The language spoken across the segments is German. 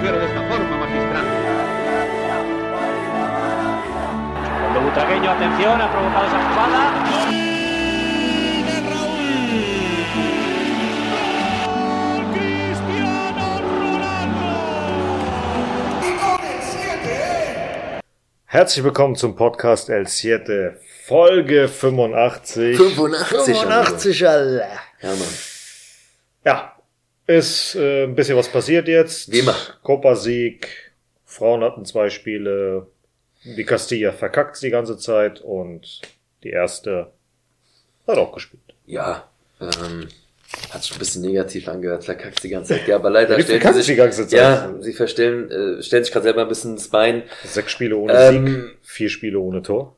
mujer de esta forma magistral. Cuando Butragueño, atención, ha provocado esa jugada. Herzlich willkommen zum Podcast El Siete, Folge 85. 85, 85, Alter. Ja, Mann. Ja, ist äh, ein bisschen was passiert jetzt. Wie immer. Copa-Sieg, Frauen hatten zwei Spiele, die Castilla verkackt die ganze Zeit und die erste hat auch gespielt. Ja, ähm, hat sich ein bisschen negativ angehört, verkackt die ganze Zeit. Ja, aber leider Die stellen sie sich, die ganze Zeit. ja, sie verstellen, äh, stellen sich gerade selber ein bisschen ins Bein. Sechs Spiele ohne Ähm, Sieg, vier Spiele ohne Tor.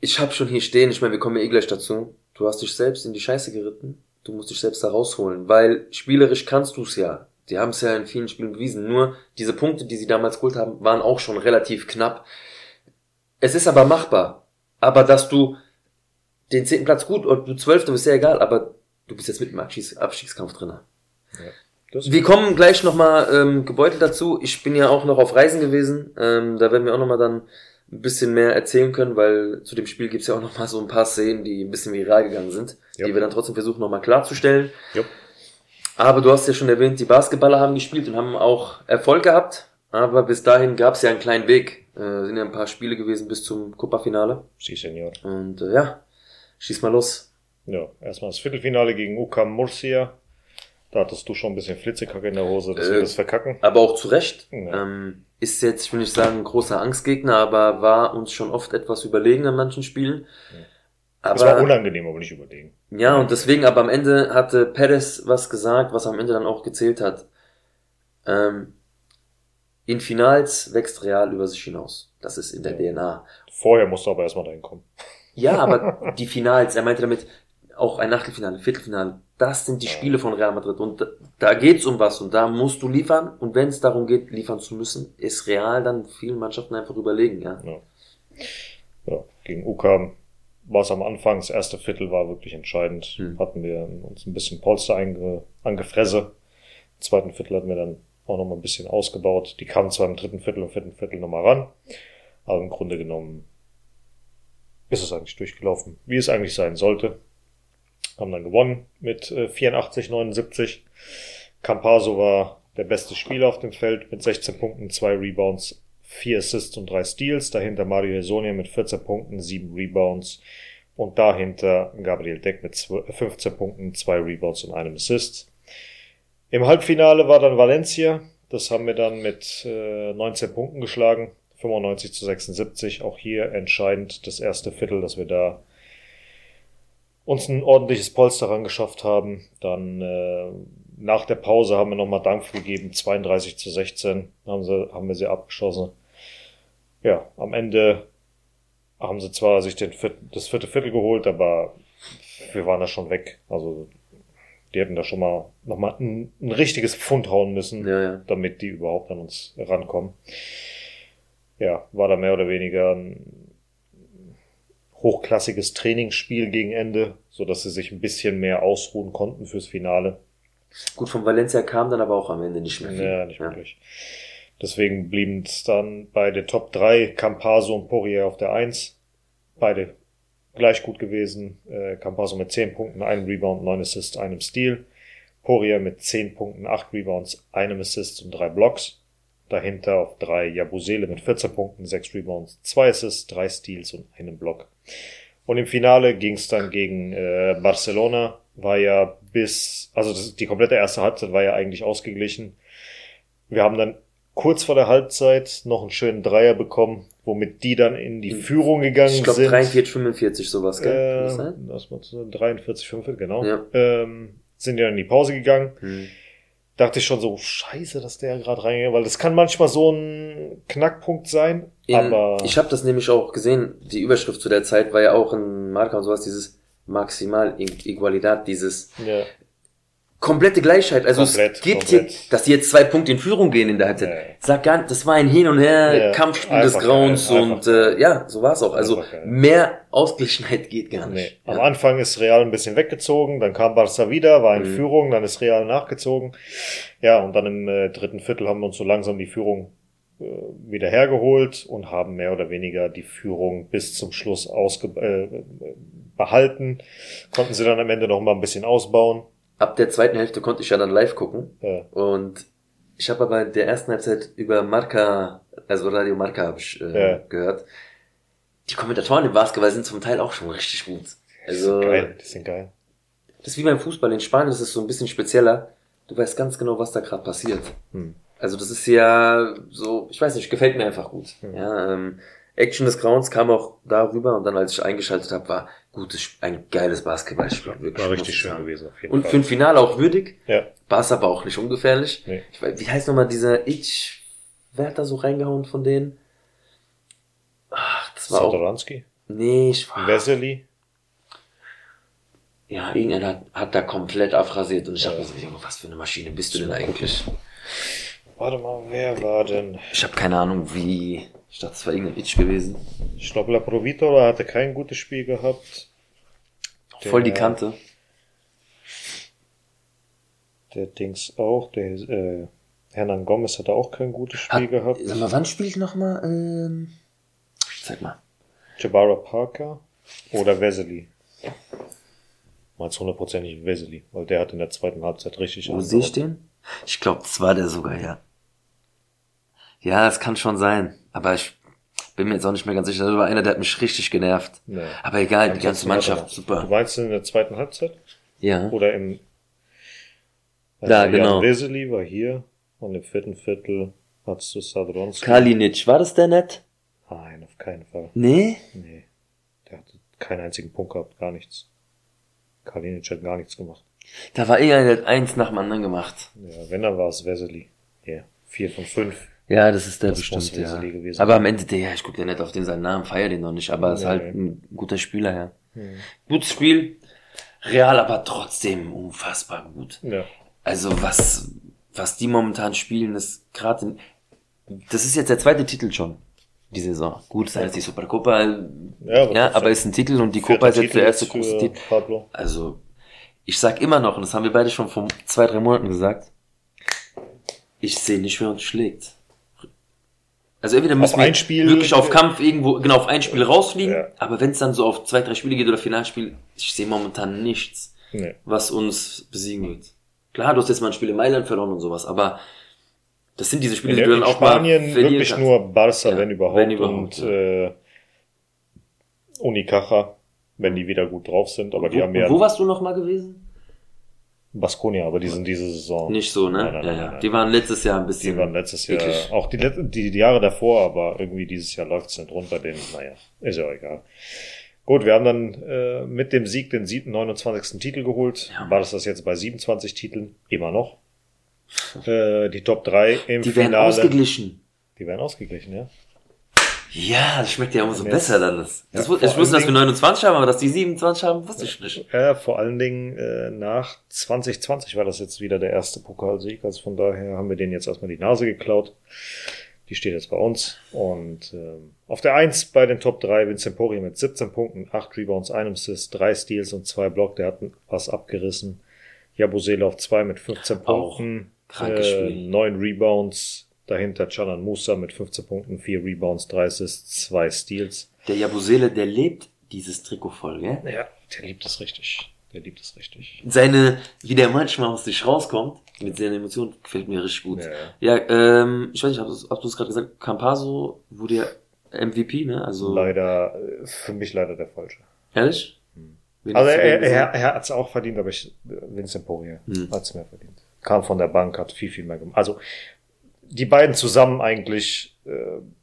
Ich habe schon hier stehen, ich meine, wir kommen ja eh gleich dazu. Du hast dich selbst in die Scheiße geritten. Du musst dich selbst da rausholen, weil spielerisch kannst du es ja. Die haben es ja in vielen Spielen bewiesen. Nur diese Punkte, die sie damals geholt haben, waren auch schon relativ knapp. Es ist aber machbar. Aber dass du den zehnten Platz gut oder du zwölfte, ist ja egal, aber du bist jetzt mit im Abstiegs Abstiegskampf drin. Das Wir kommen gleich nochmal ähm, gebeutelt dazu. Ich bin ja auch noch auf Reisen gewesen. Ähm, da werden wir auch nochmal dann ein bisschen mehr erzählen können, weil zu dem Spiel gibt's ja auch nochmal so ein paar Szenen, die ein bisschen viral gegangen sind, Ja. die wir dann trotzdem versuchen nochmal klarzustellen. Jupp. Aber du hast ja schon erwähnt, die Basketballer haben gespielt und haben auch Erfolg gehabt. Aber bis dahin gab's ja einen kleinen Weg. Äh, sind ja ein paar Spiele gewesen bis zum Copa-Finale. Sie, Senor. Und äh, ja, schieß mal los. Ja, erstmal das Viertelfinale gegen UCAM Murcia. Da hattest du schon ein bisschen Flitzekacke in der Hose, dass wir Äh, das verkacken. aber auch zu Recht. Ja. Ähm, ist jetzt, ich will nicht sagen, ein großer Angstgegner, aber war uns schon oft etwas überlegen an manchen Spielen. Das war Aber, unangenehm, aber nicht überlegen. ja, und deswegen, aber am Ende hatte Perez was gesagt, was am Ende dann auch gezählt hat. Ähm, in Finals wächst Real über sich hinaus. Das ist in der DNA. Vorher musst du aber erstmal dahin kommen. Ja, aber die Finals, er meinte damit auch ein Achtelfinale, Viertelfinale, das sind die Spiele von Real Madrid und da, da geht's um was und da musst du liefern und wenn es darum geht, liefern zu müssen, ist Real dann vielen Mannschaften einfach überlegen, ja. Ja. Ja, gegen UCAM war es am Anfang, das erste Viertel war wirklich entscheidend. Hm. Hatten wir uns ein bisschen Polster einge, angefresse. Im zweiten Viertel hatten wir dann auch noch mal ein bisschen ausgebaut. Die kamen zwar im dritten Viertel und vierten Viertel noch mal ran, aber im Grunde genommen ist es eigentlich durchgelaufen, wie es eigentlich sein sollte. Haben dann gewonnen mit äh, 84, 79. Campaso war der beste Spieler auf dem Feld mit 16 Punkten, 2 Rebounds, 4 Assists und 3 Steals. Dahinter Mario Hesonia mit 14 Punkten, 7 Rebounds. Und dahinter Gabriel Deck mit 12 15 Punkten, 2 Rebounds und einem Assist. Im Halbfinale war dann Valencia. Das haben wir dann mit äh, 19 Punkten geschlagen. 95 zu 76. Auch hier entscheidend das erste Viertel, dass wir da uns ein ordentliches Polster rangeschafft haben. Dann äh, nach der Pause haben wir nochmal Dampf gegeben, 32 zu 16 haben, sie, haben wir sie abgeschossen. Ja, am Ende haben sie zwar sich den viert, das vierte Viertel geholt, aber wir waren da schon weg. Also die hätten da schon mal nochmal ein, ein richtiges Pfund hauen müssen, Ja, ja. damit die überhaupt an uns rankommen. Ja, war da mehr oder weniger ein hochklassiges Trainingsspiel gegen Ende, so dass sie sich ein bisschen mehr ausruhen konnten fürs Finale. Gut, von Valencia kam dann aber auch am Ende nicht mehr viel. Ja, nicht wirklich. Deswegen blieben es dann bei der Top 3 Campaso und Poirier auf der 1. Beide gleich gut gewesen. Äh, Campaso mit 10 Punkten, einem Rebound, 9 Assists, einem Steal. Poirier mit 10 Punkten, 8 Rebounds, einem Assist und 3 Blocks. Dahinter auf 3 Jabusele mit 14 Punkten, 6 Rebounds, 2 Assists, 3 Steals und einem Block. Und im Finale ging es dann gegen äh, Barcelona. War ja bis, also das, die komplette erste Halbzeit war ja eigentlich ausgeglichen. Wir haben dann kurz vor der Halbzeit noch einen schönen Dreier bekommen, womit die dann in die In- Führung gegangen Ich glaube sind. 43, 45 sowas, gell? Kann das Äh, sein? lass mal zu- 43, 45, genau. Ja. Ähm, sind ja in die Pause gegangen. Hm. Dachte ich schon so, scheiße, dass der gerade reingeht, weil das kann manchmal so ein Knackpunkt sein. In, aber ich habe das nämlich auch gesehen, die Überschrift zu der Zeit war ja auch in Marca und sowas, dieses Maximal Igualidad, dieses ja, komplette Gleichheit. Also Komplett, es gibt komplett. hier, dass die jetzt zwei Punkte in Führung gehen in der Halbzeit. Ja. Sag gar nicht, das war ein Hin und Her, Ja, Kampfspiel des Grauens geil, und äh, ja, so war es auch. Also mehr Ausgeglichenheit geht gar Nee. nicht. Am Ja. Anfang ist Real ein bisschen weggezogen, dann kam Barca wieder, war in Mhm. Führung, dann ist Real nachgezogen. Ja, und dann im äh, dritten Viertel haben wir uns so langsam die Führung äh, wieder hergeholt und haben mehr oder weniger die Führung bis zum Schluss ausge äh, behalten. Konnten sie dann am Ende noch mal ein bisschen ausbauen. Ab der zweiten Hälfte konnte ich ja dann live gucken Ja, und ich habe aber in der ersten Halbzeit über Marca, also Radio Marca habe ich äh, Ja. gehört. Die Kommentatoren im Basketball sind zum Teil auch schon richtig gut. Also geil, die sind geil. Das ist wie beim Fußball. In Spanien ist es so ein bisschen spezieller. Du weißt ganz genau, was da gerade passiert. Hm. Also das ist ja so, ich weiß nicht, gefällt mir einfach gut. Hm. Ja, ähm, Action des Grauens kam auch darüber und dann, als ich eingeschaltet habe, war gutes, ein geiles Basketballspiel. Wirklich, War richtig ich schön gewesen auf jeden Und Fall. für ein Finale auch würdig. ja, Barca aber auch nicht ungefährlich. nee. Ich weiß, wie heißt nochmal dieser Itch? Wer hat da so reingehauen von denen? Ach, das war auch. Satoranski, Nee, ich war. Vesely, Ja, irgendeiner hat, hat da komplett abrasiert und ich dachte Ja. mir so, was für eine Maschine bist du denn eigentlich? Warte mal, wer war denn? Ich habe keine Ahnung, wie. Ich dachte, es war irgendein Itch gewesen. Ich glaube, La Provitora hatte kein gutes Spiel gehabt. Voll die Der- Kante. Der Dings auch, der äh, Hernan Gomez hatte auch kein gutes Spiel Hat, gehabt. sag mal, wann spiele ich nochmal? Ähm, zeig mal. Jabara Parker oder Vesely. Meinst hundertprozentig Vesely, weil der hat in der zweiten Halbzeit richtig Wo sehe ich den? Ich glaube, das war der sogar, ja. Ja, es kann schon sein. Aber ich bin mir jetzt auch nicht mehr ganz sicher. Das war einer, der hat mich richtig genervt. Nee. Aber egal, die ganze Mannschaft. Du super. meinst in der zweiten Halbzeit? Ja. Oder im Da, genau. Vesely war hier und im vierten Viertel hattest du Sadronski. Kalinic, war das der nett? Nein, auf keinen Fall. Nee? Nee. Der hatte keinen einzigen Punkt gehabt, gar nichts. Kalinic hat gar nichts gemacht. Da war irgendeiner, der hat eins nach dem anderen gemacht. Ja, wenn, dann war es Vesely. Ja, vier von fünf. Ja, das ist der Das bestimmt, ja. Gewesen Aber am Ende, der, ja, ich gucke ja nicht auf den seinen Namen, feier den noch nicht, aber ist Nee, halt nee. ein guter Spieler, ja. Hm. Gutes Spiel, real, aber trotzdem unfassbar gut. Ja. Also was, was die momentan spielen, ist gerade, das ist jetzt der zweite Titel schon, die Saison. Gut, sei es die Supercopa, Ja, ja, aber aber, trotzdem. ist ein Titel und die Copa ist jetzt der erste große Titel. Pablo. Also, ich sag immer noch, und das haben wir beide schon vor zwei, drei Monaten gesagt, ich sehe nicht, wer uns schlägt. Also entweder müssen ein wir Spiel- wirklich auf Kampf irgendwo, genau, auf ein Spiel rausfliegen, Ja. aber wenn es dann so auf zwei, drei Spiele geht oder Finalspiel, ich sehe momentan nichts, Nee. was uns besiegen wird. Klar, du hast jetzt mal ein Spiel in Mailand verloren und sowas, aber das sind diese Spiele, In, die du dann auch Spanien mal verlieren wirklich kannst. nur Barca, Ja, wenn überhaupt, wenn überhaupt, und ja. äh, Unicaja, wenn die wieder gut drauf sind. Aber die wo, haben ja wo warst du noch mal gewesen? Baskonia, aber die sind diese Saison. Nicht so, ne? Nein, nein, ja, ja. nein. Die waren letztes Jahr ein bisschen. Die waren letztes Jahr, eklig. auch die, die, die Jahre davor, aber irgendwie dieses Jahr läuft's nicht runter, den, naja, ist ja egal. Gut, wir haben dann äh, mit dem Sieg den siebten, 29. Titel geholt. Ja. War das das jetzt bei 27 Titeln? Immer noch. Äh, die Top 3 im Die werden Finale. ausgeglichen. Die werden ausgeglichen, ja. Ja, das schmeckt ja umso Ja, besser dann. Das. Das ich wusste, dass wir Dingen- 29 haben, aber dass die 27 haben, wusste ich nicht. Ja, vor allen Dingen äh, nach 2020 war das jetzt wieder der erste Pokalsieg. Also von daher haben wir denen jetzt erstmal die Nase geklaut. Die steht jetzt bei uns. Und ähm, auf der 1 bei den Top 3 Vincent Pori mit 17 Punkten, 8 Rebounds, 1 Assist, 3 Steals und 2 Block. Der hat was abgerissen. Jabusele auf 2 mit 15 Auch Punkten, äh, Spiel. 9 Rebounds. Dahinter Chanan Musa mit 15 Punkten, 4 Rebounds, 3 Assists, 2 Steals. Der Jabusele, der lebt dieses Trikot voll, gell? Ja, der liebt es richtig. Der liebt es richtig. Seine, wie der manchmal aus sich rauskommt, mit seinen Emotionen, gefällt mir richtig gut. Ja. Ja, ähm, ich weiß nicht, hast du hast es gerade gesagt, Campaso wurde ja MVP, ne? Also, Leider, äh, für mich leider der falsche. ehrlich? Wen Also hast er, er, er hat es auch verdient, aber ich, Vincent Poirier Hm. hat es mehr verdient. Kam von der Bank, hat viel, viel mehr gemacht. Also die beiden zusammen eigentlich, äh,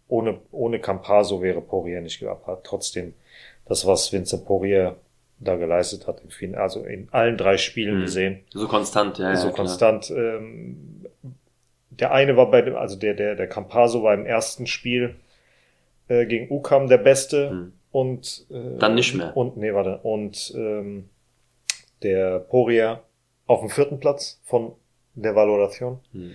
ohne, ohne Campaso wäre Poirier nicht gehabt. Hat trotzdem das, was Vincent Poirier da geleistet hat, im Fin also in allen drei Spielen Hm. gesehen, So konstant, ja, so ja, konstant. Ähm, der eine war bei dem, also der, der, der Campaso war im ersten Spiel äh, gegen Ukam der Beste Hm. und äh, Dann nicht mehr. Und nee, warte. Und ähm, der Poirier auf dem vierten Platz von der Valoration. Hm.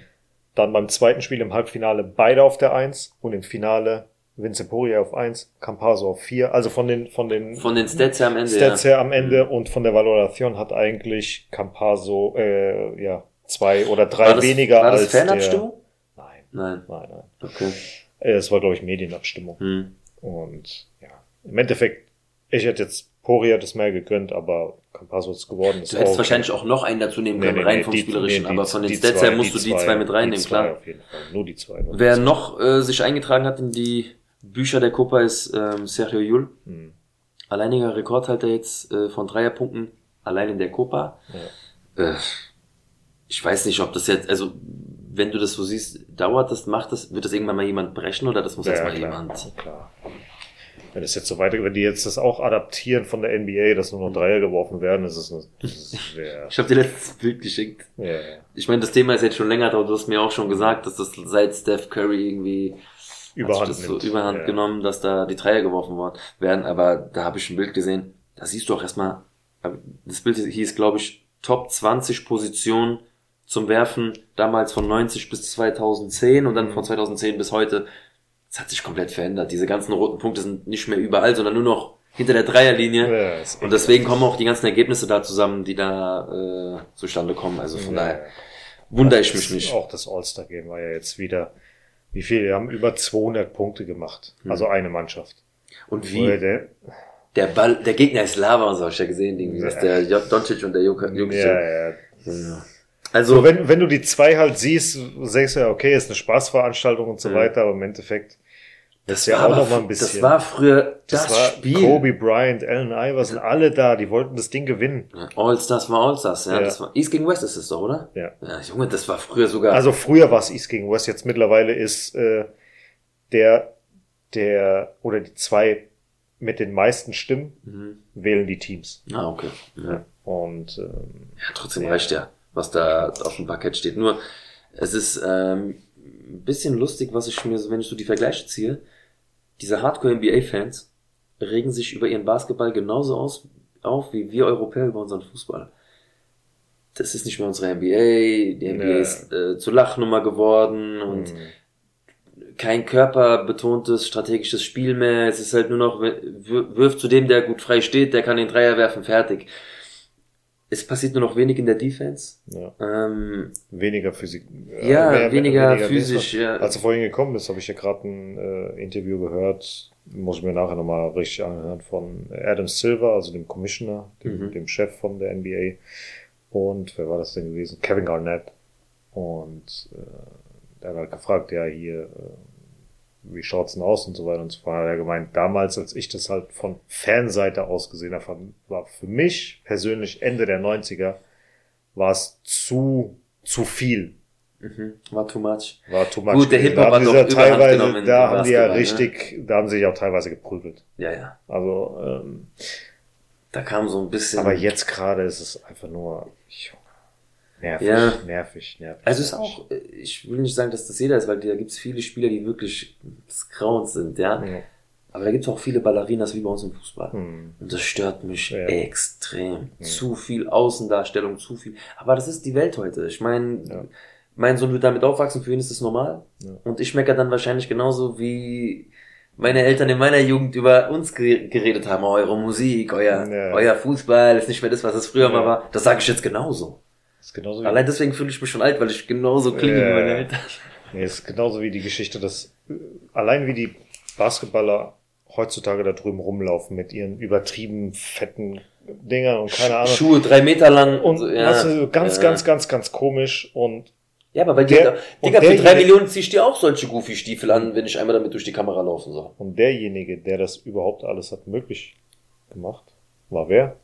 Dann beim zweiten Spiel im Halbfinale beide auf der Eins und im Finale Vince Poirier auf eins, Campaso auf vier. Also von den, von den Von den Stats her am Ende. Stats ja. her am Ende und von der Valoration hat eigentlich Campaso, äh, ja, zwei oder drei das, weniger war das als der. Fanabstimmung? Nein, Nein. nein, nein. Okay. Es war, glaube ich, Medienabstimmung. Hm. Und ja, im Endeffekt, ich hätte jetzt Poirier das mehr gegönnt, aber Campaso ist geworden. Ist Du hättest auch- wahrscheinlich auch noch einen dazu nehmen Nee, können, nee, rein nee, vom die- Spielerischen, die- aber von den die Stats her musst du die zwei mit reinnehmen, die klar. Auf jeden Fall, nur die zwei. nur die Wer zwei. noch äh, sich eingetragen hat in die Bücher der Copa ist ähm, Sergio Yul. Hm. Alleiniger Rekordhalter jetzt äh, von Dreierpunkten, allein in der Copa. Äh, ich weiß nicht, ob das jetzt, also wenn du das so siehst, dauert das, macht das, wird das irgendwann mal jemand brechen oder das muss Ja, erstmal klar, jemand. klar. Wenn es jetzt so weiter, wenn die jetzt das auch adaptieren von der NBA, dass nur noch Dreier geworfen werden, ist es eine, ist sehr, Ich habe dir letztes Bild geschickt. ja. Ich meine, das Thema ist jetzt schon länger, aber du hast mir auch schon gesagt, dass das seit Steph Curry irgendwie Überhand das nimmt. so überhand ja. genommen, dass da die Dreier geworfen worden werden. Aber da habe ich ein Bild gesehen. Da siehst du auch erstmal, das Bild hieß, glaube ich, Top 20 Positionen zum Werfen, damals von 90 bis 2010 und Mhm. dann von 2010 bis heute. Hat sich komplett verändert. Diese ganzen roten Punkte sind nicht mehr überall, sondern nur noch hinter der Dreierlinie. Ja, Und deswegen kommen auch die ganzen Ergebnisse da zusammen, die da äh, zustande kommen. Also von Ja, daher ja. wundere ich mich nicht. Auch das All-Star-Game war ja jetzt wieder, wie viel? Wir haben über 200 Punkte gemacht. Hm. Also eine Mannschaft. Und Oder wie? Der, Der Ball, der Gegner ist Lava so, hab ich ja gesehen, irgendwie, was Ja. der J- Doncic und der Jokic. Ja, ja. Ja. Also, So, wenn, wenn du die zwei halt siehst, sagst du ja, okay, ist eine Spaßveranstaltung und so Mhm. weiter, aber im Endeffekt das ist ja war auch noch mal ein bisschen. Das war früher das, Das war Spiel. Kobe Bryant, Allen Iverson, alle da, die wollten das Ding gewinnen. Ja, All-Stars war All-Stars, ja, Ja. Das war, East gegen West ist es doch, oder? Ja. Ja, Junge, das war früher sogar. Also früher war es East gegen West, jetzt mittlerweile ist äh, der, der oder die zwei mit den meisten Stimmen mhm. wählen die Teams. Ah, okay. Ja. Und ähm, Ja, trotzdem Ja. reicht ja, was da auf dem Parkett steht. Nur, es ist ähm, ein bisschen lustig, was ich mir, so- wenn ich so die Vergleiche ziehe. Diese Hardcore-NBA-Fans regen sich über ihren Basketball genauso aus, auf, wie wir Europäer über unseren Fußball. Das ist nicht mehr unsere NBA, die NBA Ja. ist äh, zur Lachnummer geworden und mh, kein körperbetontes strategisches Spiel mehr. Es ist halt nur noch, wir- wirft zu dem, der gut frei steht, der kann den Dreier werfen, fertig. Es passiert nur noch wenig in der Defense. ja, Ähm, weniger Physik. äh, ja, mehr- weniger, weniger physisch. Ja. Als du vorhin gekommen bist, habe ich ja gerade ein äh, Interview gehört, muss ich mir nachher nochmal richtig anhören, von Adam Silver, also dem Commissioner, dem, Mhm. dem Chef von der NBA. Und wer war das denn gewesen? Kevin Garnett. Und äh, der hat halt gefragt, ja, hier, äh, wie schaut's denn aus und so weiter und so fort. Er hat gemeint, damals, als ich das halt von Fanseite aus gesehen habe, war für mich persönlich Ende der 90er, war es zu, zu viel. mhm. War too much. War too much. Gut, der. Hip-Hop hat doch ja teilweise, da haben die ja ne? richtig, da haben sie sich auch teilweise geprügelt. Ja, ja. Also, ähm, Da kam so ein bisschen. aber jetzt gerade ist es einfach nur Junge, nervig, Ja. nervig, nervig. Also ist auch, äh, ich will nicht sagen, dass das jeder ist, weil da gibt es viele Spieler, die wirklich des Grauens sind, ja. Ja. Aber da gibt es auch viele Ballerinas wie bei uns im Fußball. Hm. Und das stört mich Ja. extrem. Zu viel Außendarstellung, zu viel. Aber das ist die Welt heute. Ich meine, Ja. mein Sohn wird damit aufwachsen, für ihn ist das normal. Ja. Und ich meckere dann wahrscheinlich genauso wie meine Eltern in meiner Jugend über uns ge- geredet haben. Eure Musik, euer, euer Fußball ist nicht mehr das, was es früher mal war. Das sage ich jetzt genauso. Ist genauso wie, Allein deswegen fühle ich mich schon alt, weil ich genauso klinge Ja. wie meine Eltern. nee, ist genauso wie die Geschichte, dass äh, allein wie die Basketballer heutzutage da drüben rumlaufen mit ihren übertrieben fetten Dingern und keine Ahnung. Schuhe drei Meter lang. Und so, ja. du, ganz, ja. ganz, ganz, ganz komisch und Ja, aber bei Der- dir, und Digga, für drei Millionen zieh ich dir auch solche Goofy-Stiefel an, wenn ich einmal damit durch die Kamera laufen soll. Und derjenige, der das überhaupt alles hat möglich gemacht, war wer?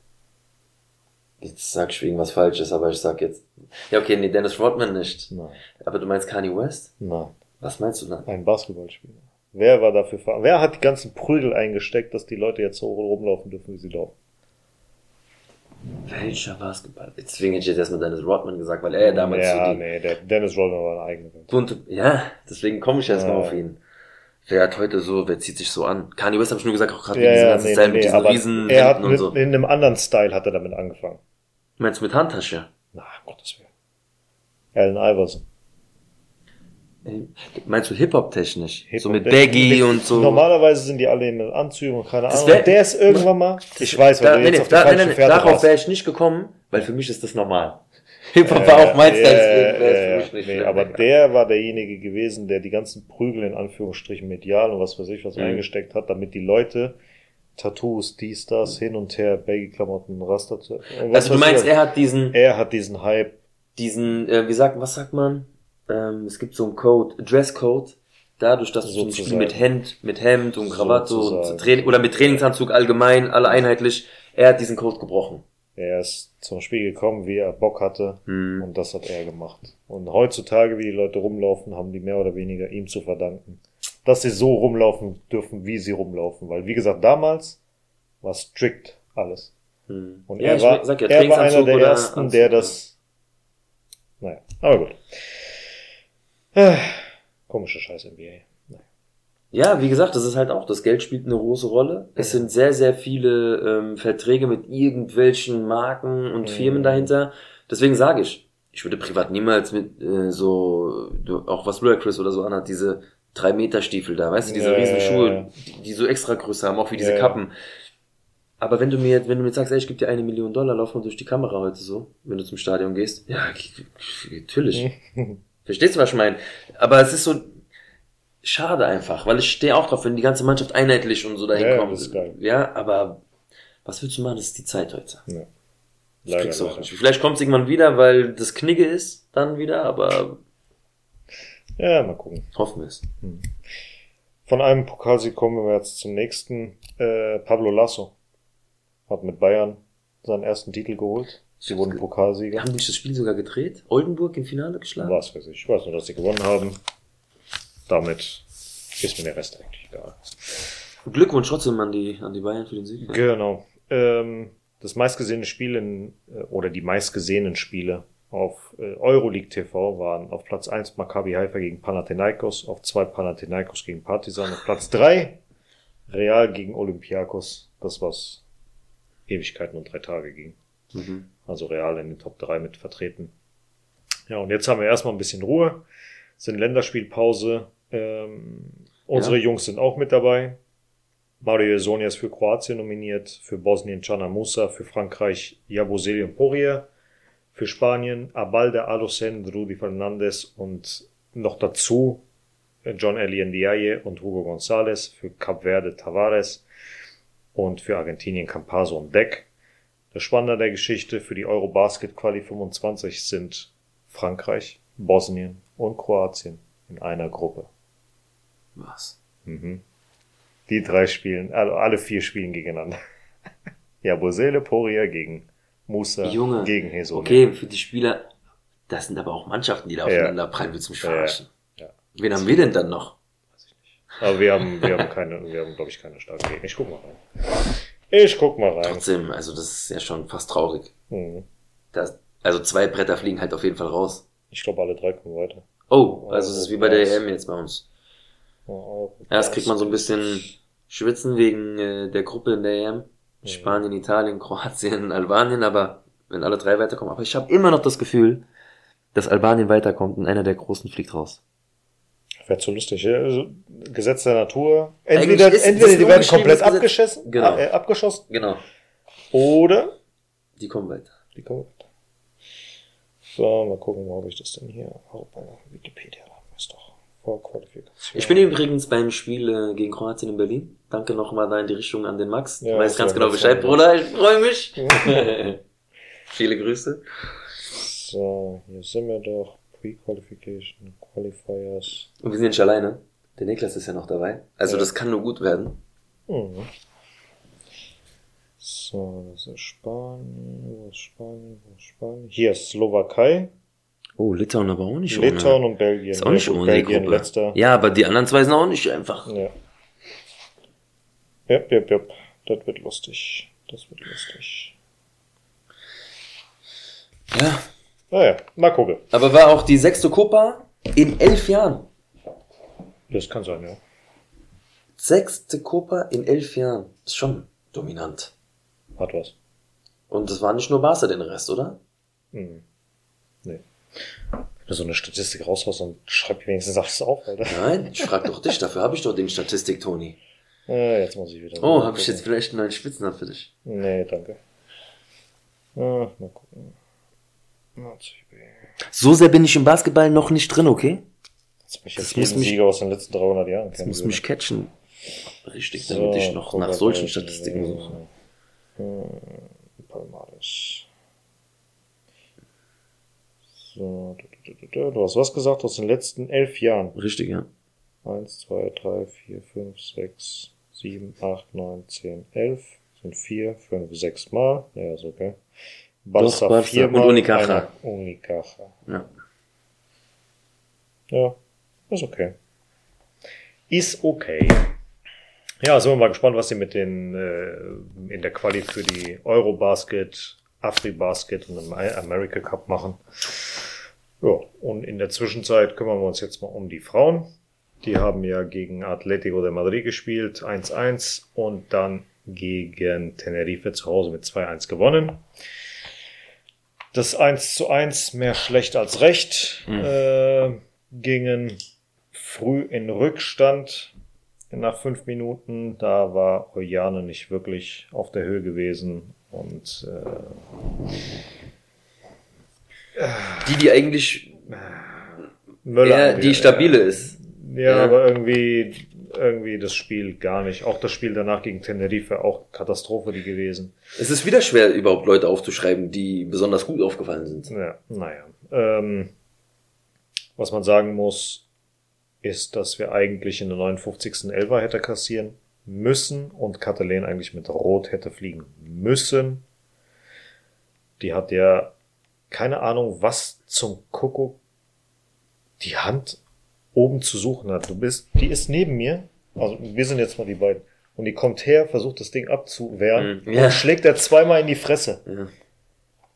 Jetzt sag ich wegen was Falsches, aber ich sag jetzt. Ja, okay, nee, Dennis Rodman nicht. Nein, Aber du meinst Kanye West? nein, Was meinst du dann? ein Basketballspieler. Wer war dafür ver Wer hat die ganzen Prügel eingesteckt, dass die Leute jetzt so rumlaufen dürfen, wie sie laufen? Welcher Basketball? Deswegen hätte ich jetzt erstmal Dennis Rodman gesagt, weil er ja damals ja, so die nee, der Dennis Rodman war eine eigene Welt. bunte, ja, deswegen komme ich erstmal Ja. auf ihn. Wer hat heute so, wer zieht sich so an? Kanye West hab ich nur gesagt, auch gerade Ja, ja, ganzen nee, Style nee, mit diesen riesen er hat mit, so. in einem anderen Style hat er damit angefangen. Meinst du mit Handtasche? Na, um Gottes Willen. Allen Iverson. Ey, Meinst du Hip-Hop-technisch? so Hip-Hop, mit Baggy und so. Normalerweise sind die alle mit Anzügen und keine Ahnung. wär- Und der ist irgendwann mal. Ich weiß, weil da, du jetzt nee, auf da, nee, nee, darauf wäre ich nicht gekommen, weil für mich ist das normal. Hip-Hop war auch meins, Äh, äh, für mich nicht nee, schlimm. aber der war derjenige gewesen, der die ganzen Prügel in Anführungsstrichen medial und was weiß ich was Mhm. eingesteckt hat, damit die Leute Tattoos, dies, das, hin und her, Baggy-Klamotten, Raster. und was Also du meinst, er hat diesen, er hat diesen Hype. diesen, äh, wie sagt, was sagt man? Ähm, es gibt so einen Code, Dresscode, dadurch, dass du zum Beispiel mit Hemd, mit Hemd und Krawatte und Sozusagen. Training, oder mit Trainingsanzug allgemein, alle einheitlich, er hat diesen Code gebrochen. Er ist zum Spiel gekommen, wie er Bock hatte. Hm. Und das hat er gemacht. Und heutzutage, wie die Leute rumlaufen, haben die mehr oder weniger ihm zu verdanken, dass sie so rumlaufen dürfen, wie sie rumlaufen. Weil, wie gesagt, damals war strikt alles. Hm. Und Ja, er war, ja, er war einer der ersten, Anzug, der ja. das. Naja, aber gut. Äh, Komische Scheiße NBA. Naja. Ja, wie gesagt, das ist halt auch, das Geld spielt eine große Rolle. Es sind sehr, sehr viele ähm, Verträge mit irgendwelchen Marken und Mhm. Firmen dahinter. Deswegen sage ich, ich würde privat niemals mit äh, so, auch was Ludacris oder so anhat, diese drei Meter Stiefel da, weißt du, diese Ja, riesen Schuhe, die, die so extra Größe haben, auch wie diese. Kappen. Aber wenn du mir, jetzt- wenn du mir sagst, ey, ich gebe dir eine Million Dollar, lauf mal durch die Kamera heute so, wenn du zum Stadion gehst. Ja, natürlich. Verstehst du, was ich meine? Aber es ist so schade einfach, weil ich stehe auch drauf, wenn die ganze Mannschaft einheitlich und so dahin Ja, kommt. das ist geil. Ja, aber was willst du machen? Das ist die Zeit heute. Ja. Leider, krieg's auch leider. nicht. Vielleicht kommt es irgendwann wieder, weil das Knigge ist, dann wieder, aber Ja, mal gucken. hoffen wir es. Von einem Pokalsieg kommen wir jetzt zum nächsten. Äh, Pablo Lasso hat mit Bayern seinen ersten Titel geholt. Sie wurden Pokalsieger. haben nicht das Spiel sogar gedreht? Oldenburg im Finale geschlagen? Was weiß ich. Ich weiß nur, dass sie gewonnen haben. Damit ist mir der Rest eigentlich egal. Glückwunsch trotzdem an die, an die Bayern für den Sieg. Genau. Ähm, das meistgesehene Spiel in, äh, oder die meistgesehenen Spiele auf äh, Euroleague TV waren auf Platz 1 Maccabi Haifa gegen Panathinaikos, auf 2 Panathinaikos gegen Partizan, auf Platz 3 Real gegen Olympiakos, das was Ewigkeiten und drei Tage ging. Mhm. Also Real in den Top 3 mit vertreten. Ja, und jetzt haben wir erstmal ein bisschen Ruhe, sind Länderspielpause. Ähm, unsere Jungs sind auch mit dabei. Mario Sonia ist für Kroatien nominiert, für Bosnien Cana Musa, für Frankreich Jabuseli und Poirier, für Spanien Abalde Adosen, Rudi Fernandes und noch dazu äh, John Eli Ndiaye und Hugo González, für Cap Verde Tavares und für Argentinien Campaso und Deck. Das Spannende der Geschichte für die Eurobasket Quali 25 sind Frankreich, Bosnien und Kroatien in einer Gruppe. Was? Mhm. Die drei spielen, also alle vier spielen gegeneinander. ja, Bosele, Poria gegen Musa, Junge. gegen Hesonia. Okay, für die Spieler, das sind aber auch Mannschaften, die da Ja. aufeinander prallen, willst du mich Ja, verarschen? ja. Wen haben wir denn dann noch? Aber wir haben, wir haben keine, wir haben, glaube ich, keine starken Gegner. Ich guck mal rein. Ich guck mal rein. Trotzdem, also das ist ja schon fast traurig. Mhm. Das, also zwei Bretter fliegen halt auf jeden Fall raus. Ich glaube, alle drei kommen weiter. Oh, also es ist wie bei der? EM jetzt bei uns. Oh, Erst kriegt man so ein bisschen Schwitzen wegen äh, der Gruppe in der EM. Spanien, Italien, Kroatien, Albanien, aber wenn alle drei weiterkommen. Aber ich habe immer noch das Gefühl, dass Albanien weiterkommt und einer der Großen fliegt raus. Wäre zu lustig. Ja? Also, Gesetz der Natur. Entweder, ist- entweder die werden komplett abgeschossen, Genau. äh, abgeschossen, Genau. oder Die kommen weiter. die kommen weiter. So, mal gucken, habe ich das denn hier? Oh, bei Wikipedia haben wir es doch. Vorqualifikation. Ich bin übrigens beim Spiel äh, gegen Kroatien in Berlin. Danke nochmal da in die Richtung an den Max. Du Ja, weißt ganz genau Bescheid, Bruder. Ich freue mich. Viele Grüße. So, hier sind wir doch. Pre-Qualification, Qualifiers. Und wir sind nicht alleine. Der Niklas ist ja noch dabei. Also Ja. das kann nur gut werden. Mhm. So, das ist Spanien. Wo ist Spanien? Wo ist Spanien? Hier ist Slowakei, Oh, Litauen aber auch nicht Litauen und Belgien. Ist auch nicht Ja, ohne die Belgien Gruppe. letzter. Ja, aber die anderen zwei sind auch nicht einfach. Ja. Jep, jep, jep. Das wird lustig. Das wird lustig. Ja. Naja, mal gucken. Aber war auch die sechste Copa in elf Jahren. Das kann sein, ja. Sechste Copa in elf Jahren. Ist schon dominant. Hat was. Und das war nicht nur Barca den Rest, oder? Mhm. Nee. Wenn du so eine Statistik raushaust und schreib wenigstens alles auf, Alter. Nein, ich frag doch dich, dafür habe ich doch den Statistik, Toni. Äh, jetzt muss ich wieder. Oh, habe ich jetzt vielleicht einen neuen Spitznamen für dich? Nee, danke. Ah, mal gucken. So sehr bin ich im Basketball noch nicht drin, okay? Jetzt mich Das jetzt muss mich- Sieger aus den letzten 300 Jahren Das muss mich catchen. Richtig, damit ich noch nach solchen Statistiken suche. Hm, Palmares. So, du, du, du, du, du hast was gesagt aus den letzten elf Jahren. Richtig, ja. 1, 2, 3, 4, 5, 6, 7, 8, 9, 10, 11. Sind 4, 5, 6 Mal. Ja, ist okay. Barca Barca viermal. und Unicaja. Unicaja. ja. Ja, ist okay. Ist okay. Ja, sind wir mal gespannt, was sie mit den äh, in der Quali für die Eurobasket, Afri-Basket und America Cup machen. Ja, und in der Zwischenzeit kümmern wir uns jetzt mal um die Frauen. Die haben ja gegen Atletico de Madrid gespielt, 1-1 und dann gegen Tenerife zu Hause mit 2-1 gewonnen. Das 1 zu 1 mehr schlecht als recht. Äh, gingen früh in Rückstand nach fünf Minuten. Da war Ojane nicht wirklich auf der Höhe gewesen. Und äh, Die, die eigentlich Möller eher die stabile ist. Ja, Ja. aber irgendwie, irgendwie das Spiel gar nicht. Auch das Spiel danach gegen Tenerife, auch Katastrophe die gewesen. Es ist wieder schwer, überhaupt Leute aufzuschreiben, die besonders gut aufgefallen sind. Ja, naja. Ähm, was man sagen muss, ist, dass wir eigentlich in der 59. Elfer hätte kassieren müssen und Katalin eigentlich mit Rot hätte fliegen müssen. Die hat ja keine Ahnung, was zum Kuckuck die Hand oben zu suchen hat. Du bist, die ist neben mir, also wir sind jetzt mal die beiden, und die kommt her, versucht das Ding abzuwehren Mhm. Ja. und schlägt er zweimal in die Fresse. Ja.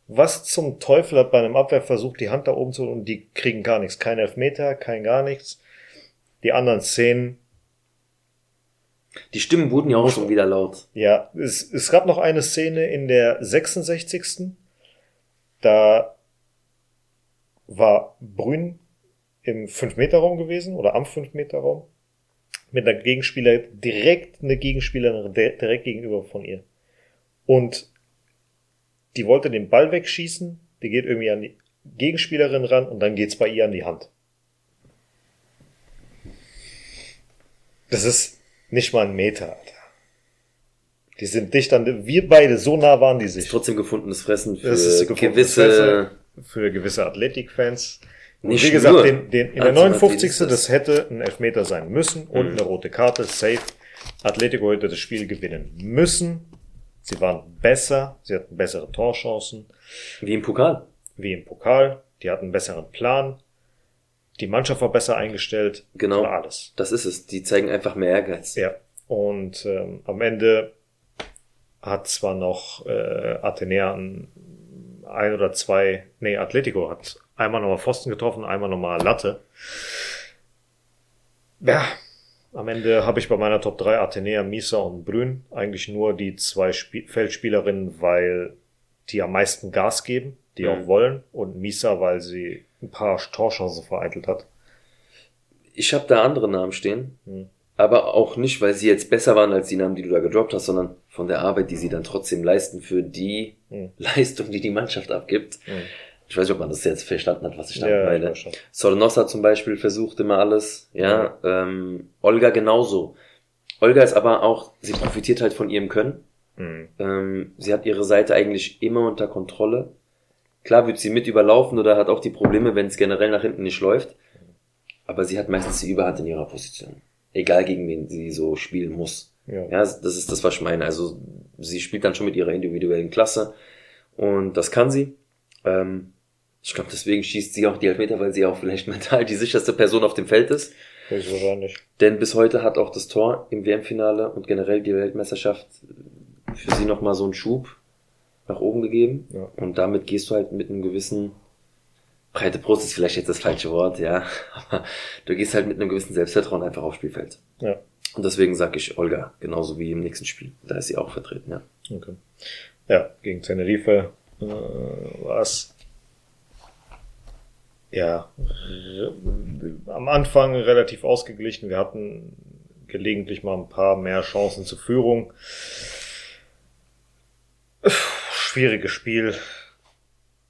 Was zum Teufel hat bei einem Abwehrversuch die Hand da oben zu und die kriegen gar nichts. Kein Elfmeter, kein gar nichts. Die anderen Szenen, Die Stimmen wurden ja auch schon wieder laut. ja, es, es gab noch eine Szene in der 66. Da war Brünn im 5-Meter-Raum gewesen oder am 5-Meter-Raum mit einer Gegenspieler, direkt eine Gegenspielerin di- direkt gegenüber von ihr. Und die wollte den Ball wegschießen, die geht irgendwie an die Gegenspielerin ran und dann geht's bei ihr an die Hand. Das ist nicht mal ein Meter, Alter. Die sind dicht an, wir beide, so nah waren die sich. trotzdem gefundenes Fressen für gefundenes gewisse. Fressen. Für gewisse Athletik-Fans. Nicht wie gesagt, nur. den, den, in der Also, 59. was ist das? das hätte ein Elfmeter sein müssen und Mhm. eine rote Karte, safe. Atletico hätte das Spiel gewinnen müssen. Sie waren besser, sie hatten bessere Torchancen, Wie im Pokal. wie im Pokal. Die hatten einen besseren Plan. Die Mannschaft war besser eingestellt. Genau. War alles. Das ist es. Die zeigen einfach mehr Ehrgeiz. Ja. Und ähm, am Ende hat zwar noch äh, Athenea ein, ein oder zwei, nee, Atletico hat einmal nochmal Pfosten getroffen, einmal nochmal Latte. Ja, am Ende habe ich bei meiner Top 3 Athenea, Misa und Brünn eigentlich nur die zwei Spie Feldspielerinnen, weil die am meisten Gas geben, die Mhm. auch wollen, und Misa, weil sie ein paar Torchancen vereitelt hat. Ich habe da andere Namen stehen. Hm. Aber auch nicht, weil sie jetzt besser waren als die Namen, die du da gedroppt hast, sondern von der Arbeit, die sie dann trotzdem leisten für die Hm. Leistung, die die Mannschaft abgibt. Ich weiß nicht, ob man das jetzt verstanden hat, was ich da Ja, meine. Sornosa zum Beispiel versucht immer alles, ja. Ähm, Olga genauso. Olga ist aber auch, sie profitiert halt von ihrem Können. Hm. Ähm, sie hat ihre Seite eigentlich immer unter Kontrolle. Klar wird sie mit überlaufen oder hat auch die Probleme, wenn es generell nach hinten nicht läuft. Aber sie hat meistens die Überhand in ihrer Position. Egal gegen wen sie so spielen muss. Ja. Ja, das ist das, was ich meine. Also sie spielt dann schon mit ihrer individuellen Klasse und das kann sie. Ähm, ich glaube, deswegen schießt sie auch die Elfmeter, weil sie auch vielleicht mental die sicherste Person auf dem Feld ist. Höchstwahrscheinlich. Denn bis heute hat auch das Tor im WM-Finale und generell die Weltmeisterschaft für sie nochmal so einen Schub nach oben gegeben. Ja. Und damit gehst du halt mit einem gewissen, breite Brust ist vielleicht jetzt das falsche Wort, ja, aber du gehst halt mit einem gewissen Selbstvertrauen einfach aufs Spielfeld. Ja. Und deswegen sage ich Olga, genauso wie im nächsten Spiel. Da ist sie auch vertreten, ja. Okay. Ja, gegen Tenerife äh, war es ja, am Anfang relativ ausgeglichen. Wir hatten gelegentlich mal ein paar mehr Chancen zur Führung. Schwieriges Spiel.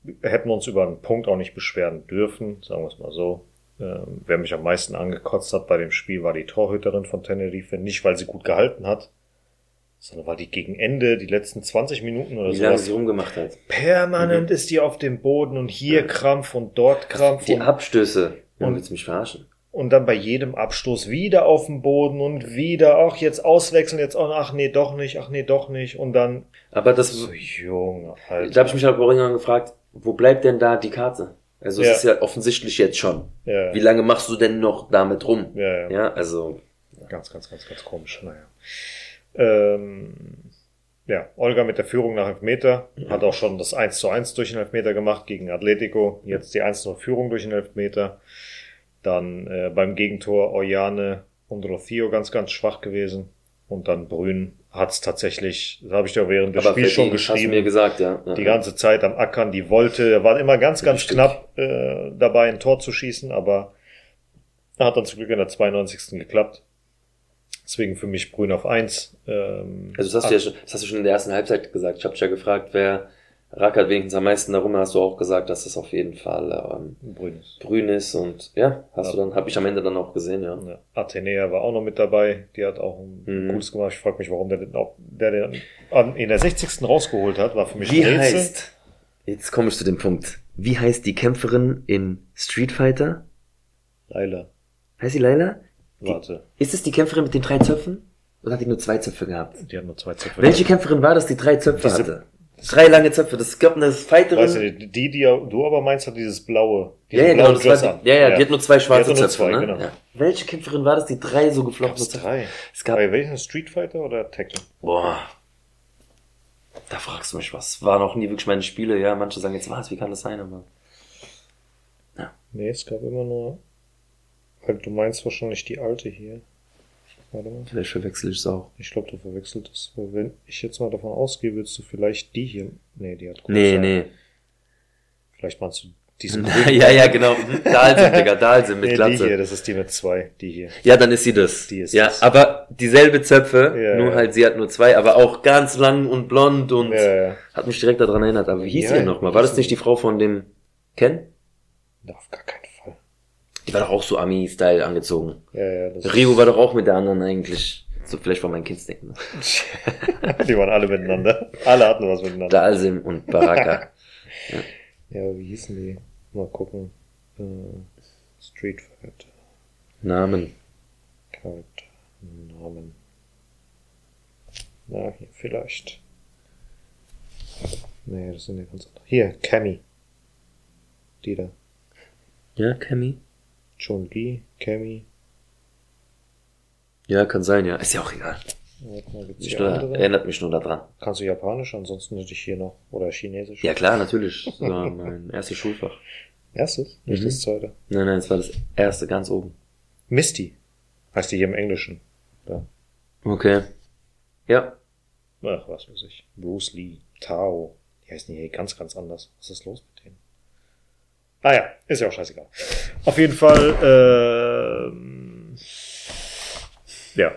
Wir hätten uns über einen Punkt auch nicht beschweren dürfen, sagen wir es mal so. Ähm, wer mich am meisten angekotzt hat bei dem Spiel, war die Torhüterin von Tenerife. Nicht, weil sie gut gehalten hat, sondern weil die gegen Ende, die letzten 20 Minuten oder Wie lange so, sie rumgemacht hat. permanent ist die auf dem Boden und hier Krampf und dort Krampf Die und, Abstöße. Ja, Und- willst du mich verarschen? und dann bei jedem Abstoß wieder auf dem Boden und wieder, ach, jetzt auswechseln, jetzt, auch, ach nee, doch nicht, ach nee, doch nicht und dann, Aber das, so Junge, da habe ich Alter. mich halt auch irgendwann gefragt, wo bleibt denn da die Karte? Also Ja. es ist ja offensichtlich jetzt schon. Ja, Wie lange machst du denn noch damit rum? ja, ja. Ja, also Ganz, ganz, ganz, ganz komisch. Naja. Ähm, ja, Olga mit der Führung nach Elfmeter hat auch schon das 1 zu 1 durch den Elfmeter gemacht gegen Atletico. Jetzt die 1 zu Führung durch den Elfmeter. Dann äh, beim Gegentor Oyane und Rocio ganz, ganz schwach gewesen. Und dann Brün hat es tatsächlich, das habe ich ja während des Spiels schon verdient, hast geschrieben, mir gesagt, ja. ja. die ganze Zeit am Ackern, die wollte, war immer ganz, ganz Richtig. knapp äh, dabei, ein Tor zu schießen, aber hat dann zum Glück in der 92. geklappt. Deswegen für mich Brün auf 1. Ähm, Also das hast, du ja schon, das hast du schon in der ersten Halbzeit gesagt. Ich habe dich ja gefragt, wer rackert wenigstens am meisten darum, hast du auch gesagt, dass das auf jeden Fall ähm, Brün ist. grün ist und ja, hast Ja. du dann, habe ich am Ende dann auch gesehen, ja. Ja, Athenea war auch noch mit dabei. Die hat auch ein Mhm. gutes gemacht. Ich frage mich, warum der den, auch, der den an, in der 60. rausgeholt hat. War für mich Wie ein Rätsel. heißt, jetzt komme ich zu dem Punkt, wie heißt die Kämpferin in Street Fighter? Laila. Heißt sie Laila? Warte. Ist es die Kämpferin mit den drei Zöpfen? Oder hat die nur zwei Zöpfe gehabt? Die hat nur zwei Zöpfe. Welche Kämpferin war das, die drei Zöpfe Diese- hatte? Drei lange Zöpfe. Das gab eine Fighterin. Weißt du, die, die, die du aber meinst, hat dieses blaue. ja, ja, genau, Dress war an. die, ja, ja, die hat nur zwei schwarze Die nur Zöpfe, zwei, ne? genau. Ja. Welche Kämpferin war das, die drei so geflochtene Zöpfe? drei. Es gab, Bei welchen Street Fighter oder Tekken? boah. Da fragst du mich was. War noch nie wirklich meine Spiele, ja. Manche sagen jetzt, was, wie kann das sein, aber. Nee, es gab immer nur. Du meinst wahrscheinlich die alte hier. Warte mal. Vielleicht verwechsel ich es auch. Ich glaube, du verwechselt es. Wenn ich jetzt mal davon ausgehe, würdest du vielleicht die hier. Nee, die hat Nee, große- nee. Vielleicht meinst du diesen ja, ja, genau. Dahlsim, Digga, Dahlsim mit Nee, die hier, Glatze. das ist die mit zwei. Die hier. Ja, dann ist sie das. Die ist ja, das. aber dieselbe Zöpfe, Ja, nur ja. halt sie hat nur zwei, aber auch ganz lang und blond und Ja, hat mich direkt daran erinnert. Aber wie hieß sie nochmal? War das nicht die Frau von dem Ken? Auf gar keinen Fall. Die war doch auch so Ami-Style angezogen. Ja, ja. Rio war doch auch mit der anderen eigentlich. So vielleicht war mein Kindsdenken. die waren alle miteinander. Alle hatten was miteinander. Dalsim und Baraka. Ja, wie hießen die? Mal gucken. Äh, Street Fighter. Namen. Charakter. Namen. Na, hier vielleicht. Nee, das sind ja ganz andere. Hier, Cammy. Die da. Ja, Kemi? Chun Li, Cammy. Ja, kann sein, ja. Ist ja auch egal. Warte mal, gibt's Ich hier nur, erinnert mich nur daran. Kannst du Japanisch? Ansonsten hätte ich hier noch. Oder Chinesisch. Ja klar, natürlich. Das war mein erstes Schulfach. Erstes? Nicht Mhm. das zweite. Nein, nein, es war das erste, ganz oben. Misty. Heißt die hier im Englischen. Da. Okay. Ja. Ach, was weiß ich. Bruce Lee, Tao. Die heißen hier ganz, ganz anders. Was ist los? Ah ja, ist ja auch scheißegal. Auf jeden Fall, ähm, ja.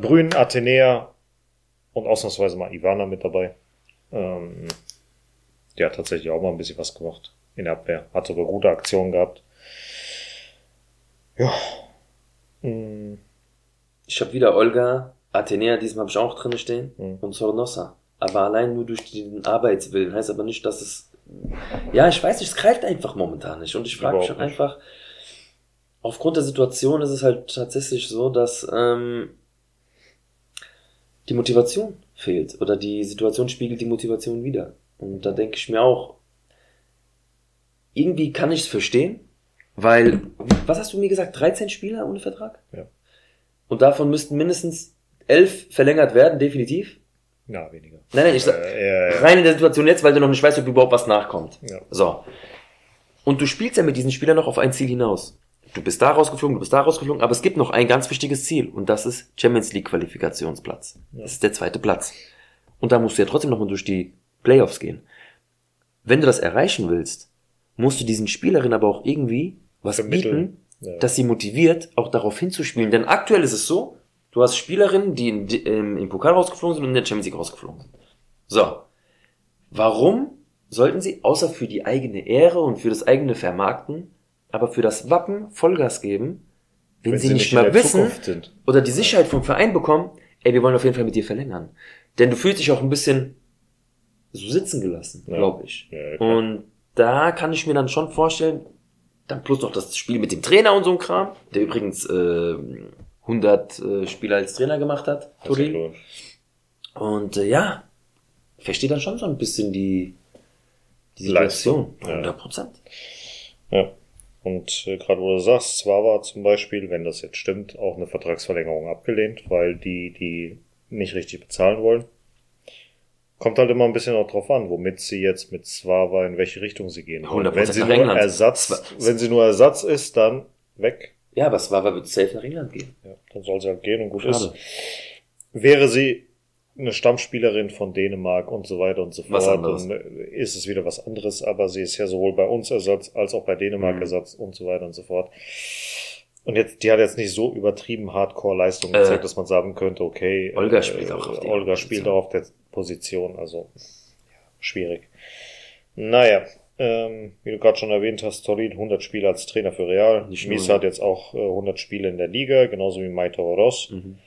Brün, Athenea und ausnahmsweise mal Ivana mit dabei. Ähm, die hat tatsächlich auch mal ein bisschen was gemacht in der Abwehr. Hat sogar gute Aktionen gehabt. Ja. Mm, Ich habe wieder Olga, Athenea, diesmal habe ich auch drin stehen, Mhm. und Sornosa. Aber allein nur durch den Arbeitswillen. Heißt aber nicht, dass es. Ja, ich weiß nicht, es greift einfach momentan nicht. Und ich frage mich einfach, aufgrund der Situation ist es halt tatsächlich so, dass ähm, die Motivation fehlt. Oder die Situation spiegelt die Motivation wieder. Und da denke ich mir auch, irgendwie kann ich es verstehen, weil, was hast du mir gesagt, 13 Spieler ohne Vertrag? Ja. Und davon müssten mindestens elf verlängert werden, definitiv. Na, weniger. Nein, nein, ich sag, Äh, ja, ja. rein in der Situation jetzt, weil du noch nicht weißt, ob überhaupt was nachkommt. Ja. So. Und du spielst ja mit diesen Spielern noch auf ein Ziel hinaus. Du bist da rausgeflogen, du bist da rausgeflogen, aber es gibt noch ein ganz wichtiges Ziel und das ist Champions League Qualifikationsplatz. Das ist der zweite Platz. Und da musst du ja trotzdem nochmal durch die Playoffs gehen. Wenn du das erreichen willst, musst du diesen Spielerinnen aber auch irgendwie was Vermitteln. bieten, dass sie motiviert, auch darauf hinzuspielen. Denn aktuell ist es so, du hast Spielerinnen, die in, ähm, im Pokal rausgeflogen sind und in der Champions League rausgeflogen sind. So. Warum sollten sie, außer für die eigene Ehre und für das eigene Vermarkten, aber für das Wappen Vollgas geben, wenn, sie, nicht in mal wissen oder die Sicherheit vom Verein bekommen, ey, wir wollen auf jeden Fall mit dir verlängern. Denn du fühlst dich auch ein bisschen so sitzen gelassen, Ja. glaube ich. Ja, klar. und da kann ich mir dann schon vorstellen, dann plus noch das Spiel mit dem Trainer und so ein Kram, der übrigens äh, 100 äh, Spiele als Trainer gemacht hat, Turin. Und äh, ja, versteht dann schon so ein bisschen die, die Leistung, Situation. ja. 100 Prozent. Ja. Und äh, gerade wo du sagst, Zwar zum Beispiel, wenn das jetzt stimmt, auch eine Vertragsverlängerung abgelehnt, weil die die nicht richtig bezahlen wollen. Kommt halt immer ein bisschen auch drauf an, womit sie jetzt mit Zwava in welche Richtung sie gehen. wollen. 100% Wenn sie nur. Ersatz, wenn sie nur Ersatz ist, dann weg. Ja, aber es war, weil wir safe nach England gehen. Ja, dann soll sie halt gehen und gut Schade. ist. Wäre sie eine Stammspielerin von Dänemark und so weiter und so Was fort, dann äh, ist es wieder was anderes, aber sie ist ja sowohl bei uns Ersatz als auch bei Dänemark Mhm. Ersatz und so weiter und so fort. Und jetzt, die hat jetzt nicht so übertrieben Hardcore-Leistung Äh, gezeigt, dass man sagen könnte, okay, Olga spielt auch auf der Olga Position. spielt auch auf der Position, also ja, schwierig. Naja, ähm, wie du gerade schon erwähnt hast, Torin 100 Spiele als Trainer für Real. Nicht Mies hat jetzt auch äh, 100 Spiele in der Liga, genauso wie Maito Ross. Mhm.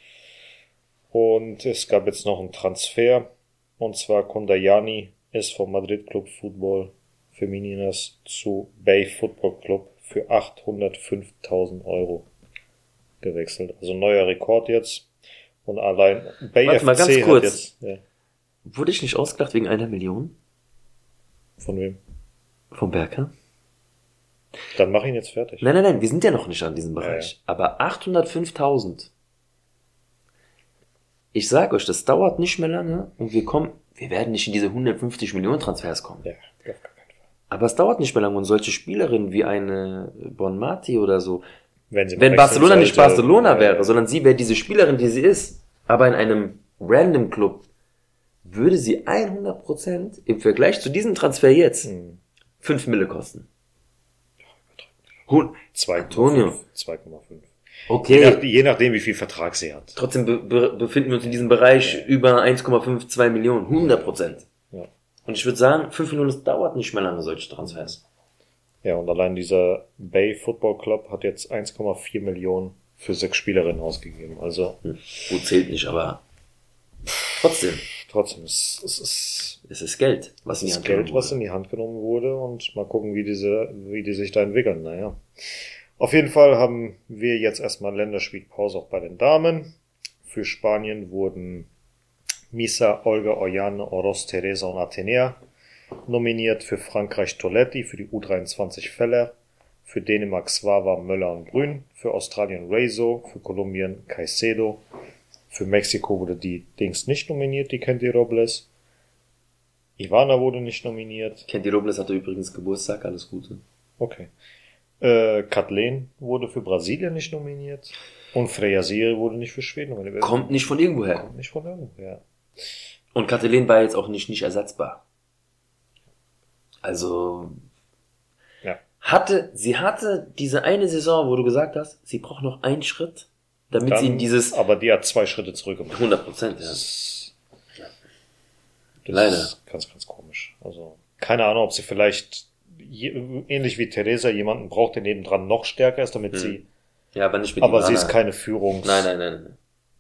Und es gab jetzt noch einen Transfer. Und zwar Kondayani ist vom Madrid Club Football Femininas zu Bay Football Club für 805.000 Euro gewechselt. Also neuer Rekord jetzt. Und allein Bay Warte mal, FC ganz hat kurz. jetzt, ja, Wurde ich nicht ausgelacht wegen einer Million von wem? Vom Berker? Dann mach ihn jetzt fertig. Nein, nein, nein, wir sind ja noch nicht an diesem Ja, Bereich. Aber 805.000. Ich sag euch, das dauert nicht mehr lange und wir kommen, wir werden nicht in diese 150 Millionen Transfers kommen. Ja, Fall. Aber es dauert nicht mehr lange und solche Spielerinnen wie eine Bon Mati oder so, Wenn, wenn Barcelona nicht sollte, Barcelona äh, wäre, sondern sie wäre diese Spielerin, die sie ist, aber in einem random Club, würde sie 100% im Vergleich zu diesem Transfer jetzt hm, 5 Mille kosten. Hun- 2,5. Antonio. 2,5. Je, Okay, nach, je nachdem, wie viel Vertrag sie hat. trotzdem be be befinden wir uns in diesem Bereich Ja. über 1,52 Millionen, 100%. Ja. Und ich würde sagen, 5 Millionen, das dauert nicht mehr lange, solche Transfers. Ja, und allein dieser Bay Football Club hat jetzt 1,4 Millionen für sechs Spielerinnen ausgegeben. Also Hm. Gut, zählt nicht, aber trotzdem, trotzdem, es, es ist es ist Geld, was in die Hand Geld, genommen was wurde. in die Hand genommen wurde und mal gucken, wie diese, wie die sich da entwickeln. Naja. Auf jeden Fall haben wir jetzt erstmal Länderspielpause auch bei den Damen. Für Spanien wurden Misa, Olga, Oyane, Oros, Teresa und Atenea nominiert. Für Frankreich Toletti, für die U23 Feller. Für Dänemark Svava, Möller und Brün. Für Australien Rezo. Für Kolumbien Caicedo. Für Mexiko wurde die Dings nicht nominiert, die ihr Robles. Ivana wurde nicht nominiert. Die Robles hatte übrigens Geburtstag, alles Gute. Okay. Äh, Kathleen wurde für Brasilien nicht nominiert. Und Freya Siri wurde nicht für Schweden nominiert. Kommt nicht von irgendwoher. Kommt nicht von irgendwoher. Und Kathleen war jetzt auch nicht, nicht ersatzbar. Also, Ja. hatte, sie hatte diese eine Saison, wo du gesagt hast, sie braucht noch einen Schritt, damit sie in dieses aber die hat zwei Schritte zurück gemacht. 100 Prozent, ja. Das, das Leider. ist ganz, ganz komisch. Also, keine Ahnung, ob sie vielleicht je, ähnlich wie Theresa jemanden braucht, der nebendran noch stärker ist, damit Hm. sie, Ja, aber nicht mit aber sie ist keine Führungs... Nein, nein, nein, nein.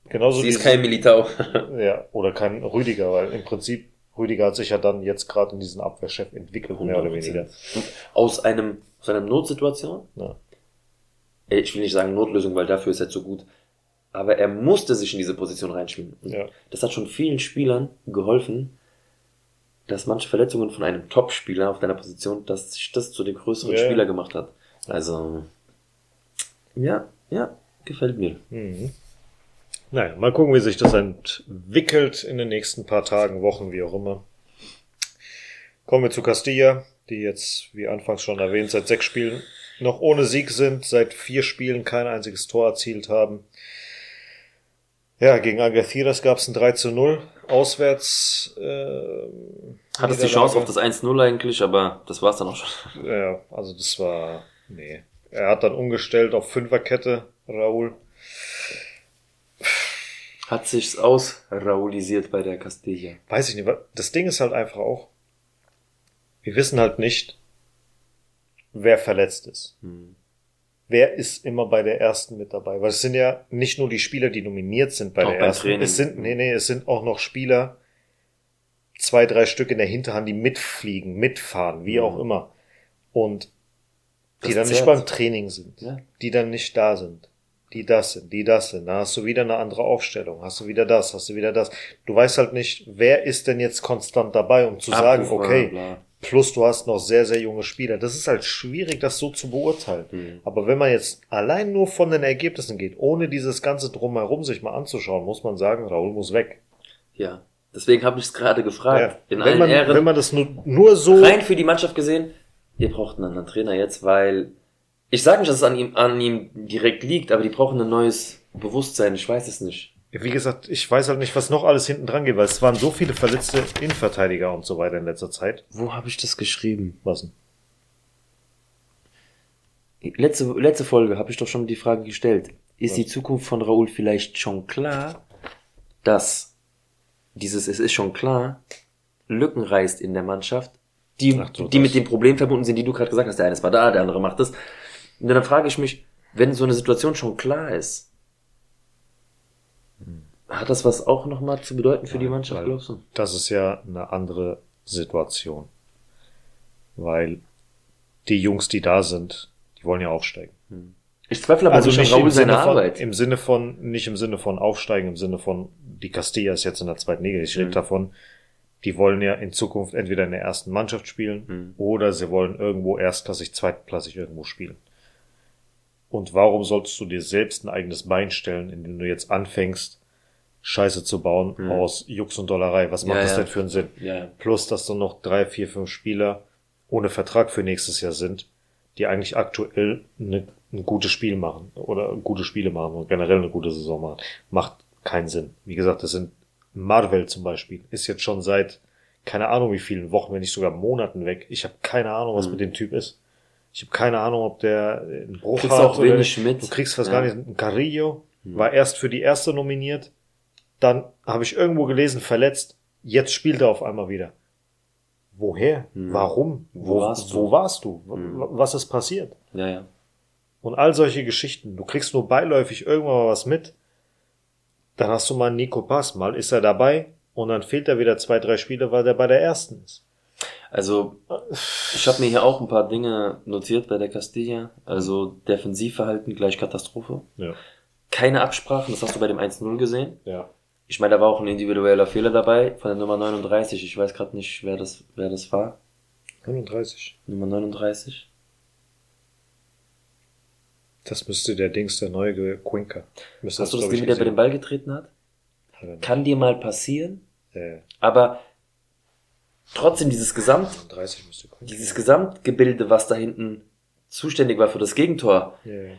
Genauso Sie ist kein Militao. Ja, oder kein Rüdiger, weil im Prinzip Rüdiger hat sich ja dann jetzt gerade in diesen Abwehrchef entwickelt, mehr oder 100%. weniger. Aus einem, aus einer Notsituation, Ja. Äh, ich will nicht sagen Notlösung, weil dafür ist er zu gut, aber er musste sich in diese Position reinspielen. Und Ja. Das hat schon vielen Spielern geholfen, dass manche Verletzungen von einem Top-Spieler auf deiner Position, dass sich das zu dem größeren ja. Spieler gemacht hat. Also, ja, ja, gefällt mir. Mhm. Naja, mal gucken, wie sich das entwickelt in den nächsten paar Tagen, Wochen, wie auch immer. Kommen wir zu Castilla, die jetzt, wie anfangs schon erwähnt, seit sechs Spielen noch ohne Sieg sind, seit vier Spielen kein einziges Tor erzielt haben. Ja, gegen Algeciras gab es ein 3 zu 0 auswärts. Äh, Hattest die Chance auf das 1-0 eigentlich, aber das war's dann auch schon. Ja, also das war, nee. Er hat dann umgestellt auf Fünferkette, Raul. Hat sich's ausraulisiert bei der Castilla. Weiß ich nicht, das Ding ist halt einfach auch, wir wissen halt nicht, wer verletzt ist. Hm. Wer ist immer bei der ersten mit dabei? Weil es sind ja nicht nur die Spieler, die nominiert sind bei Auch der ersten. Training. Es sind, nee, nee, es sind auch noch Spieler, zwei, drei Stück in der Hinterhand, die mitfliegen, mitfahren, wie Mhm. auch immer. Und die Das dann nicht beim Training sind, Ja. die dann nicht da sind, die das sind, die das sind. Dann hast du wieder eine andere Aufstellung, hast du wieder das, hast du wieder das. Du weißt halt nicht, wer ist denn jetzt konstant dabei, um zu sagen, Abrufbar, okay, bla. Plus du hast noch sehr, sehr junge Spieler. Das ist halt schwierig, das so zu beurteilen. Mhm. Aber wenn man jetzt allein nur von den Ergebnissen geht, ohne dieses ganze Drumherum sich mal anzuschauen, muss man sagen, Raul muss weg. Ja. Deswegen habe ich es gerade gefragt. In wenn, allen man, Ehren. wenn man das nur, nur so, rein für die Mannschaft gesehen, ihr braucht einen anderen Trainer jetzt, weil ich sage nicht, dass es an ihm, an ihm direkt liegt, aber die brauchen ein neues Bewusstsein. Ich weiß es nicht. Wie gesagt, ich weiß halt nicht, was noch alles hinten dran geht, weil es waren so viele verletzte Innenverteidiger und so weiter in letzter Zeit. Wo habe ich das geschrieben? Was denn? Letzte, letzte Folge habe ich doch schon die Frage gestellt. Ist Was? die Zukunft von Raoul vielleicht schon klar, dass dieses Es ist schon klar Lücken reißt in der Mannschaft, die, Ach so, die das. mit dem Problem verbunden sind, die du gerade gesagt hast. Der eine ist mal da, der andere macht das. Und dann frage ich mich, wenn so eine Situation schon klar ist, hat das was auch nochmal zu bedeuten für die Nein, Mannschaft, glaubst du? Das ist ja eine andere Situation. Weil die Jungs, die da sind, die wollen ja aufsteigen. Ich zweifle aber also nicht im seine Sinne von, Arbeit. Im Sinne von, nicht im Sinne von aufsteigen, im Sinne von, die Castilla ist jetzt in der zweiten Liga. Ich rede Mhm. davon, die wollen ja in Zukunft entweder in der ersten Mannschaft spielen Mhm. oder sie wollen irgendwo erstklassig, zweitklassig irgendwo spielen. Und warum solltest du dir selbst ein eigenes Bein stellen, indem du jetzt anfängst, Scheiße zu bauen Mhm. aus Jux und Dollerei? Was macht Ja, das ja. denn für einen Sinn? Ja. Plus, dass dann noch drei, vier, fünf Spieler ohne Vertrag für nächstes Jahr sind, die eigentlich aktuell eine, ein gutes Spiel machen oder gute Spiele machen und generell eine gute Saison machen. Macht keinen Sinn. Wie gesagt, das sind Marvel zum Beispiel, ist jetzt schon seit keine Ahnung wie vielen Wochen, wenn nicht sogar Monaten weg. Ich habe keine Ahnung, was Mhm. mit dem Typ ist. Ich habe keine Ahnung, ob der einen Bruch Kriegst hat auch oder wenig mit. Du kriegst fast Ja. gar nicht. Ein Carrillo Mhm. war erst für die erste nominiert, dann habe ich irgendwo gelesen, verletzt. Jetzt spielt er auf einmal wieder. Woher? Mhm. Warum? Wo Wo, warst du? wo warst du? Mhm. Was ist passiert? Ja, ja. Und all solche Geschichten. Du kriegst nur beiläufig irgendwann mal was mit. Dann hast du mal einen Nico Pass. Mal ist er dabei und dann fehlt er wieder zwei, drei Spiele, weil der bei der ersten ist. Also, ich habe mir hier auch ein paar Dinge notiert bei der Castilla. Also, Defensivverhalten gleich Katastrophe. Ja. Keine Absprachen, das hast du bei dem 1-0 gesehen. Ja. Ich meine, da war auch ein individueller Fehler dabei von der Nummer 39. Ich weiß gerade nicht, wer das, wer das war. 39. Nummer 39. Das müsste der Dings, der neue Quinker. Müsste Hast du das gesehen, ich, wie der bei den Ball getreten hat? Kann dir mal passieren, Äh, aber trotzdem dieses Gesamt, 39 müsste Quinker. dieses Gesamtgebilde, was da hinten zuständig war für das Gegentor. Ja, ja.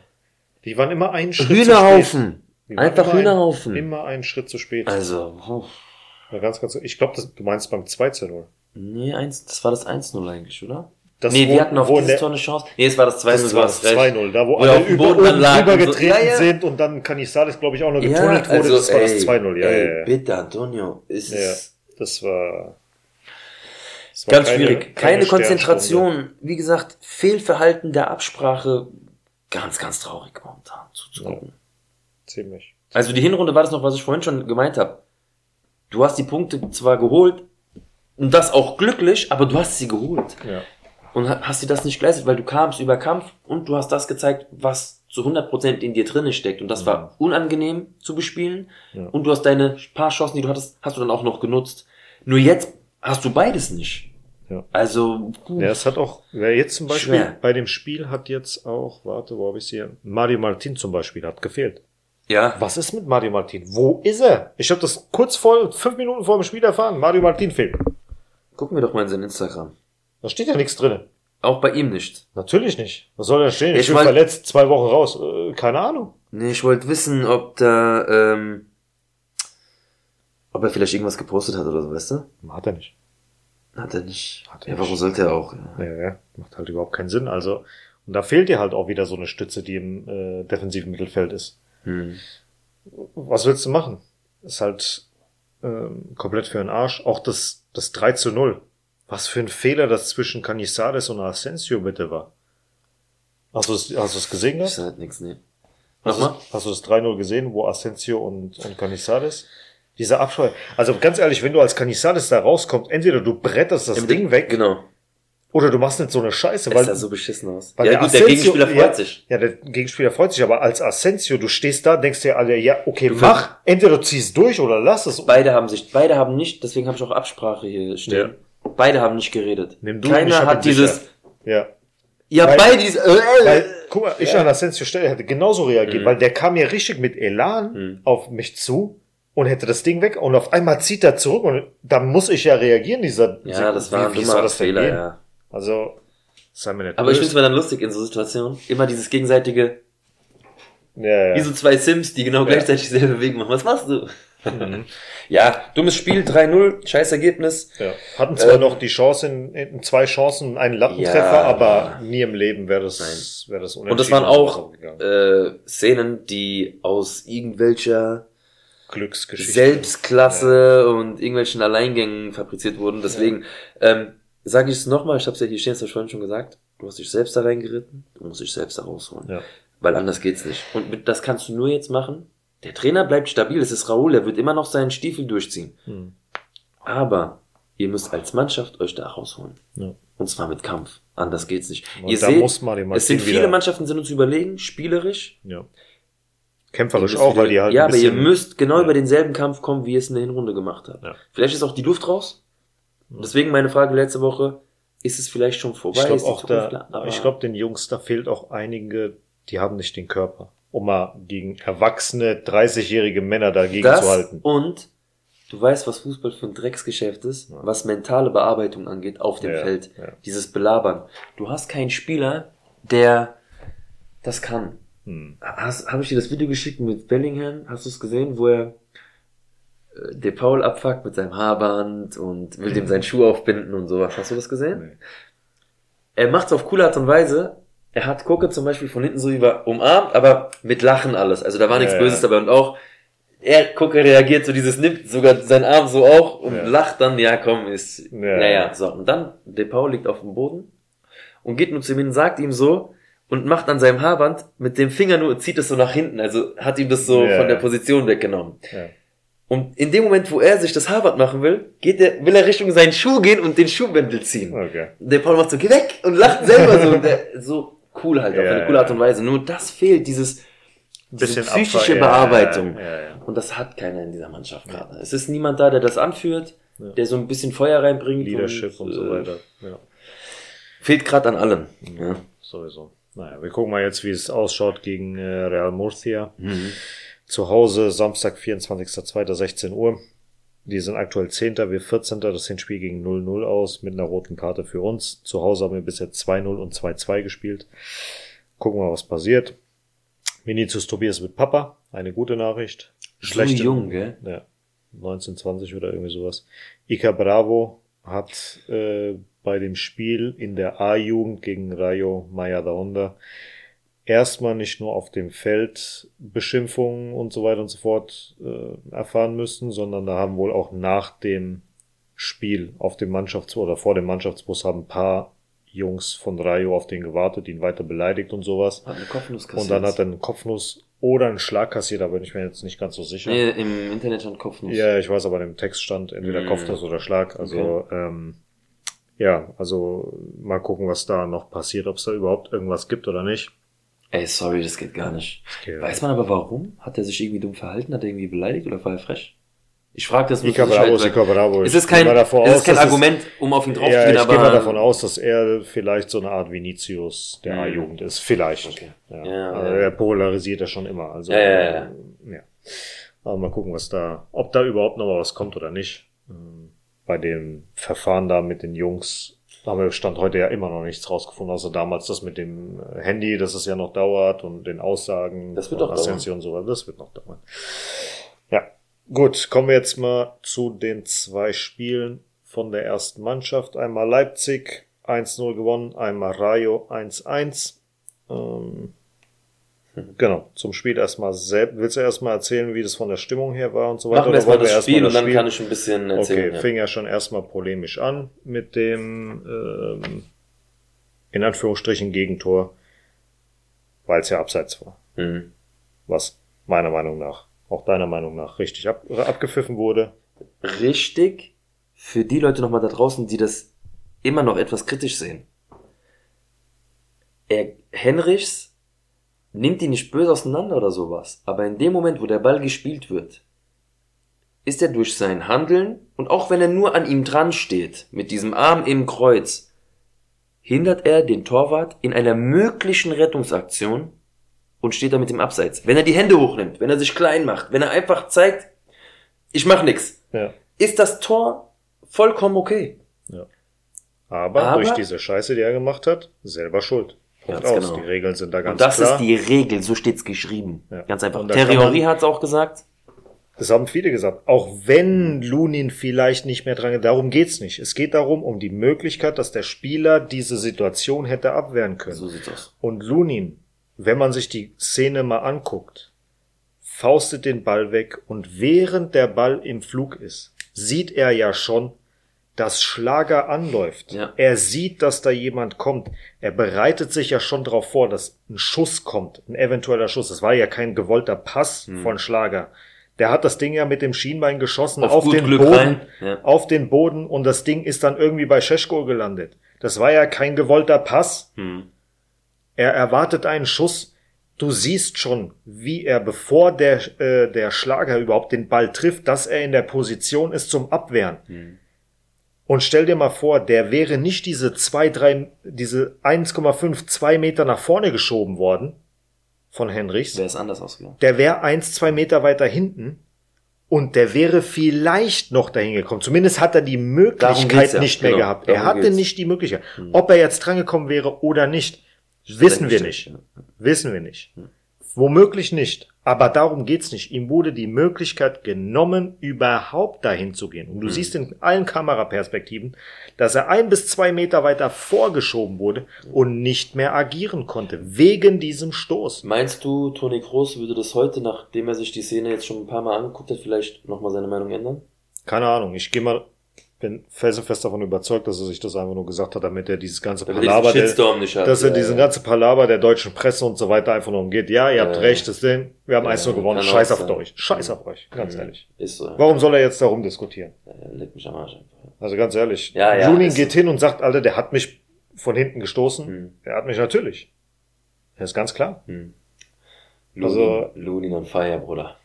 Die waren immer einen Schritt zu spät. Hühnerhaufen! Die Einfach ein- Hühnerhaufen. Immer einen Schritt zu spät. Also, puh. Ja, ganz, ganz, ich glaube, du meinst beim 2 zu 0. nee, eins, das war das 1-0 eigentlich, oder? Das, nee, wo- wir hatten auf dieses der- Tor eine Chance. Nee, es war das 2-0, Das war das recht. 2-0, da wo Wo alle über, und so. Ja, ja. sind und dann Canizares, glaube ich, auch noch Ja, getunnelt wurde. also, das war das ey, 2-0, ja, ey, ja, ja. Bitte, Antonio, ist ja. Das war, das war ganz keine- schwierig. Keine, Sternstunde. Konzentration. Wie gesagt, Fehlverhalten der Absprache. Ganz, ganz traurig momentan zuzugucken. Ziemlich. Also die Hinrunde war das noch, was ich vorhin schon gemeint habe. Du hast die Punkte zwar geholt, und das auch glücklich, aber du hast sie geholt. Ja. Und ha- hast dir das nicht geleistet, weil du kamst über Kampf und du hast das gezeigt, was zu 100% in dir drinne steckt. Und das war unangenehm zu bespielen. Ja. Und du hast deine paar Chancen, die du hattest, hast du dann auch noch genutzt. Nur jetzt hast du beides nicht. Ja. Also, puh. Ja, es hat auch, ja, jetzt zum Beispiel, Schwer. bei dem Spiel hat jetzt auch, warte, wo habe ich sie hier? Mario Martin zum Beispiel hat gefehlt. Ja. Was ist mit Mario Martin? Wo ist er? Ich habe das kurz vor, fünf Minuten vor dem Spiel erfahren. Mario Martin fehlt. Gucken wir doch mal in sein Instagram. Da steht ja nichts drin. Auch bei ihm nicht. Natürlich nicht. Was soll da stehen? Ich, Ich bin mein- verletzt, zwei Wochen raus. Äh, keine Ahnung. Nee, ich wollte wissen, ob da, ähm, ob er vielleicht irgendwas gepostet hat oder so, weißt du? Hat er nicht. Hat er nicht. Hat er ja, warum nicht. sollte er auch? Ja. Ja, ja, macht halt überhaupt keinen Sinn. Also, und da fehlt dir halt auch wieder so eine Stütze, die im äh, defensiven Mittelfeld ist. Hm. Was willst du machen? Ist halt ähm, komplett für den Arsch. Auch das, das 3 zu 0. Was für ein Fehler das zwischen Canizares und Asensio bitte war. Hast du es, hast du es gesehen? Ist gehabt? halt nix, nee. Hast hast du das 3-0 gesehen, wo Asensio und, und Canizares? Dieser Abscheu. Also ganz ehrlich, wenn du als Canizares da rauskommst, entweder du bretterst das Im Ding weg, Genau. Oder du machst nicht so eine Scheiße, weil sah so beschissen aus. Weil ja der gut, der Asensio- Gegenspieler freut ja, sich. Ja, der Gegenspieler freut sich, aber als Asensio, du stehst da, denkst dir alle, ja, okay, Du mach, entweder du ziehst durch oder lass es. Beide haben sich, beide haben nicht, deswegen habe ich auch Absprache hier stehen. Beide haben nicht geredet. Nimm du Keiner hat dieses. Ja. ja, Weil- beide dieses, äh, Weil, guck mal, ich an Asensio Stelle hätte genauso reagiert, Mhm. weil der kam ja richtig mit Elan Mhm. auf mich zu und hätte das Ding weg und auf einmal zieht er zurück und da muss ich ja reagieren, dieser, ja, das war ein dummer das Fehler, ja. Also, sei mir nicht Aber ich finde es mir dann lustig in so Situationen, immer dieses gegenseitige, ja, ja. wie so zwei Sims, die genau gleichzeitig dieselbe Bewegung machen. Was machst du? Mhm. Ja, dummes Spiel, 3-0, scheiß Ergebnis. Ja. Hatten zwar Ähm, noch die Chance in, in zwei Chancen, einen Lattentreffer, Ja. aber nie im Leben wäre das, wäre das Und das waren unentschieden auch äh, Szenen, die aus irgendwelcher Glücksgeschichte. Selbstklasse und irgendwelchen Alleingängen fabriziert wurden. Deswegen ähm, sage ich es nochmal, ich habe es ja hier stehen, das vorhin schon gesagt, du hast dich selbst da reingeritten, du musst dich selbst da rausholen. Ja. Weil anders geht's nicht. Und mit, das kannst du nur jetzt machen. Der Trainer bleibt stabil, es ist Raoul, er wird immer noch seinen Stiefel durchziehen. Hm. Aber ihr müsst als Mannschaft euch da rausholen. Ja. Und zwar mit Kampf. Anders geht's nicht. Und ihr da seht, muss man den es sind viele Mannschaften sind uns überlegen, spielerisch. Ja. Kämpferisch auch, wieder- weil die halt ja, aber ihr müsst genau Ja. über denselben Kampf kommen, wie ihr es in der Hinrunde gemacht habt. Ja. Vielleicht ist auch die Luft raus. Deswegen meine Frage letzte Woche, ist es vielleicht schon vorbei? Ich glaube auch da? Aber ich glaube den Jungs, da fehlt auch einige, die haben nicht den Körper, um mal gegen erwachsene 30-jährige Männer dagegen das zu halten. und du weißt, was Fußball für ein Drecksgeschäft ist, Ja. was mentale Bearbeitung angeht auf dem Ja, Feld. ja. Dieses Belabern. Du hast keinen Spieler, der das kann. Hm. Habe ich dir das Video geschickt mit Bellingham? Hast du es gesehen, wo er De Paul abfuckt mit seinem Haarband und will dem seinen Schuh aufbinden und sowas. Hast du das gesehen? Nee. Er macht es auf coole Art und Weise. Er hat Koke zum Beispiel von hinten so über umarmt, aber mit Lachen alles. Also da war nichts Ja, Böses ja. dabei und auch er Koke reagiert so dieses nimmt sogar seinen Arm so auch und Ja. lacht dann, ja komm, ist, Ja. naja, so. Und dann, De Paul liegt auf dem Boden und geht nur zu ihm und sagt ihm so und macht an seinem Haarband mit dem Finger nur, zieht es so nach hinten, also hat ihm das so von der Position weggenommen. Und in dem Moment, wo er sich das Haarband machen will, geht er, will er Richtung seinen Schuh gehen und den Schuhbändel ziehen. Okay. Der Paul macht so, geh weg und lacht selber so. Und der, so cool halt, auf Ja, eine coole Art und Weise. Nur das fehlt, dieses, diese psychische ja, Bearbeitung. Ja, ja, ja. Und das hat keiner in dieser Mannschaft gerade. Es ist niemand da, der das anführt, der so ein bisschen Feuer reinbringt. Leadership und, so äh, weiter. Ja, Fehlt gerade an allen. Ja. sowieso. Naja, wir gucken mal jetzt, wie es ausschaut gegen äh, Real Murcia. Mhm. Zu Hause, Samstag, 24.02.16 Uhr. Die sind aktuell Zehnter, wir 14. Das Hinspiel gegen 0-0 aus mit einer roten Karte für uns. Zu Hause haben wir bis jetzt 2-0 und 2-2 gespielt. Gucken wir mal, was passiert. Vinicius Tobias mit Papa. Eine gute Nachricht. So jung, gell? Ja. 1920 oder irgendwie sowas. Ica Bravo hat äh, bei dem Spiel in der A-Jugend gegen Rayo Majadahonda erstmal nicht nur auf dem Feld Beschimpfungen und so weiter und so fort äh, erfahren müssen, sondern da haben wohl auch nach dem Spiel auf dem Mannschafts- oder vor dem Mannschaftsbus haben ein paar Jungs von Rayo auf den gewartet, ihn weiter beleidigt und sowas. Hat eine Kopfnuss Und dann hat er einen Kopfnuss oder einen Schlag kassiert, da bin ich mir jetzt nicht ganz so sicher. Nee, im Internet stand Kopfnuss. Ja, ich weiß, aber im Text stand entweder Mm. Kopfnuss oder Schlag. Also ähm, ja, also mal gucken, was da noch passiert, ob es da überhaupt irgendwas gibt oder nicht. Ey, sorry, das geht gar nicht. Okay. Weiß man aber warum? Hat er sich irgendwie dumm verhalten? Hat er irgendwie beleidigt oder war er frech? Ich frage das nur Bravo, Ica Bravo. Es ist Ich kein, es aus, ist kein Argument, um auf ihn drauf ja, zu gehen, ich aber... gehe mal davon aus, dass er vielleicht so eine Art Vinicius der Mhm. A-Jugend ist. Vielleicht. Okay. Ja. Ja, also ja. er polarisiert ja schon immer. Also, Ja, ja, ja, ja. äh, ja. Aber mal gucken, was da, ob da überhaupt noch mal was kommt oder nicht. Ähm, Bei dem Verfahren da mit den Jungs haben wir Stand heute ja immer noch nichts rausgefunden, außer damals das mit dem Handy, dass es ja noch dauert und den Aussagen Das wird von auch dauern. Und so weiter. Das wird noch dauern. Ja. Gut, kommen wir jetzt mal zu den zwei Spielen von der ersten Mannschaft. Einmal Leipzig 1-0 gewonnen, einmal Rayo 1-1. Ähm, genau, zum Spiel erstmal selbst. Willst du erstmal erzählen, wie das von der Stimmung her war und so weiter? Machen wir erstmal das wir Spiel erstmal und dann Spiel? kann ich ein bisschen erzählen. Okay, ja. fing ja schon erstmal polemisch an mit dem ähm, in Anführungsstrichen Gegentor, weil es ja abseits war. Mhm. Was meiner Meinung nach, auch deiner Meinung nach, richtig ab, abgepfiffen wurde. Richtig für die Leute nochmal da draußen, die das immer noch etwas kritisch sehen. Er, Henrichs nimmt ihn nicht böse auseinander oder sowas, aber in dem Moment, wo der Ball gespielt wird, ist er durch sein Handeln und auch wenn er nur an ihm dran steht, mit diesem Arm im Kreuz, hindert er den Torwart in einer möglichen Rettungsaktion und steht damit im Abseits. Wenn er die Hände hochnimmt, wenn er sich klein macht, wenn er einfach zeigt, ich mach nix, Ja. ist das Tor vollkommen okay. Aber, Aber- durch diese Scheiße, die er gemacht hat, selber schuld. Ganz aus. genau. Die Regeln sind da ganz Und das klar. ist die Regel, so steht's geschrieben. Ja. Ganz einfach. Man- hat's auch gesagt. Das haben viele gesagt. Auch wenn Lunin vielleicht nicht mehr dran, darum geht's nicht. Es geht darum, um die Möglichkeit, dass der Spieler diese Situation hätte abwehren können. So sieht's aus. Und Lunin, wenn man sich die Szene mal anguckt, faustet den Ball weg und während der Ball im Flug ist, sieht er ja schon, dass Schlager anläuft. Ja. Er sieht, dass da jemand kommt. Er bereitet sich ja schon darauf vor, dass ein Schuss kommt, ein eventueller Schuss. Das war ja kein gewollter Pass Hm. von Schlager. Der hat das Ding ja mit dem Schienbein geschossen Auf auf, den Glück Boden, ja. auf den Boden und das Ding ist dann irgendwie bei Scheschko gelandet. Das war ja kein gewollter Pass. Hm. Er erwartet einen Schuss. Du siehst schon, wie er, bevor der, äh, der Schlager überhaupt den Ball trifft, dass er in der Position ist zum Abwehren. Hm. Und stell dir mal vor, der wäre nicht diese zwei, drei, diese 1,5, zwei Meter nach vorne geschoben worden von Henrichs. Wäre es anders ausgegangen. Der wäre eins, zwei Meter weiter hinten und der wäre vielleicht noch dahin gekommen. Zumindest hat er die Möglichkeit ja. nicht mehr Genau, gehabt. Er darum hatte geht's. nicht die Möglichkeit. Ob er jetzt drangekommen wäre oder nicht, wissen wir nicht. Wissen wir nicht. Womöglich nicht. Aber darum geht's nicht. Ihm wurde die Möglichkeit genommen, überhaupt dahin zu gehen. Und du siehst in allen Kameraperspektiven, dass er ein bis zwei Meter weiter vorgeschoben wurde und nicht mehr agieren konnte. Wegen diesem Stoß. Meinst du, Toni Kroos würde das heute, nachdem er sich die Szene jetzt schon ein paar Mal angeguckt hat, vielleicht nochmal seine Meinung ändern? Keine Ahnung. Ich gehe mal, bin felsenfest davon überzeugt, dass er sich das einfach nur gesagt hat, damit er dieses ganze Damit er diesen der, hat. dass er Ja, diesen ja. ganzen Palaver der deutschen Presse und so weiter einfach nur umgeht. Ja, ihr habt Ja. recht, das Ding, wir haben Ja, 1 0 gewonnen. Scheiß auf euch. Scheiß auf euch. Ganz Mhm. ehrlich. Ist so. Warum soll er jetzt darum diskutieren? Leck mich am Arsch einfach. Also ganz ehrlich. Ja, ja, Lunin ist geht hin und sagt, Alter, der hat mich von hinten gestoßen. Hm. Er hat mich natürlich. Das ist ganz klar. Hm. Also- Lunin, Lunin on fire, Bruder.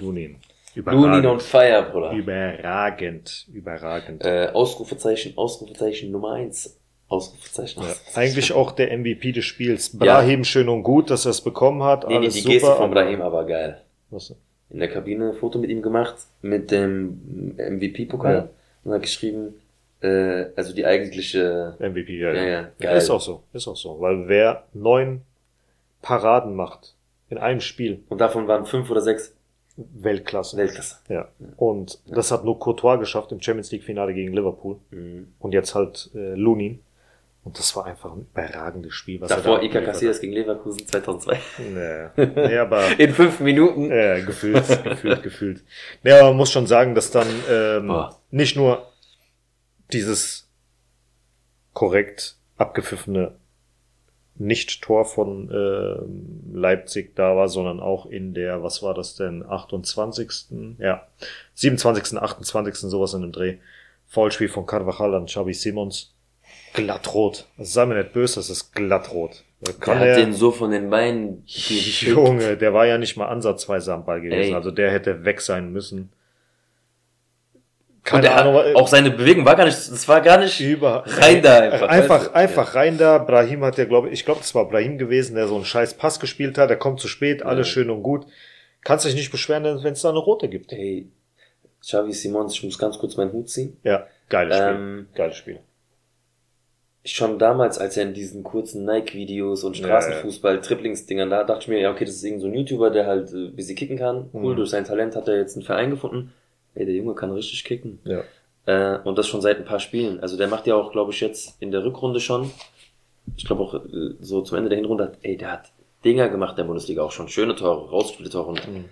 Lunin. Lunin on fire, Bruder. Überragend. Überragend. Äh, Ausrufezeichen, Ausrufezeichen Nummer eins. Ausrufezeichen. Ja, Ausrufezeichen. eigentlich auch der MVP des Spiels. Brahim schön und gut, dass er es bekommen hat. Nee, nee, Alles die super. Geste von Brahim aber geil. Was? In der Kabine ein Foto mit ihm gemacht, mit dem MVP-Pokal. Ja. Und hat geschrieben, äh, also die eigentliche, MVP, ja, Ja, ja. ja, geil. Ist auch so. Ist auch so. Weil wer neun Paraden macht in einem Spiel, und davon waren fünf oder sechs Weltklasse. Weltklasse. Ja. Und das hat nur Courtois geschafft im Champions League Finale gegen Liverpool. Mhm. Und jetzt halt äh, Lunin. Und das war einfach ein überragendes Spiel. Was Davor da Iker abgeliefert Casillas gegen Leverkusen 2002. hat. Nee. nee, aber In fünf Minuten. äh, gefühlt, gefühlt, gefühlt. Nee, aber man muss schon sagen, dass dann ähm, nicht nur dieses korrekt abgepfiffene Nicht-Tor von ähm, Leipzig da war, sondern auch in der, was war das denn, 28. Ja, 27., 28. sowas in dem Dreh. Foulspiel von Carvajal an Xavi Simons. Glattrot. Also sei mir nicht böse, das ist glattrot. Da Der Kann hat er, den so von den Beinen gekickt. Junge, der war ja nicht mal ansatzweise am Ball gewesen. Ey. Also der hätte weg sein müssen. Keine der Ahnung. hat, auch seine Bewegung war gar nicht, das war gar nicht über rein da einfach. Einfach, weißt du? einfach rein da. Brahim hat ja, glaube ich, ich glaube, das war Brahim gewesen, der so einen scheiß Pass gespielt hat. Der kommt zu spät, alles Ja. schön und gut. Kannst dich nicht beschweren, wenn es da eine rote gibt. Ja. Hey, Xavi Simons, ich muss ganz kurz meinen Hut ziehen. Ja, geiles Spiel. Ähm, Geiles Spiel. schon damals, als er in diesen kurzen Nike-Videos und Ja, Straßenfußball, Triplings-Dingern da, dachte ich mir, ja, okay, das ist irgend so ein YouTuber, der halt äh, ein bisschen kicken kann. Cool, Mhm. durch sein Talent hat er jetzt einen Verein gefunden. Ey, der Junge kann richtig kicken. Ja. Äh, und das schon seit ein paar Spielen. Also der macht ja auch, glaube ich, jetzt in der Rückrunde schon. Ich glaube auch äh, so zum Ende der Hinrunde hat, ey, der hat Dinger gemacht in der Bundesliga auch schon. Schöne Tore, rausgespielte Tore und Mhm.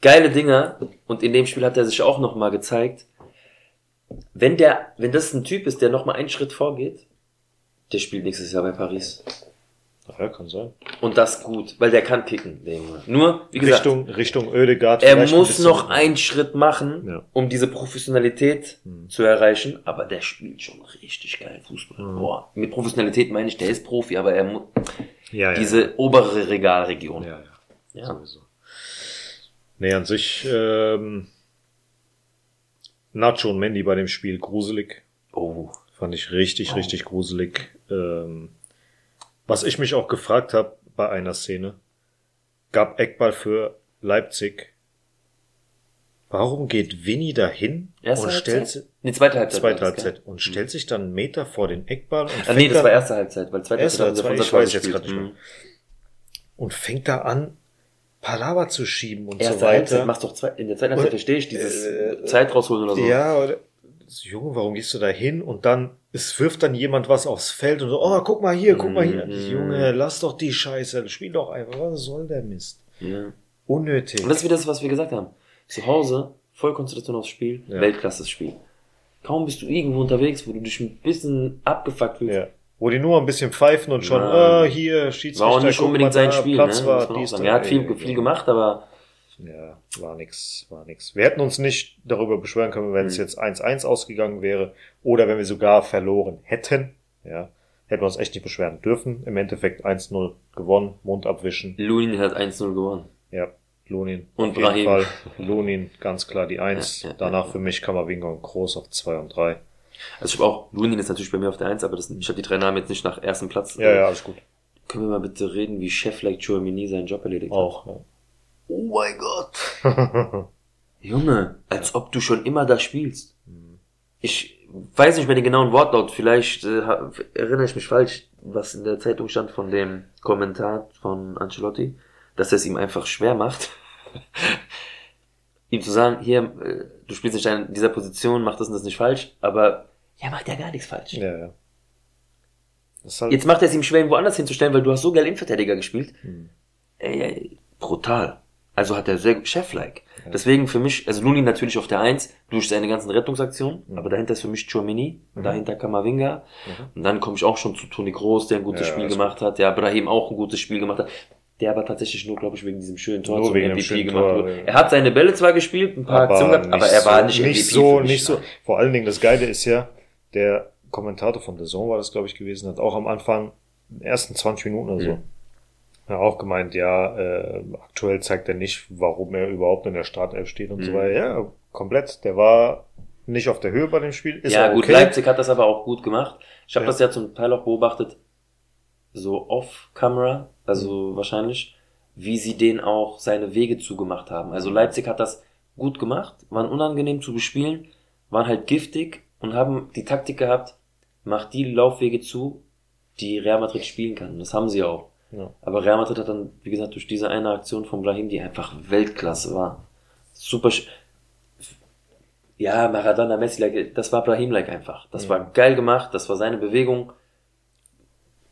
geile Dinger. Und in dem Spiel hat er sich auch nochmal gezeigt. Wenn der, wenn das ein Typ ist, der nochmal einen Schritt vorgeht, der spielt nächstes Jahr bei Paris. Ja, kann sein. Und das gut, weil der kann kicken, der Junge. Nur, wie gesagt, Richtung, Richtung Ödegard. er ein muss bisschen- noch einen Schritt machen, Ja. um diese Professionalität Mhm. zu erreichen, aber der spielt schon richtig geil Fußball. Mhm. Boah, mit Professionalität meine ich, der ist Profi, aber er muss ja, ja, diese obere Regalregion. Ja, ja. Ja. Sowieso. Nee, an sich, ähm, Nacho und Mandy bei dem Spiel gruselig. Oh, Fand ich richtig, Oh. richtig gruselig. Ähm, was ich mich auch gefragt habe bei einer Szene, gab Eckball für Leipzig. Warum geht Winnie dahin erste und stellt Halbzeit? Nee, zweite Halbzeit. zweite? Halbzeit und stellt sich dann einen Meter vor den Eckball und Ah, nee, fängt das war erste Halbzeit, weil zweite Erste Halbzeit Halbzeit, ich weiß jetzt grad nicht Mhm. und fängt da an, Palaver zu schieben und Erste so Halbzeit, weiter. machst doch zwei, in der zweiten Halbzeit verstehe ich dieses äh, Zeit rausholen oder so. Ja, oder, Junge, warum gehst du da hin? Und dann, es wirft dann jemand was aufs Feld und so, oh, guck mal hier, guck mal hier. Mhm. Junge, lass doch die Scheiße, spiel doch einfach. Was soll der Mist? ja. Unnötig. Und das ist wieder das, was wir gesagt haben. Zu Hause, Vollkonzentration aufs Spiel, Ja. Weltklasse-Spiel. Kaum bist du irgendwo unterwegs, wo du dich ein bisschen abgefuckt fühlst. ja. Wo die nur ein bisschen pfeifen und schon, Nein. ah, hier, Schiedsrichter. War auch nicht unbedingt sein Spiel, Platz ne? war, dies, Er hat viel, viel gemacht, aber Ja, war nix, war nix. Wir hätten uns nicht darüber beschweren können, wenn es Mhm. jetzt 1-1 ausgegangen wäre oder wenn wir sogar verloren hätten. Ja, hätten wir uns echt nicht beschweren dürfen. Im Endeffekt 1-0 gewonnen, Mund abwischen. Lunin hat 1-0 gewonnen. Ja, Lunin. Und auf jeden Brahim. Fall. Lunin, ganz klar die 1. Ja, ja, Danach ja. für mich Kammerwinger und Groß auf 2 und 3. Also ich habe auch, Lunin ist natürlich bei mir auf der 1, aber das, ich habe die drei Namen jetzt nicht nach ersten Platz. Ja, ja, alles gut. Können wir mal bitte reden, wie Chef like Chouamini seinen Job erledigt hat? Auch. Oh mein Gott. Junge, als ob du schon immer da spielst. Ich weiß nicht mehr den genauen Wortlaut, vielleicht äh, erinnere ich mich falsch, was in der Zeitung stand von dem Kommentar von Ancelotti, dass er es ihm einfach schwer macht, ihm zu sagen, hier, äh, du spielst nicht in dieser Position, mach das und das nicht falsch, aber er macht ja gar nichts falsch. ja, ja. Halt, Jetzt macht er es ihm schwer, ihn woanders hinzustellen, weil du hast so geil Innenverteidiger gespielt. Hm. Ey, ey, brutal. Also hat er sehr chef-like. Deswegen für mich, also Luni natürlich auf der Eins durch seine ganzen Rettungsaktionen, Mhm. aber dahinter ist für mich Chouamini, Mhm. dahinter Kamavinga. Mhm. Und dann komme ich auch schon zu Toni Groß, der ein gutes Ja, Spiel gemacht hat, der Brahim auch ein gutes Spiel gemacht hat. Der aber tatsächlich nur, glaube ich, wegen diesem schönen Tor Nur zum MVP gemacht Tor, wurde. ja. Er hat seine Bälle zwar gespielt, ein paar Aktionen gehabt, aber er war nicht so, MVP nicht so, nicht so. Vor allen Dingen das Geile ist ja, der Kommentator von The Zone war das, glaube ich, gewesen, hat auch am Anfang, in den ersten 20 Minuten oder so, Mhm. Ja, auch gemeint, ja, äh, aktuell zeigt er nicht, warum er überhaupt in der Startelf steht und so Mhm. weiter. Ja, komplett. Der war nicht auf der Höhe bei dem Spiel. Ist ja, gut, okay. Leipzig hat das aber auch gut gemacht. Ich habe Ja. das ja zum Teil auch beobachtet, so off-camera, also Mhm. wahrscheinlich, wie sie den auch seine Wege zugemacht haben. Also Leipzig hat das gut gemacht, waren unangenehm zu bespielen, waren halt giftig und haben die Taktik gehabt, macht die Laufwege zu, die Real Madrid spielen kann. Das haben sie auch. Ja. Aber Real Madrid hat dann, wie gesagt, durch diese eine Aktion von Brahim, die einfach Weltklasse war. Super. Ja, Maradona, Messi, like, das war Brahim-like einfach. Das Mhm. war geil gemacht, das war seine Bewegung.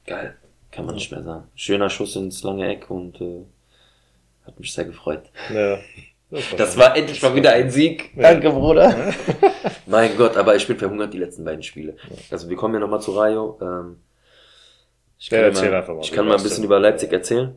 Geil, kann man nicht mehr sagen. Schöner Schuss ins lange Eck und äh, hat mich sehr gefreut. Ja, Das war endlich mal wieder ein Sieg. Ja. Danke, Bruder. mein Gott, aber ich bin verhungert die letzten beiden Spiele. Also wir kommen ja nochmal zu Rayo. Ähm, ich Ja, kann, erzähl mal, mal, ich kann mal ein bisschen über Leipzig erzählen.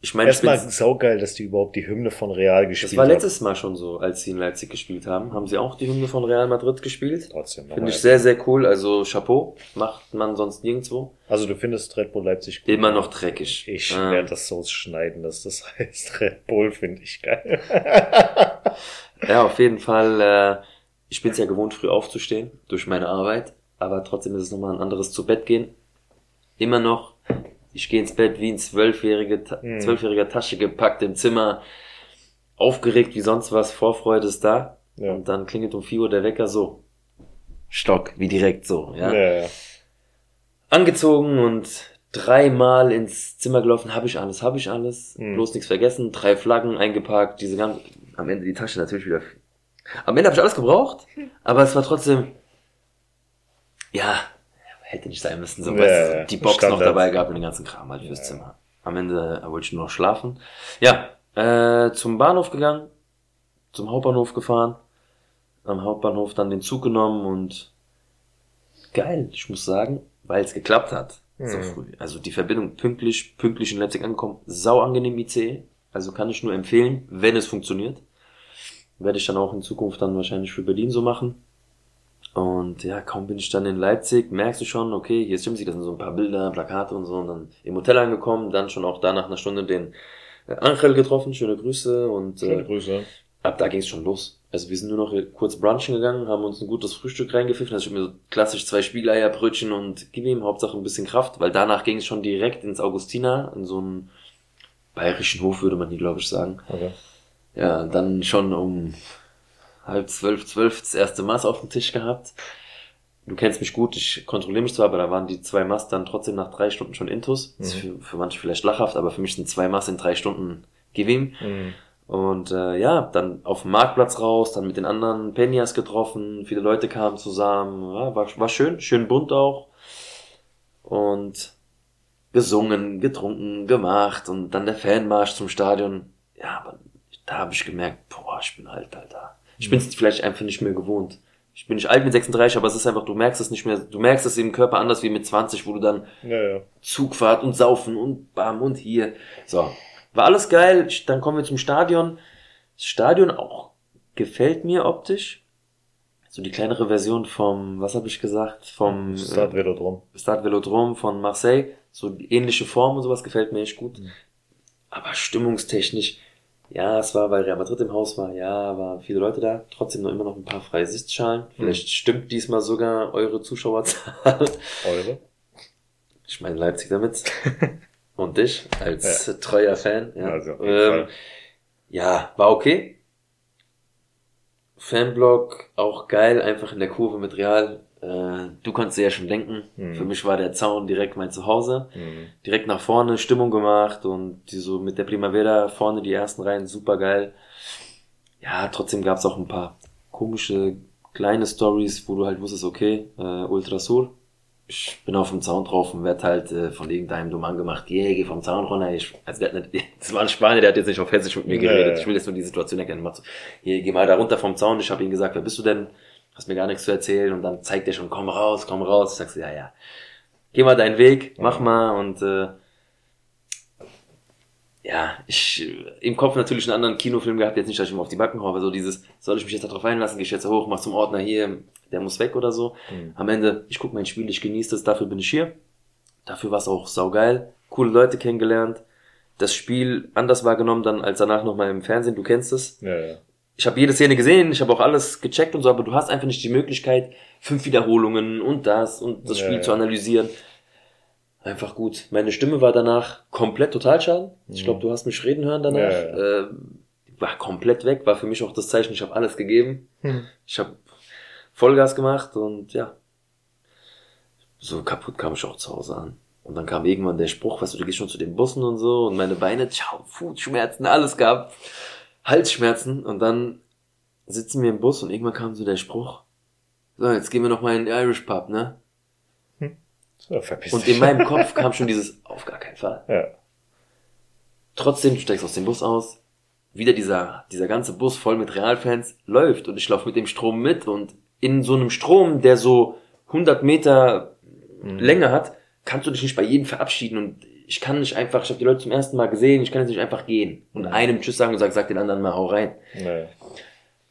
Ich meine, Erstmal saugeil, dass die überhaupt die Hymne von Real gespielt das war haben. letztes Mal schon so, als sie in Leipzig gespielt haben. Haben sie auch die Hymne von Real Madrid gespielt. Trotzdem. Finde ich sehr, sehr cool. Also Chapeau. Macht man sonst nirgendwo. Also du findest Red Bull Leipzig gut? Immer noch dreckig. Ich Ähm, werde das so schneiden, dass das heißt Red Bull, finde ich geil. Ja, auf jeden Fall. Äh, ich bin es ja gewohnt, früh aufzustehen durch meine Arbeit, aber trotzdem ist es nochmal ein anderes zu Bett gehen. Immer noch. Ich gehe ins Bett wie ein zwölfjährige, Mhm. zwölfjähriger Tasche gepackt im Zimmer, aufgeregt wie sonst was, Vorfreude ist da. Ja. Und dann klingelt um 4 Uhr der Wecker so. Stock, wie direkt so, ja. Ja. Angezogen und dreimal ins Zimmer gelaufen, habe ich alles, habe ich alles, Mhm. bloß nichts vergessen, drei Flaggen eingepackt, diese ganze, am Ende die Tasche natürlich wieder Am Ende habe ich alles gebraucht, aber es war trotzdem, ja, hätte nicht sein müssen, so, Ja, ja, die Box Standard. noch dabei gehabt und den ganzen Kram halt fürs Zimmer. Am Ende wollte ich nur noch schlafen. Ja, äh, zum Bahnhof gegangen, zum Hauptbahnhof gefahren, am Hauptbahnhof dann den Zug genommen und geil, ich muss sagen, weil es geklappt hat. So Mhm. früh. Also die Verbindung pünktlich, pünktlich in Leipzig angekommen, sau angenehm ICE. Also kann ich nur empfehlen, wenn es funktioniert. Werde ich dann auch in Zukunft dann wahrscheinlich für Berlin so machen. Und ja, kaum bin ich dann in Leipzig, merkst du schon, okay, hier ist League, das sind so ein paar Bilder, Plakate und so, und dann im Hotel angekommen, dann schon auch da nach einer Stunde den äh, Angel getroffen, schöne Grüße und Schöne äh, Grüße. ab da ging es schon los. Also wir sind nur noch kurz brunchen gegangen, haben uns ein gutes Frühstück reingepfiffen. Also ich mir so klassisch zwei Spiegeleier, Brötchen und gib ihm Hauptsache ein bisschen Kraft, weil danach ging es schon direkt ins Augustina, in so einen bayerischen Hof, würde man hier, glaube ich, sagen. Okay. Ja, dann schon um halb zwölf, zwölf das erste Maß auf dem Tisch gehabt. Du kennst mich gut, ich kontrolliere mich zwar, aber da waren die zwei Maß dann trotzdem nach drei Stunden schon Intus. Das ist für, für manche vielleicht lachhaft, aber für mich sind zwei Maß in drei Stunden gib ihm. Mhm. Und äh, ja, dann auf dem Marktplatz raus, dann mit den anderen Peñas getroffen, viele Leute kamen zusammen, ja, war, war schön, schön bunt auch. Und gesungen, getrunken, gemacht und dann der Fanmarsch zum Stadion. Ja, aber da habe ich gemerkt, boah, ich bin alt, Alter. Ich bin es vielleicht einfach nicht mehr gewohnt. Ich bin nicht alt mit 36, aber es ist einfach, du merkst es nicht mehr, du merkst es im Körper anders wie mit 20, wo du dann Ja, ja. Zugfahrt und Saufen und bam und hier. So. War alles geil. Dann kommen wir zum Stadion. Das Stadion auch gefällt mir optisch. So die kleinere Version vom, was habe ich gesagt, vom Start wieder drum. äh, Stade Velodrome von Marseille. So ähnliche Form und sowas gefällt mir echt gut. Aber stimmungstechnisch, ja, es war, weil Real Madrid im Haus war, ja, waren viele Leute da. Trotzdem noch immer noch ein paar freie Sitzschalen. Vielleicht stimmt diesmal sogar eure Zuschauerzahl. Eure? Ich meine Leipzig damit. Und dich als treuer Fan. Ja. Also, ähm, ja, war okay. Fanblock auch geil, einfach in der Kurve mit Real. Äh, du kannst dir ja schon denken. Mhm. Für mich war der Zaun direkt mein Zuhause. Mhm. Direkt nach vorne Stimmung gemacht und die so mit der Primavera vorne die ersten Reihen super geil. Ja, trotzdem gab's auch ein paar komische kleine Stories, wo du halt wusstest, okay, äh, Ultrasur. Ich bin auf dem Zaun drauf und werd halt äh, von irgendeinem dumm angemacht, yeah, geh vom Zaun runter. Ich, also der hat nicht, das war ein Spanier, der hat jetzt nicht auf Hessisch mit mir Nee. geredet. Ich will jetzt nur die Situation erkennen. Macht so, hier, geh mal da runter vom Zaun. Ich habe ihm gesagt, wer bist du denn? Hast mir gar nichts zu erzählen. Und dann zeigt er schon, komm raus, komm raus. Ich sag so, ja, ja. Geh mal deinen Weg, mach mal und äh, ja, ich äh, im Kopf natürlich einen anderen Kinofilm gehabt, jetzt nicht, dass ich ihm auf die Backen haue, aber so dieses, soll ich mich jetzt darauf einlassen, geh ich jetzt hoch, mach zum Ordner hier, der muss weg oder so. Mhm. Am Ende, ich gucke mein Spiel, ich genieße das, dafür bin ich hier. Dafür war es auch saugeil. Coole Leute kennengelernt. Das Spiel anders wahrgenommen dann als danach nochmal im Fernsehen, du kennst es. Ja, ja. Ich habe jede Szene gesehen, ich habe auch alles gecheckt und so, aber du hast einfach nicht die Möglichkeit, fünf Wiederholungen und das und das Ja, Spiel ja. zu analysieren. Einfach gut. Meine Stimme war danach komplett Totalschaden. Ich glaube, du hast mich reden hören danach. Mhm. Ja. Äh, war komplett weg, war für mich auch das Zeichen, ich habe alles gegeben. Hm. Ich habe Vollgas gemacht und ja. So kaputt kam ich auch zu Hause an. Und dann kam irgendwann der Spruch, weißt du, du gehst schon zu den Bussen und so und meine Beine, ciao, Fußschmerzen, alles gehabt. Halsschmerzen und dann sitzen wir im Bus und irgendwann kam so der Spruch, so, jetzt gehen wir noch mal in den Irish Pub, ne? So, verpiss Und dich. in meinem Kopf kam schon dieses, auf gar keinen Fall. Ja. Trotzdem, du steigst aus dem Bus aus, wieder dieser, dieser ganze Bus voll mit Realfans läuft und ich laufe mit dem Strom mit und in so einem Strom, der so 100 Meter Länge hat, kannst du dich nicht bei jedem verabschieden und ich kann nicht einfach, ich habe die Leute zum ersten Mal gesehen, ich kann jetzt nicht einfach gehen und einem Tschüss sagen und sagen, sag den anderen mal hau rein. Ja.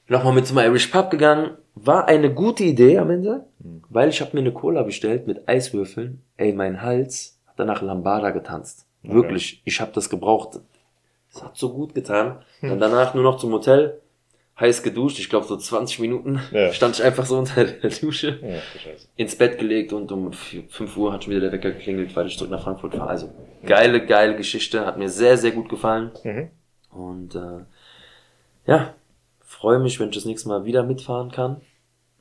Nochmal mit zum Irish Pub gegangen, war eine gute Idee am Ende, weil ich habe mir eine Cola bestellt mit Eiswürfeln. Ey, mein Hals hat danach Lambada getanzt. Wirklich, ich habe das gebraucht. Es hat so gut getan. Dann danach nur noch zum Hotel, heiß geduscht, ich glaube so 20 Minuten, Ja. stand ich einfach so unter der Dusche, Ja, ins Bett gelegt und um 5 Uhr hat schon wieder der Wecker geklingelt, weil ich zurück nach Frankfurt fahre. Also geile, geile Geschichte, hat mir sehr, sehr gut gefallen. Mhm. Und äh, ja, freue mich, wenn ich das nächste Mal wieder mitfahren kann.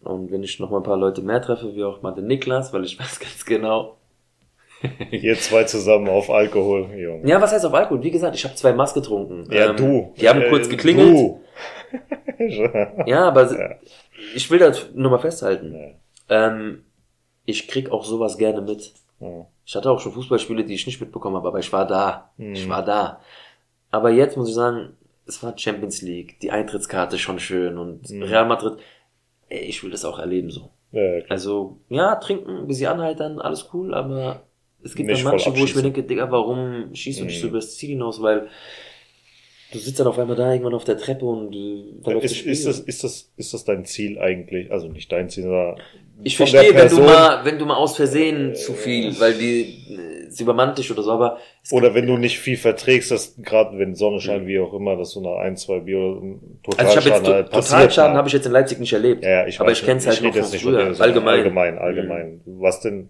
Und wenn ich noch mal ein paar Leute mehr treffe, wie auch mal den Niklas, weil ich weiß ganz genau. Ihr zwei zusammen auf Alkohol, Junge. Ja, was heißt auf Alkohol? Wie gesagt, ich habe zwei Maß getrunken. Ja, Ähm, du. Die haben Äh, kurz geklingelt. Du. Ja, aber Ja. ich will das nur mal festhalten. Ja. Ähm, ich krieg auch sowas gerne mit. Ja. Ich hatte auch schon Fußballspiele, die ich nicht mitbekommen habe, aber ich war da. Mhm. Ich war da. Aber jetzt muss ich sagen, es war Champions League, die Eintrittskarte schon schön und Mhm. Real Madrid, ey, ich will das auch erleben so. Ja. Also, ja, trinken, ein bisschen anhaltern, alles cool, aber es gibt Nicht manche, wo ich mir denke, Digga, warum schießt du nicht Mhm. so übers Ziel hinaus, weil du sitzt dann auf einmal da irgendwann auf der Treppe und äh, dann ist, ist, das, ist, das, ist das dein Ziel eigentlich? Also nicht dein Ziel, sondern Ich verstehe, wenn du mal, wenn du mal aus Versehen zu viel, weil die, äh, sie übermannt dich oder so, aber Oder wenn du nicht viel verträgst, dass gerade wenn Sonne scheint, Mhm. wie auch immer, dass du nach ein, zwei Bier ein Also ich habe jetzt Totalschaden halt. Totalschaden mal. habe ich jetzt in Leipzig nicht erlebt. Ja, ja, ich aber weiß ich kenne es halt noch von früher. allgemein. Allgemein, allgemein. Was denn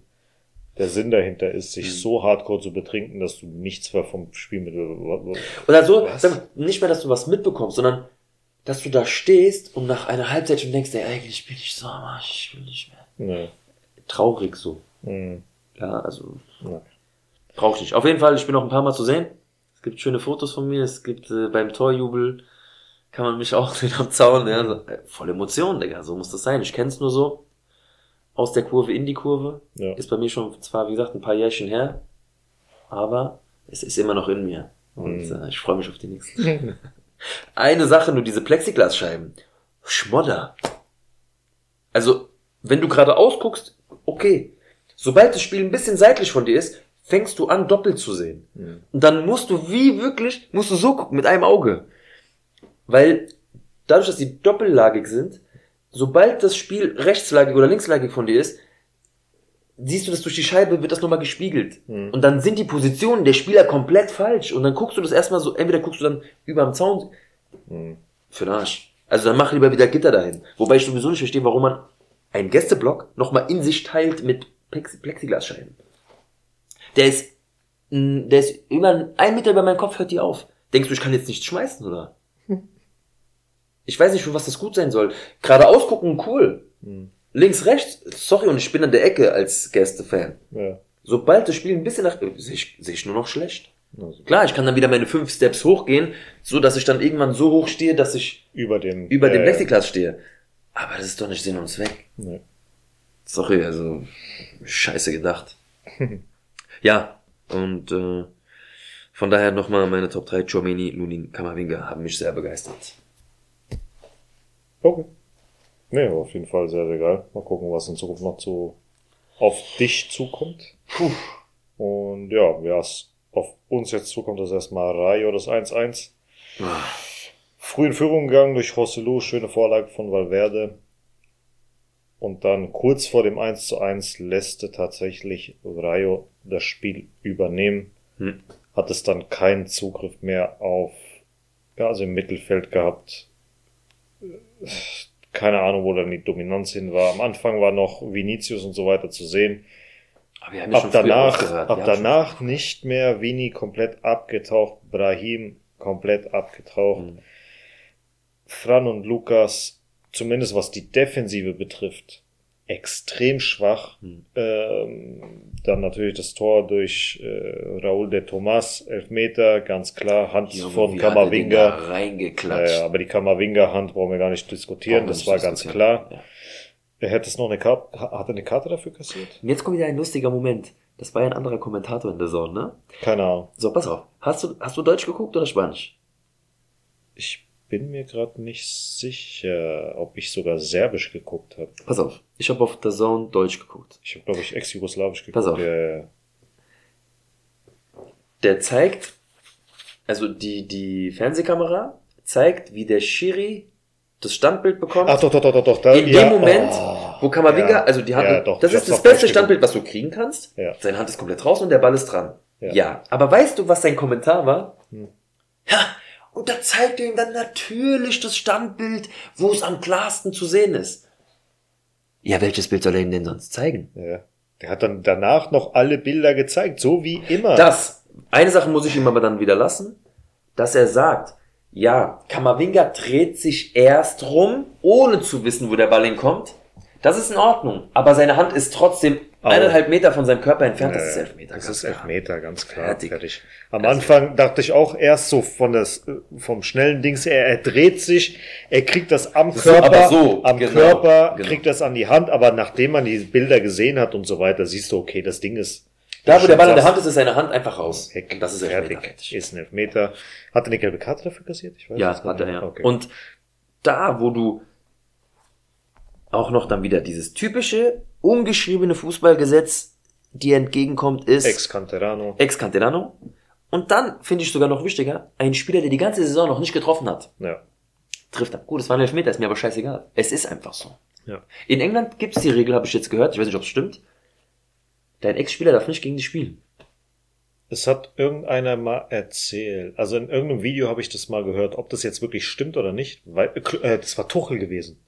der Sinn dahinter ist, sich Mhm. so hardcore zu betrinken, dass du nichts mehr vom Spiel mit. Oder so, mal, nicht mehr, dass du was mitbekommst, sondern dass du da stehst und nach einer Halbzeit schon denkst, ey, eigentlich bin ich so am Arsch, ich will nicht mehr. Ne. Traurig so. Hm. Ja, also Ja. brauche ich nicht. Auf jeden Fall, ich bin noch ein paar Mal zu sehen. Es gibt schöne Fotos von mir. Es gibt äh, beim Torjubel kann man mich auch sehen am Zaun. Ja, äh, voll Emotionen, Digga. So muss das sein. Ich kenn's nur so. Aus der Kurve in die Kurve. Ja. Ist bei mir schon zwar, wie gesagt, ein paar Jährchen her. Aber es ist immer noch in mir. Und Mhm. äh, ich freue mich auf die nächsten. Eine Sache, nur diese Plexiglasscheiben. Schmodder. Also, wenn du gerade ausguckst, okay. Sobald das Spiel ein bisschen seitlich von dir ist, fängst du an, doppelt zu sehen. Hm. Und dann musst du wie wirklich, musst du so gucken, mit einem Auge. Weil dadurch, dass die doppellagig sind, sobald das Spiel rechtslagig oder linkslagig von dir ist, siehst du das durch die Scheibe, wird das nochmal gespiegelt. Hm. Und dann sind die Positionen der Spieler komplett falsch. Und dann guckst du das erstmal so, entweder guckst du dann über am Zaun, Hm. für den Arsch. Also dann mach lieber wieder Gitter dahin. Wobei ich sowieso nicht verstehe, warum man einen Gästeblock nochmal in sich teilt mit Plex Plexiglasscheiben. Der ist, der ist über ein Meter über meinem Kopf, hört die auf. Denkst du, ich kann jetzt nichts schmeißen, oder? Ich weiß nicht, für was das gut sein soll. Geradeaus gucken, cool. Hm. Links, rechts, sorry, und ich bin an der Ecke als Gästefan. Ja. Sobald das Spiel ein bisschen nach, sehe ich, sehe ich nur noch schlecht. Also Klar, ich kann dann wieder meine fünf Steps hochgehen, so dass ich dann irgendwann so hoch stehe, dass ich über dem. über dem äh, Plexiglas stehe. Aber das ist doch nicht Sinn und Zweck. Ne. Sorry, also scheiße gedacht. ja, und äh, von daher nochmal meine Top 3, Chomini, Lunin, Kamavinga, haben mich sehr begeistert. Okay. Nee, aber auf jeden Fall sehr, sehr geil. Mal gucken, was in Zukunft noch so auf dich zukommt. Puh. Und ja, was auf uns jetzt zukommt, ist erstmal Rayo das 1-1. Ah, Früh in Führung gegangen durch Joselu, schöne Vorlage von Valverde. Und dann kurz vor dem 1 zu 1 lässt tatsächlich Rayo das Spiel übernehmen. Hm. Hat es dann keinen Zugriff mehr auf, ja, also im Mittelfeld gehabt. Keine Ahnung, wo dann die Dominanz hin war. Am Anfang war noch Vinicius und so weiter zu sehen. Aber Ab schon danach, ab danach nicht mehr Vini komplett abgetaucht, Brahim komplett abgetaucht. schon- Hm. Fran und Lukas, zumindest was die Defensive betrifft, extrem schwach. Hm. Ähm, dann natürlich das Tor durch äh, Raúl de Tomas, Elfmeter, ganz klar, Hand Junge, von Kamavinga. Reingeklatscht. Ja, ja, aber die Kamavinga-Hand brauchen wir gar nicht diskutieren, das nicht war ganz diskutieren. klar. Ja. Er hätte es noch eine Karte, hat er eine Karte dafür kassiert? Und jetzt kommt wieder ein lustiger Moment. Das war ja ein anderer Kommentator in der Zone, ne? Keine Ahnung. So, pass auf. Hast du, hast du Deutsch geguckt oder Spanisch? Ich bin mir gerade nicht sicher, ob ich sogar Serbisch geguckt habe. Pass auf. Ich habe auf der Zone Deutsch geguckt. Ich habe, glaube ich, ex-jugoslawisch geguckt. Pass auf. Ja. Der zeigt, also die, die Fernsehkamera zeigt, wie der Schiri das Standbild bekommt. Ach doch, doch, doch, doch, doch. Da, in ja, dem Moment, oh, wo Kamavinga, ja, also die Hand, ja, doch, das ist das beste Standbild, was du kriegen kannst. Ja. Seine Hand ist komplett draußen und der Ball ist dran. Ja. Ja. Aber weißt du, was sein Kommentar war? Hm. Ja, und da zeigt er ihm dann natürlich das Standbild, wo es am klarsten zu sehen ist. Ja, welches Bild soll er ihm denn sonst zeigen? Ja. Der hat dann danach noch alle Bilder gezeigt, so wie immer. Das, eine Sache muss ich ihm aber dann wieder lassen, dass er sagt, ja, Kamavinga dreht sich erst rum, ohne zu wissen, wo der Ball hinkommt. Das ist in Ordnung. Aber seine Hand ist trotzdem eineinhalb Meter von seinem Körper entfernt, das ist. Elfmeter. Das ganz ist. Elfmeter, ganz klar. Fertig. Fertig. Am Also- Anfang dachte ich auch erst so von das, vom schnellen Dings, er, er dreht sich, er kriegt das am Körper, so, am genau, Körper, genau. kriegt das an die Hand, aber nachdem man die Bilder gesehen hat und so weiter, siehst du, okay, das Ding ist Da, wo der Ball in der Hand ist, ist seine Hand einfach raus. Heck, Und das ist Elfmeter. fertig. Ist ein Elfmeter. Hat er eine gelbe Karte dafür kassiert? Ich weiß Ja, hat er, ja. Okay. Und da, wo du auch noch dann wieder dieses typische, ungeschriebene Fußballgesetz dir entgegenkommt, ist Ex Canterano. ex Canterano. Und dann, finde ich sogar noch wichtiger, ein Spieler, der die ganze Saison noch nicht getroffen hat, Ja. trifft er. Gut, es war ein Elfmeter, ist mir aber scheißegal. Es ist einfach so. Ja. In England gibt es die Regel, habe ich jetzt gehört, ich weiß nicht, ob es stimmt. Dein Ex-Spieler darf nicht gegen dich spielen. Es hat irgendeiner mal erzählt, also in irgendeinem Video habe ich das mal gehört, ob das jetzt wirklich stimmt oder nicht, weil äh, das war Tuchel gewesen.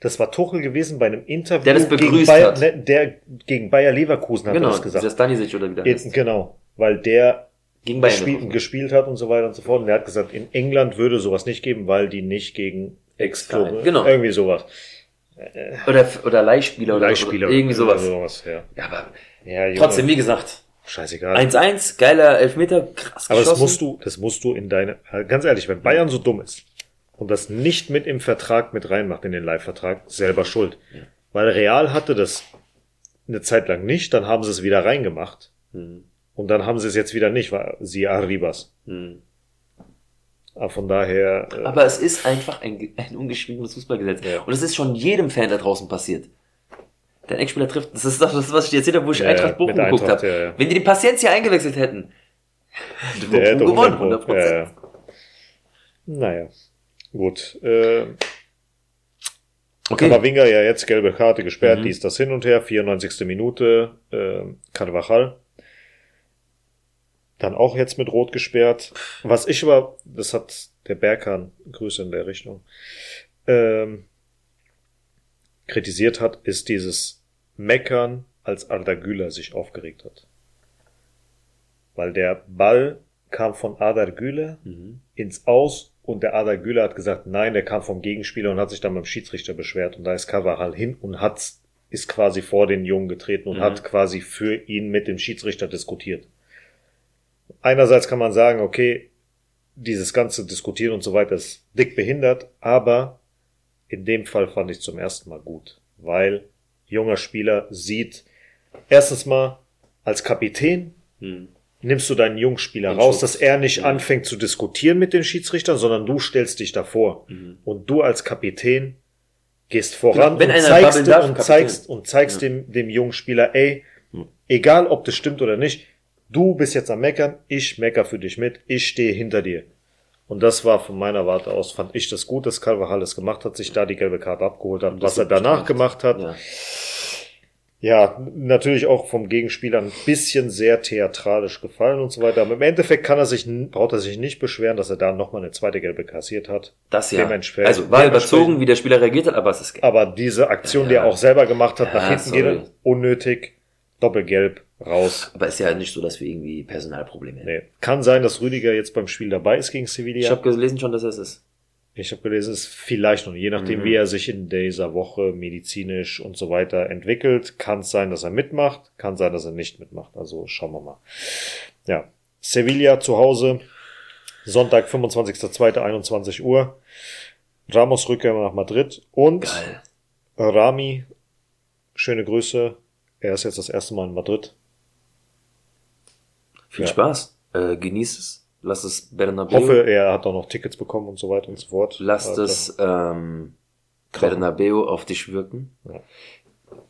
Das war Tuchel gewesen bei einem Interview, Der das gegen begrüßt Bayer, hat. ne, der gegen Bayer Leverkusen hat er genau, das gesagt. dieser Stanisic oder wie der heißt. Genau, weil der Gegen Bayern gespielt, gespielt hat und so weiter und so fort. Und er hat gesagt, in England würde sowas nicht geben, weil die nicht gegen Ex-Club, Genau. irgendwie sowas. Oder, oder Leihspieler oder, Leihspieler. oder irgendwie sowas. sowas ja. Ja, aber ja Junge, trotzdem, wie gesagt, scheißegal. 1-1, geiler Elfmeter, krass Aber das geschossen. musst du, das musst du in deine, ganz ehrlich, wenn Bayern so dumm ist und das nicht mit im Vertrag mit reinmacht, in den Live-Vertrag, selber schuld. Weil Real hatte das eine Zeit lang nicht, dann haben sie es wieder reingemacht Hm, und dann haben sie es jetzt wieder nicht, weil sie Arribas. hm. Aber von daher, äh, Aber es ist einfach ein, ein ungeschriebenes Fußballgesetz. Ja. Und es ist schon jedem Fan da draußen passiert. Dein Ex-Spieler trifft, das ist doch das, was ich dir erzählt habe, wo ich Ja, Eintracht ja, Bochum geguckt habe. ja, ja. Wenn die den Paciencia eingewechselt hätten, hätte Bochum gewonnen, 100 100%. Ja, ja. Naja, gut. Äh, Okay. Kamavinga ja jetzt gelbe Karte gesperrt, Mhm. dies, das hin und her, 94. Minute, äh, Carvajal. Dann auch jetzt mit Rot gesperrt. Was ich aber, das hat der Berghahn, Grüße in der Richtung, ähm, kritisiert hat, ist dieses Meckern, als Arda Güler sich aufgeregt hat. Weil der Ball kam von Arda Güler Mhm. ins Aus und der Ada Güler hat gesagt, nein, der kam vom Gegenspieler und hat sich dann beim Schiedsrichter beschwert und da ist Carvajal hin und hat, ist quasi vor den Jungen getreten und Mhm. hat quasi für ihn mit dem Schiedsrichter diskutiert. Einerseits kann man sagen, okay, dieses ganze Diskutieren und so weiter ist dick behindert, aber in dem Fall fand ich zum ersten Mal gut, weil junger Spieler sieht, erstens mal als Kapitän Hm. Nimmst du deinen Jungspieler Den raus, Schutz. dass er nicht Ja. anfängt zu diskutieren mit den Schiedsrichtern, sondern du stellst dich davor. Mhm. Und du als Kapitän gehst voran Wenn und zeigst, darf, und zeigst, und zeigst Ja. dem, dem jungen Spieler, ey, Mhm. egal ob das stimmt oder nicht, du bist jetzt am Meckern, ich mecker für dich mit, ich stehe hinter dir. Und das war von meiner Warte aus, fand ich das gut, dass Carvajal es gemacht hat, sich da die gelbe Karte abgeholt hat. Was er danach gemacht. gemacht hat, Ja. Ja, natürlich auch vom Gegenspieler ein bisschen sehr theatralisch gefallen und so weiter. Aber im Endeffekt kann er sich, braucht er sich nicht beschweren, dass er da nochmal eine zweite Gelbe kassiert hat. Das ja. Also war überzogen, wie der Spieler reagiert hat, aber es ist Aber diese Aktion, die Ja. er auch selber gemacht hat, Ja, nach hinten sorry. gehen, unnötig, doppelgelb, raus. Aber ist ja nicht so, dass wir irgendwie Personalprobleme hätten. Nee. Kann sein, dass Rüdiger jetzt beim Spiel dabei ist gegen Sevilla. Ich habe gelesen schon, dass er es ist. Ich habe gelesen, es ist vielleicht noch, je nachdem, Mhm. wie er sich in dieser Woche medizinisch und so weiter entwickelt, kann es sein, dass er mitmacht, kann sein, dass er nicht mitmacht. Also schauen wir mal. Ja, Sevilla zu Hause, Sonntag, 25.02., Uhr. Ramos Rückkehr nach Madrid und Geil. Rami, schöne Grüße. Er ist jetzt das erste Mal in Madrid. Viel Ja. Spaß. Äh, genieß es. Lass es Bernabeu. Hoffe, er hat auch noch Tickets bekommen und so weiter und so fort. Lass Also, das ähm, Krachen. Bernabeu auf dich wirken. Ja.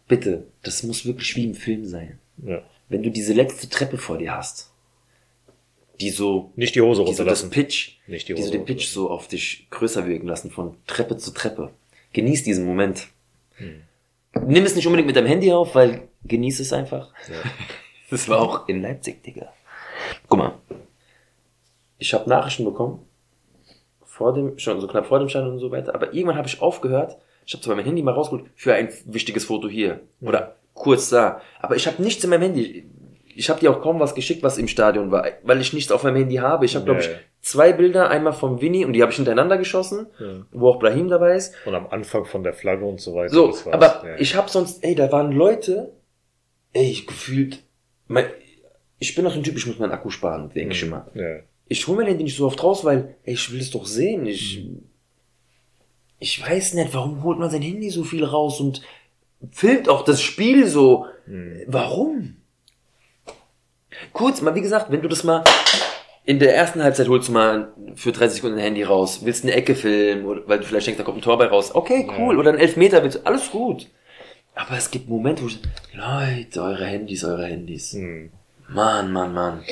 Bitte, das muss wirklich wie im Film sein. Ja. Wenn du diese letzte Treppe vor dir hast, die so, Nicht die Hose die so das runterlassen. Pitch, Nicht die die so Hose den Pitch so auf dich größer wirken lassen, von Treppe zu Treppe. Genieß diesen Moment. Hm. Nimm es nicht unbedingt mit deinem Handy auf, weil genieß es einfach. Ja. Das war auch in Leipzig, Digga. Guck mal. Ich habe Nachrichten bekommen. Vor dem, schon so knapp vor dem Stand und so weiter. Aber irgendwann habe ich aufgehört. Ich habe zwar mein Handy mal rausgeholt für ein wichtiges Foto hier. Oder kurz da. Aber ich habe nichts in meinem Handy. Ich habe dir auch kaum was geschickt, was im Stadion war. Weil ich nichts auf meinem Handy habe. Ich habe, glaube Ja, ich, ja. zwei Bilder. Einmal vom Winnie und die habe ich hintereinander geschossen. Ja. Wo auch Brahim dabei ist. Und am Anfang von der Flagge und so weiter. So, das war's. aber Ja. ich habe sonst, ey, da waren Leute, ey, ich gefühlt, mein, ich bin so ein Typ, ich muss meinen Akku sparen, denke ich immer. Ja. Ich hole mir den nicht so oft raus, weil, ey, ich will es doch sehen. Ich, ich weiß nicht, warum holt man sein Handy so viel raus und filmt auch das Spiel so. Warum? Kurz, mal wie gesagt, wenn du das mal in der ersten Halbzeit holst du mal für 30 Sekunden ein Handy raus, willst eine Ecke filmen, oder, weil du vielleicht denkst, da kommt ein Tor bei raus. Okay, cool. Oder ein Elfmeter, willst du, alles gut. Aber es gibt Momente, wo ich, Leute, eure Handys, eure Handys. Hm. Mann, Mann, Mann.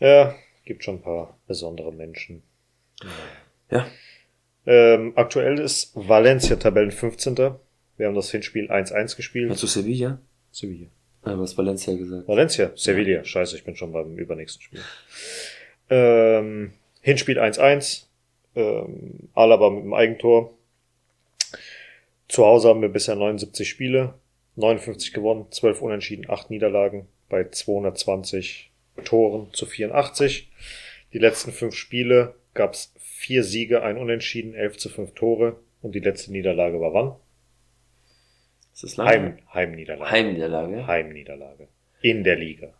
ja, gibt schon ein paar besondere Menschen. Ja. Ähm, aktuell ist Valencia Tabellen 15. Wir haben das Hinspiel 1-1 gespielt. Meinst du Sevilla? Sevilla. Ja, was Valencia gesagt. Valencia, Sevilla. Scheiße, ich bin schon beim übernächsten Spiel. Ähm, Hinspiel 1-1. Ähm, Alaba mit dem Eigentor. Zu Hause haben wir bisher 79 Spiele, 59 gewonnen, 12 Unentschieden, 8 Niederlagen bei 220 Toren zu 84. Die letzten fünf Spiele gab es vier Siege, ein Unentschieden, 11 zu 5 Tore und die letzte Niederlage war wann? Ist das lange? Heim, Heimniederlage. Heimniederlage. Heimniederlage. In der Liga.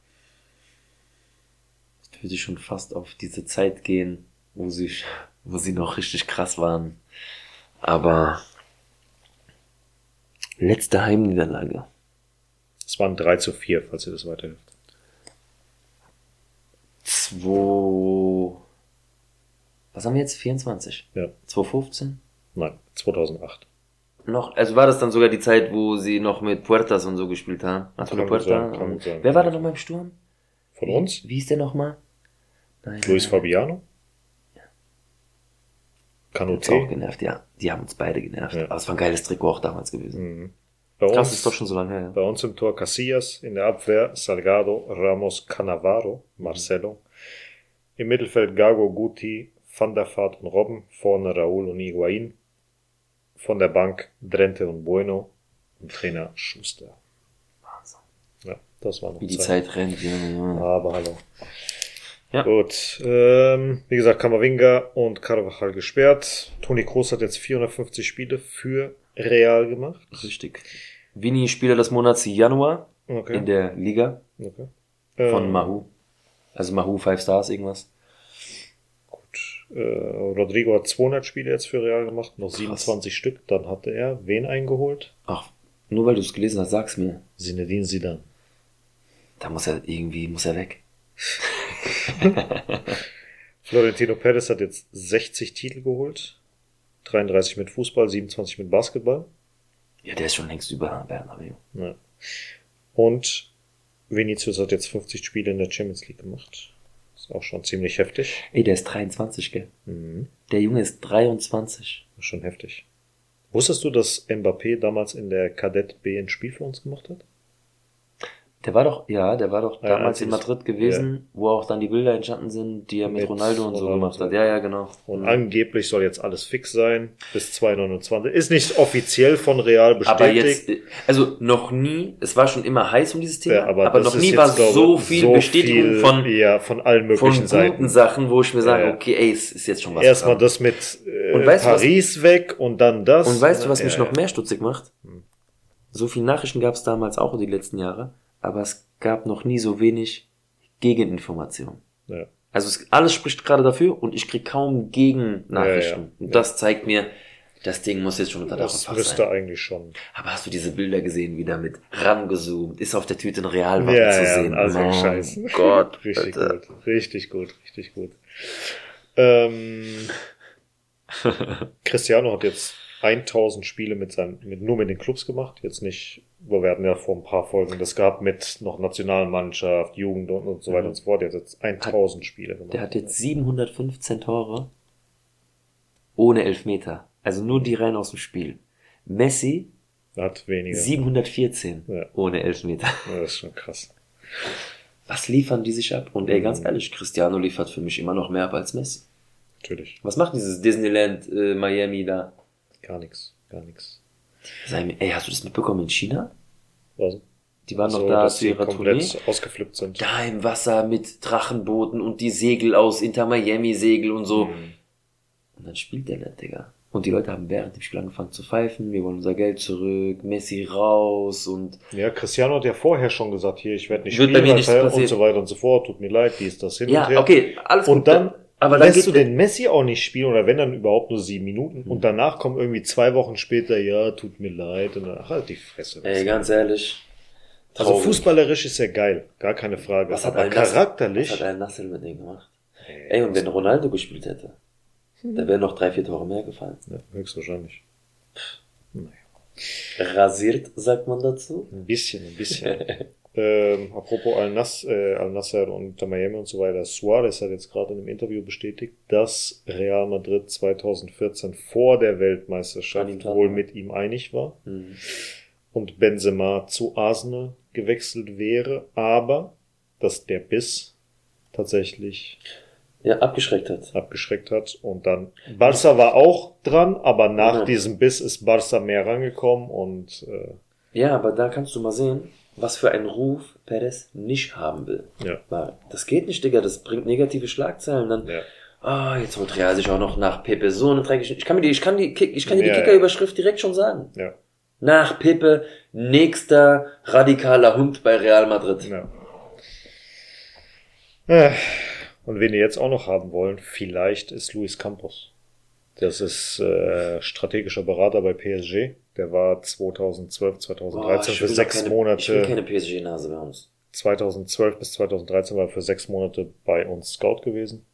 Das würde schon fast auf diese Zeit gehen, wo sie, wo sie noch richtig krass waren. Aber letzte Heimniederlage. Es waren 3 zu 4, falls ihr das weiterhilft. Zwei, was haben wir jetzt? 24? Ja. 2015? Nein, 2008. Noch, also war das dann sogar die Zeit, wo sie noch mit Puertas und so gespielt haben? Antonio Puerta. sein, und- sein. Wer war da noch mal im Sturm? Von uns? Wie hieß der nochmal? Nein, Luis Fabiano? Uns auch genervt, ja. Die haben uns beide genervt. Ja. Aber es war ein geiles Trikot auch damals gewesen. Mhm. Bei Krass, uns, ist doch schon so lange her. Ja. bei uns im Tor Casillas, in der Abwehr Salgado, Ramos, Cannavaro, Marcelo. Im Mittelfeld Gago, Guti, Van der Vaart und Robben. Vorne Raúl und Higuaín. Von der Bank Drente und Bueno. Und Trainer Schuster. Wahnsinn. Ja, das war noch Wie die Zeit rennt. Junge, Junge. Aber hallo. Ja. Gut. Ähm, wie gesagt, Kamavinga und Carvajal gesperrt. Toni Kroos hat jetzt 450 Spiele für Real gemacht. Richtig. Vini Spieler des Monats Januar Okay. in der Liga okay. von Ähm, Mahu. Also Mahu Five Stars irgendwas. Gut. Äh, Rodrigo hat 200 Spiele jetzt für Real gemacht, noch 27 Stück. Dann hatte er wen eingeholt? Ach, nur weil du es gelesen hast, sag's mir. Zinedine Zidane. Da muss er irgendwie, muss er weg. Florentino Perez hat jetzt 60 Titel geholt. 33 mit Fußball, 27 mit Basketball. Ja, der ist schon längst über Bernabeu. Ja. Und Vinicius hat jetzt 50 Spiele in der Champions League gemacht. Ist auch schon ziemlich heftig. Ey, der ist 23, gell? Mhm. Der Junge ist 23. Ist schon heftig. Wusstest du, dass Mbappé damals in der Kadett B ein Spiel für uns gemacht hat? Der war doch, ja, der war doch Ja, damals in Madrid gewesen, wo auch dann die Bilder entstanden sind, die er mit, Mit Ronaldo und so Ronaldo gemacht und hat. so. Ja, ja, genau. Und Mhm. angeblich soll jetzt alles fix sein bis 2029. Ist nicht offiziell von Real bestätigt. Aber jetzt, also noch nie, es war schon immer heiß um dieses Thema, Ja, aber, das noch nie jetzt, war glaube, so viel Bestätigung viel, von, ja, von allen von möglichen guten Seiten. Sachen, wo ich mir sage, Ja, ja. okay, ey, es ist jetzt schon was Erstmal das mit äh, Und weißt du, was- Paris weg und dann das. Und weißt du, was Ja, mich ja. noch mehr stutzig macht? So viele Nachrichten gab es damals auch in den letzten Jahren, aber es gab noch nie so wenig Gegeninformation. Ja. Also es, alles spricht gerade dafür und ich krieg kaum Gegennachrichten. Ja, ja. Und das zeigt mir, das Ding muss jetzt schon unter Dach Das müsste sein. eigentlich schon. Aber hast du diese Bilder gesehen, wieder mit rangezoomt, ist auf der Tüte ein Realwaffen Ja, zu ja, sehen. also Mein Scheiß. Gott, Richtig Alter. gut. Richtig gut, richtig gut. Ähm, Cristiano hat jetzt 1000 Spiele mit seinem, mit, nur mit den Clubs gemacht. Jetzt nicht, wo wir hatten ja vor ein paar Folgen das gehabt mit noch Nationalmannschaft, Jugend und, und so weiter Mhm. und so fort. Er hat jetzt 1000 Spiele gemacht. Der hat jetzt 715 Tore ohne Elfmeter. Also nur die rein aus dem Spiel. Messi hat weniger. 714 Ja. ohne Elfmeter. Ja, das ist schon krass. Was liefern die sich ab? Und ey, ganz Mhm. ehrlich, Cristiano liefert für mich immer noch mehr ab als Messi. Natürlich. Was macht dieses Disneyland äh, Miami da? Gar nichts. Gar nichts. Mir- Ey, hast du das mitbekommen in China? Also, Die waren so, noch da dass zu ihrer Tournee. komplett ausgeflippt sind. Da im Wasser mit Drachenbooten und die Segel aus Inter Miami Segel und so. Mhm. Und dann spielt der nicht, Digga. Und die Leute haben während dem Spiel angefangen zu pfeifen, wir wollen unser Geld zurück, Messi raus und Ja, Cristiano hat ja vorher schon gesagt, hier, ich werde nicht Wird bei spielen, mir nichts Ver- und so weiter und so fort, tut mir leid, dies, das hin und ja, her. okay, alles Und gut. dann aber dann lässt du den Messi auch nicht spielen oder wenn dann überhaupt nur sieben Minuten Hm. und danach kommen irgendwie zwei Wochen später, ja, tut mir leid und dann ach, halt die Fresse. Ey, ganz ehrlich. also traurig. fußballerisch ist er geil, gar keine Frage. Was hat aber charakterlich, Was hat Al Nassr mit denen gemacht? Ey, und wenn Ronaldo gespielt hätte, da wären noch drei, vier Tore mehr gefallen. ja, höchstwahrscheinlich. Rasiert, sagt man dazu. Ein bisschen, ein bisschen. ähm, apropos Al-Nass, äh, Al-Nasser und Miami und so weiter. Suarez hat jetzt gerade in einem Interview bestätigt, dass Real Madrid 2014 vor der Weltmeisterschaft dran wohl war. mit ihm einig war Hm. und Benzema zu Arsenal gewechselt wäre, aber dass der Biss tatsächlich Ja, abgeschreckt hat. abgeschreckt hat und dann Barca war auch dran, aber nach Ja. diesem Biss ist Barca mehr rangekommen und äh, Ja, aber da kannst du mal sehen, was für einen Ruf Perez nicht haben will. ja, Weil Das geht nicht, Digga, das bringt negative Schlagzeilen. Dann, ja. ah, jetzt holt Real sich auch noch nach Pepe so eine dreckige. Ich kann mir die, ich kann die, Kick- ich kann dir die Ja, ja. Kickerüberschrift direkt schon sagen. ja. Nach Pepe, nächster radikaler Hund bei Real Madrid. Ja. Äh, Und wen die jetzt auch noch haben wollen, vielleicht ist Luis Campos. Das ist äh, strategischer Berater bei PSG. Der war 2012, 2013 ich für sechs keine, Monate. Ich will keine PSG-Nase bei uns. 2012 bis 2013 war er für sechs Monate bei uns Scout gewesen.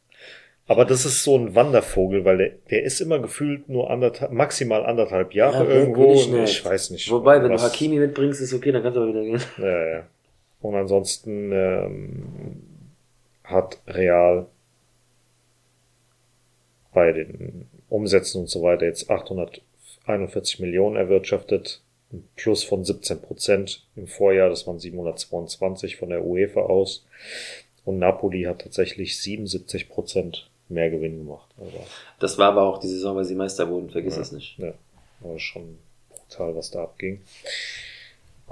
Aber das ist so ein Wandervogel, weil der, der ist immer gefühlt nur anderthalb, maximal anderthalb Jahre Ja, irgendwo. ich ich weiß nicht. Wobei, wenn was- du Hakimi mitbringst, ist okay, dann kannst du aber wieder gehen. Ja, ja. Und ansonsten ähm, hat Real bei den Umsätzen und so weiter jetzt 841 Millionen erwirtschaftet, ein Plus von 17 Prozent im Vorjahr, das waren 722 von der UEFA aus. Und Napoli hat tatsächlich 77 Prozent mehr Gewinn gemacht. Also, Das war aber auch die Saison, weil sie Meister wurden, vergiss es nicht. ja, war schon brutal, was da abging.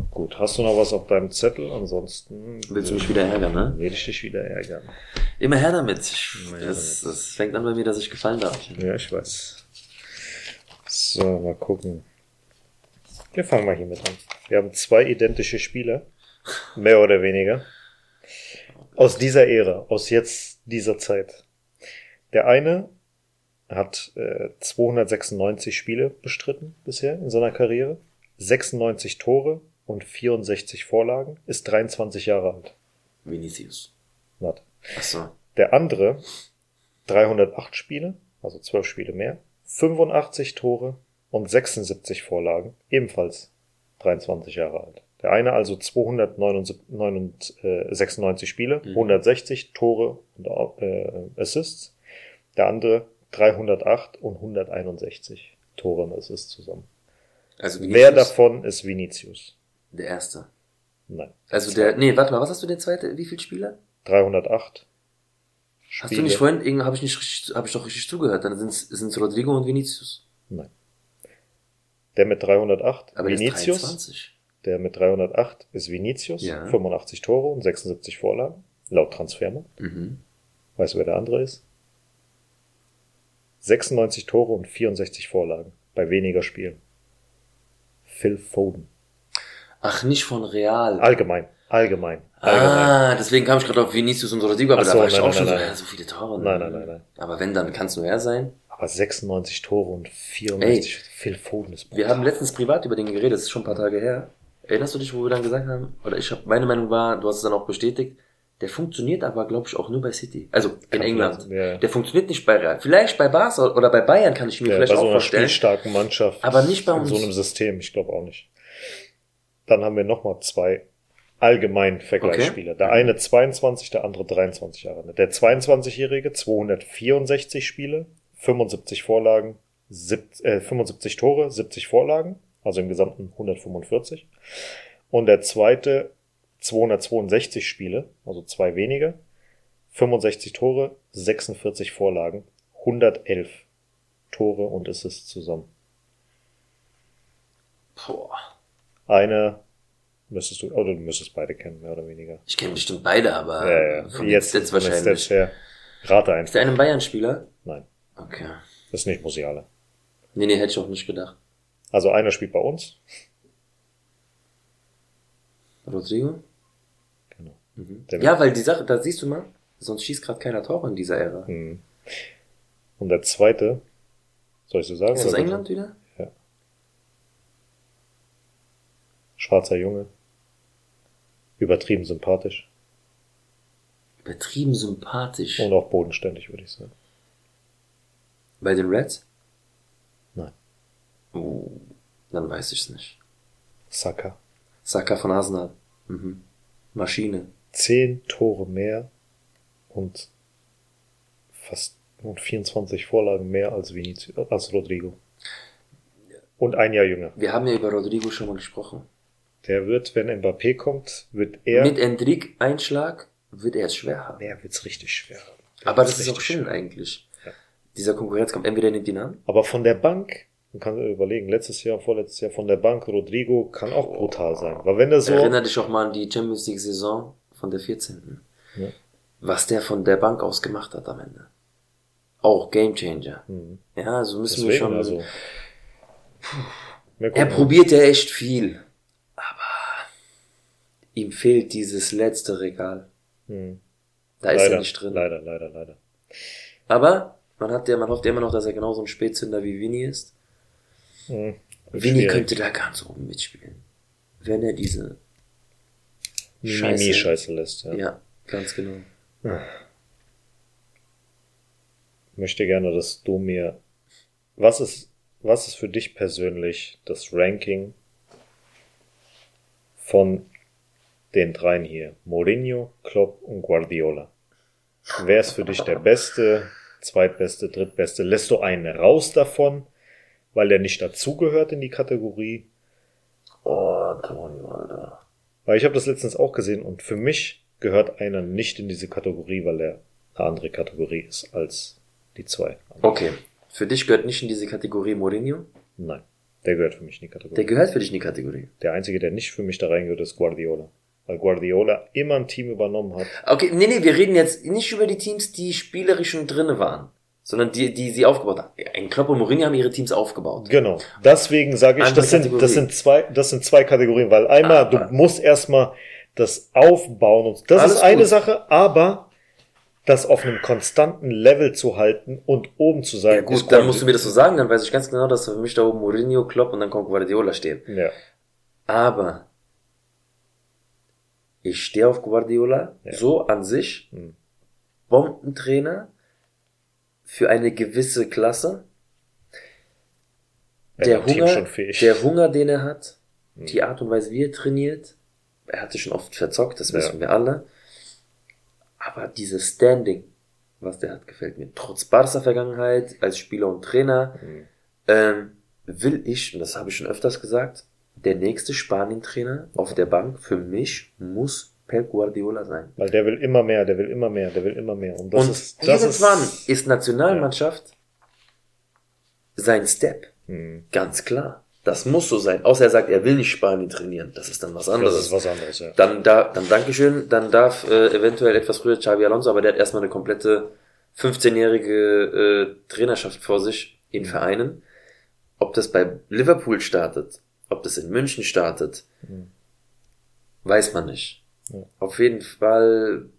Gut, hast du noch was auf deinem Zettel? Ansonsten Willst du mich wieder ärgern, ne? will ich dich wieder ärgern. Immer her damit. Ich, Immer her das, damit. das fängt an bei mir, dass ich gefallen darf. Ja, ich weiß. So, mal gucken. Wir fangen mal hiermit an. Wir haben zwei identische Spieler. Mehr oder weniger. Aus dieser Ära, aus jetzt dieser Zeit. Der eine hat äh, 296 Spiele bestritten bisher in seiner Karriere, 96 Tore und 64 Vorlagen, ist 23 Jahre alt. Vinicius. Warte. Achso. Der andere 308 Spiele, also 12 Spiele mehr, 85 Tore und 76 Vorlagen, ebenfalls 23 Jahre alt. Der eine also 296 Spiele, Mhm. 160 Tore und äh, Assists. Der andere 308 und 161 Tore und Assists zusammen. Also Wer davon ist Vinicius? Der erste. Nein. Also der, nee, warte mal, was hast du der zweite? Wie viele Spieler? 308 Hast du nicht vorhin, irgendwie habe ich nicht richtig, habe ich doch richtig zugehört. Dann sind es Rodrigo und Vinicius. Nein. Der mit 308, Aber der ist Vinicius. 23. Der mit 308 ist Vinicius, Ja. 85 Tore und 76 Vorlagen, laut Transfermarkt. Mhm. Weißt du, wer der andere ist? 96 Tore und 64 Vorlagen bei weniger Spielen. Phil Foden. Ach, nicht von Real. Allgemein, allgemein, allgemein. Ah, deswegen kam ich gerade auf Vinicius und Rodrigo, aber Ach da so, war ich nein, auch nein, schon nein, so, ja, so viele Tore. Nein, nein, nein, nein. Aber wenn, dann kann es nur er sein. Aber 96 Tore und 64. Phil Foden ist Wir haben letztens privat über den geredet, das ist schon ein paar Tage her. Erinnerst du dich, wo wir dann gesagt haben, oder ich habe, meine Meinung war, du hast es dann auch bestätigt, der funktioniert aber, glaube ich, auch nur bei City. Also in England. ja. Der funktioniert nicht bei Real. Vielleicht bei Barca oder bei Bayern kann ich mir ja, vielleicht bei so auch einer vorstellen. spielstarken Mannschaft. Aber nicht bei in uns. so einem System, ich glaube auch nicht. Dann haben wir nochmal zwei allgemein Vergleichsspieler. Der eine 22, der andere 23 Jahre alt. Der 22-Jährige 264 Spiele, 75 Vorlagen, sieb- äh, 75 Tore, 70 Vorlagen, also im Gesamten 145. Und der zweite 262 Spiele, also zwei weniger, 65 Tore, 46 Vorlagen, 111 Tore und Assists zusammen. Boah. Eine müsstest du, oder du müsstest beide kennen, mehr oder weniger. Ich kenne bestimmt beide, aber ja, ja. von Jetzt, jetzt, jetzt wahrscheinlich. Stats her. Rate Ist einfach. der eine Bayern-Spieler? Nein, Okay. das ist nicht Musiala. Nee, nee, hätte ich auch nicht gedacht. Also einer spielt bei uns. Rodrigo? Genau. Mhm. Ja, weil die Sache, da siehst du mal, sonst schießt gerade keiner Tor in dieser Ära. Mhm. Und der zweite, soll ich so sagen? Ist das England wieder? Schwarzer Junge. Übertrieben sympathisch. Übertrieben sympathisch. Und auch bodenständig, würde ich sagen. Bei den Reds? Nein. Oh, dann weiß ich's nicht. Saka. Saka von Arsenal. Mhm. Maschine. Zehn Tore mehr und fast und 24 Vorlagen mehr als Vinicius, als Rodrigo. Und ein Jahr jünger. Wir haben ja über Rodrigo schon mal gesprochen. Der wird, wenn Mbappé kommt, wird er, Mit Endrick Einschlag wird er es schwer haben. der wird's richtig schwer. haben. Der Aber das ist auch schön schwer. eigentlich. Ja. Dieser Konkurrenzkampf. Entweder er nimmt ihn an. Aber von der Bank, man kann überlegen, letztes Jahr, vorletztes Jahr von der Bank, Rodrigo kann auch brutal sein. Weil wenn er so, Erinner dich auch mal an die Champions League Saison von der 14. Ja. Was der von der Bank aus gemacht hat am Ende. Auch Gamechanger. Hm. Ja, also müssen wir deswegen schon. also. Wir Er probiert ja echt viel. Ihm fehlt dieses letzte Regal. Hm. Da ist leider, er nicht drin. Leider, leider, leider. Aber man hat ja, man hofft ja immer noch, dass er genauso ein Spätzünder wie Vini ist. Hm. Schwierig. könnte da ganz oben mitspielen. Wenn er diese, Scheiße. Mimi-Scheiße lässt, ja. ja, ganz genau. möchte gerne, dass du mir, was ist, was ist für dich persönlich das Ranking von den dreien hier? Mourinho, Klopp und Guardiola. Wer ist für dich der Beste, zweitbeste, drittbeste? Lässt du einen raus davon, weil er nicht dazugehört in die Kategorie? Oh, Antonio, Alter. Weil ich habe das letztens auch gesehen und für mich gehört einer nicht in diese Kategorie, weil er eine andere Kategorie ist als die zwei. Okay. Für dich gehört nicht in diese Kategorie Mourinho. Nein, der gehört für mich in die Kategorie. Der gehört für dich in die Kategorie. Der einzige, der nicht für mich da reingehört, ist Guardiola. Weil Guardiola immer ein Team übernommen hat. Okay, nee, nee, wir reden jetzt nicht über die Teams, die spielerisch schon drinne waren, sondern die, die sie aufgebaut haben. Ein Klopp und Mourinho haben ihre Teams aufgebaut. Genau. Deswegen sage ich, Andere das sind, das sind zwei, das sind zwei Kategorien, weil einmal, Ah. du musst erstmal das aufbauen und das Alles ist eine gut. Sache, aber das auf einem konstanten Level zu halten und oben zu sein. Ja gut, ist dann musst du mir das so sagen, dann weiß ich ganz genau, dass für mich da oben Mourinho, Klopp und dann kommt Guardiola stehen. Ja, Aber ich stehe auf Guardiola, Ja. so an sich, Hm. Bombentrainer für eine gewisse Klasse. Der Team Hunger, der Hunger, den er hat, Hm. die Art und Weise, wie er trainiert, er hatte schon oft verzockt, das Ja. wissen wir alle. Aber dieses Standing, was der hat, gefällt mir. Trotz Barca-Vergangenheit, als Spieler und Trainer, Hm. ähm, will ich, und das habe ich schon öfters gesagt, der nächste Spanien-Trainer auf der Bank für mich muss Pep Guardiola sein. Weil der will immer mehr, der will immer mehr, der will immer mehr. Und das und ist, das irgendwann ist, ist, Nationalmannschaft sein Step. Hm. Ganz klar. Das muss so sein. Außer er sagt, er will nicht Spanien trainieren. Das ist dann was anderes. das ist was anderes, ja. Dann, da, dann Dankeschön, dann darf äh, eventuell etwas früher Xavi Alonso, aber der hat erstmal eine komplette 15-jährige äh, Trainerschaft vor sich in Vereinen. Ob das bei Liverpool startet, ob das in München startet, Mhm. weiß man nicht. Ja. Auf jeden Fall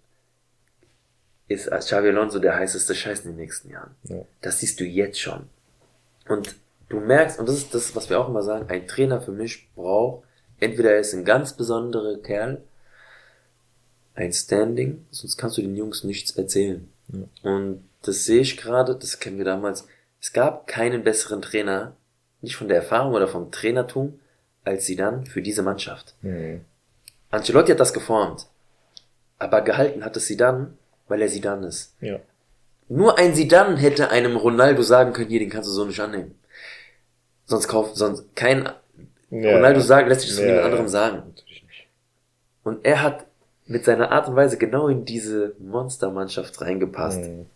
ist als Xavi Alonso der heißeste Scheiß in den nächsten Jahren. Ja. Das siehst du jetzt schon. Und du merkst, und das ist das, was wir auch immer sagen, ein Trainer für mich braucht, entweder er ist ein ganz besonderer Kerl, ein Standing, sonst kannst du den Jungs nichts erzählen. Ja. Und das sehe ich gerade, das kennen wir damals, es gab keinen besseren Trainer, nicht von der Erfahrung oder vom Trainertum, als sie dann für diese Mannschaft. Hm. Ancelotti hat das geformt, aber gehalten hat es sie dann, weil er sie dann ist. Ja. Nur ein Sidan hätte einem Ronaldo sagen können, hier, den kannst du so nicht annehmen. Sonst kauft, sonst kein, Ja, Ronaldo sagt, lässt sich das von Ja, jemand ja. anderem sagen. Natürlich nicht. Und er hat mit seiner Art und Weise genau in diese Monstermannschaft reingepasst. Hm.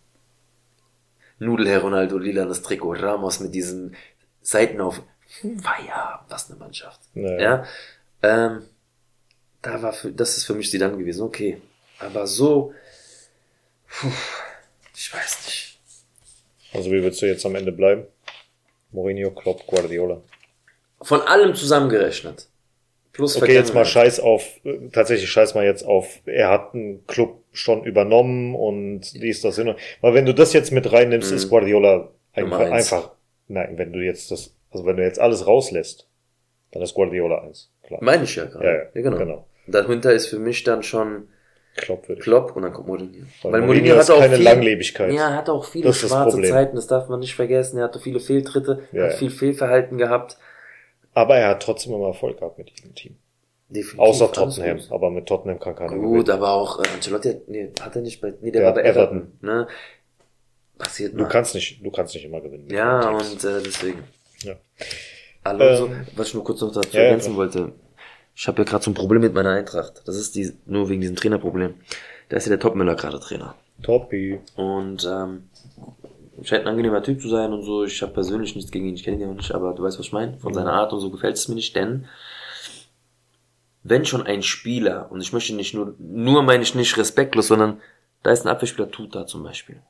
Nudelherr Ronaldo, lilanes Trikot, Ramos mit diesen Seiten auf Feier, was eine Mannschaft. Ja. Ja. Ähm, da war für, das ist für mich Sidan gewesen, okay. Aber so, puh, ich weiß nicht. Also wie würdest du jetzt am Ende bleiben? Mourinho, Klopp, Guardiola. Von allem zusammengerechnet. Plus Okay, jetzt mal Vergangenheit. scheiß auf, äh, tatsächlich scheiß mal jetzt auf, er hat einen Club schon übernommen und dies, das, hin. Weil wenn du das jetzt mit reinnimmst, ist Guardiola einfach, Mhm. Einfach, nein, wenn du jetzt das, also wenn du jetzt alles rauslässt, dann ist Guardiola eins, klar. Meine ich ja gerade. Ja, ja, genau. genau. Dahinter ist für mich dann schon Klopp würde ich. Klopp und dann kommt Mourinho. Weil Mourinho ist keine viel, Langlebigkeit. Ja, er hat auch viele schwarze. Zeiten, das darf man nicht vergessen. Er hatte viele Fehltritte, Ja, hat ja. viel Fehlverhalten gehabt. Aber er hat trotzdem immer Erfolg gehabt mit diesem Team. Definitiv. Außer Tottenham. Aber mit Tottenham kann keiner Gut, aber auch äh, Ancelotti, hat- nee, hat er nicht bei, nee, der Der war bei hat Everton. Everton. Ne? Passiert Du mal. kannst nicht, du kannst nicht immer gewinnen. Ja, und äh, deswegen. Ja. Alonso, Ähm, was ich nur kurz noch dazu ja, ja, ergänzen klar. wollte. Ich habe ja gerade so ein Problem mit meiner Eintracht. Das ist die, nur wegen diesem Trainerproblem. Da ist ja der Topmüller gerade Trainer. Toppi. Und ähm, scheint ein angenehmer Typ zu sein und so. Ich habe persönlich nichts gegen ihn, ich kenne ihn ja nicht, aber du weißt, was ich meine. Von seiner Art und so gefällt es mir nicht, denn wenn schon ein Spieler, und ich möchte nicht nur, nur meine ich nicht respektlos, sondern da ist ein Abwehrspieler Tuta zum Beispiel.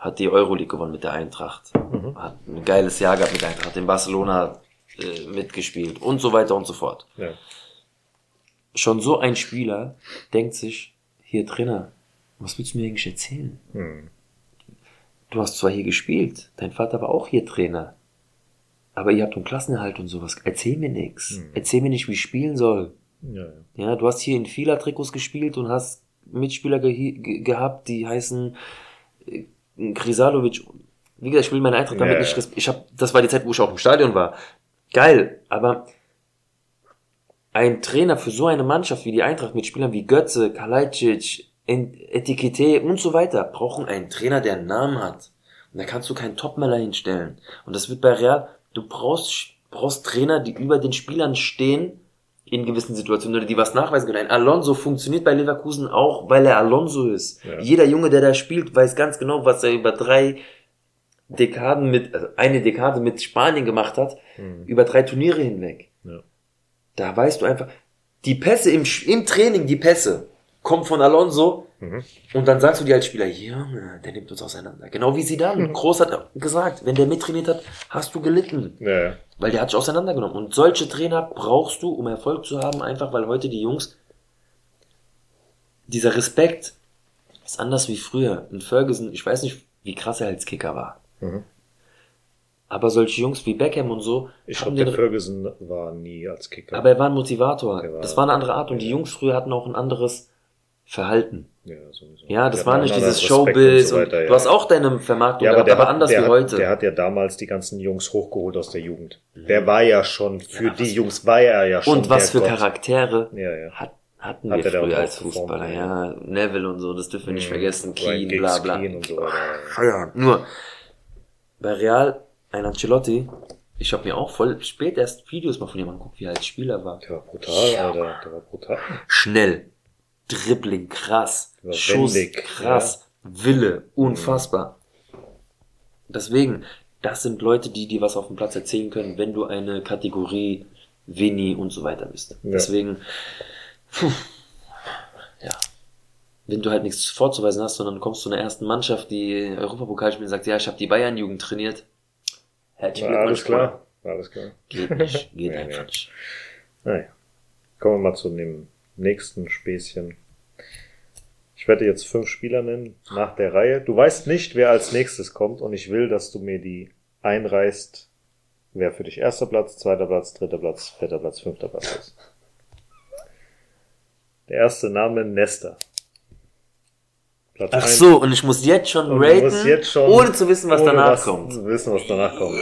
Hat die Euroleague gewonnen mit der Eintracht. Hat ein geiles Jahr gehabt mit der Eintracht, hat in Barcelona äh, mitgespielt und so weiter und so fort. Ja. Schon so ein Spieler denkt sich, hier Trainer, was willst du mir eigentlich erzählen? Hm. Du hast zwar hier gespielt, dein Vater war auch hier Trainer. Aber ihr habt einen Klassenerhalt und sowas. Erzähl mir nix. Hm. Erzähl mir nicht, wie ich spielen soll. Ja, ja. Ja, du hast hier in vieler Trikots gespielt und hast Mitspieler ge ge gehabt, die heißen äh, Krisalovic. Wie gesagt, ich will meine Eintracht damit Ja, nicht. Ich hab, das war die Zeit, wo ich auch im Stadion war. Geil, aber ein Trainer für so eine Mannschaft wie die Eintracht mit Spielern wie Götze, Kalajdzic, Etikette und so weiter brauchen einen Trainer, der einen Namen hat. Und da kannst du keinen Topmeller hinstellen. Und das wird bei Real, du brauchst, brauchst Trainer, die über den Spielern stehen in gewissen Situationen oder die was nachweisen können. Ein Alonso funktioniert bei Leverkusen auch, weil er Alonso ist. Ja. Jeder Junge, der da spielt, weiß ganz genau, was er über drei Dekaden mit, also eine Dekade mit Spanien gemacht hat, Hm. über drei Turniere hinweg. Ja. Da weißt du einfach, die Pässe im, im Training, die Pässe, kommen von Alonso Mhm. und dann sagst du dir als Spieler, Junge, der nimmt uns auseinander. Genau wie sie dann. Groß hat gesagt, wenn der mittrainiert hat, hast du gelitten. Ja, ja. Weil der hat sich auseinandergenommen. Und solche Trainer brauchst du, um Erfolg zu haben, einfach weil heute die Jungs, dieser Respekt ist anders wie früher. In Ferguson, ich weiß nicht, wie krass er als Kicker war. Mhm. Aber solche Jungs wie Beckham und so, Ich glaube, der Ferguson war nie als Kicker. aber er war ein Motivator. War- das war eine andere Art. Und die Jungs früher hatten auch ein anderes Verhalten. Ja, sowieso. Ja, das war nicht dieses Showbiz. so Und, weiter, ja. Du hast auch deine Vermarktung, ja, gehabt, aber der aber hat, anders der wie hat, heute. Mhm. Der hat ja damals die ganzen Jungs hochgeholt aus der Jugend. Der war ja schon, für Ja, die Jungs war er ja schon und was für Gott. Charaktere Ja, ja. hat, hatten Hat wir er früher als Fußballer. ja. Ja, Neville und so, das dürfen wir nicht Mhm. vergessen. Keane, bla bla. Keane und so weiter. Nur bei Real, ein Ancelotti, ich habe mir auch voll spät erst Videos mal von ihm angeguckt, wie er als Spieler war. Der war brutal, Ja. Alter. Der war brutal. Schnell, Dribbling, krass, Schuss, krass, Wille, unfassbar. Deswegen, das sind Leute, die dir was auf dem Platz erzählen können, wenn du eine Kategorie Winnie und so weiter bist. Ja. Deswegen, puh, ja. Wenn du halt nichts vorzuweisen hast, sondern kommst zu einer ersten Mannschaft, die Europapokal spielt und sagt, ja, ich habe die Bayern-Jugend trainiert. Herzlichen War alles klar. Alles klar. Geht nicht, geht Nee, einfach nicht. Naja. Kommen wir mal zu dem nächsten Späßchen. Ich werde jetzt fünf Spieler nennen nach der Reihe. Du weißt nicht, wer als nächstes kommt und ich will, dass du mir die einreißt, wer für dich erster Platz, zweiter Platz, dritter Platz, vierter Platz, fünfter Platz ist. Der erste Name Nesta. Platz Ach so, und ich muss jetzt schon Und raten, jetzt schon, ohne zu wissen, was danach was kommt. Zu wissen, was danach kommt.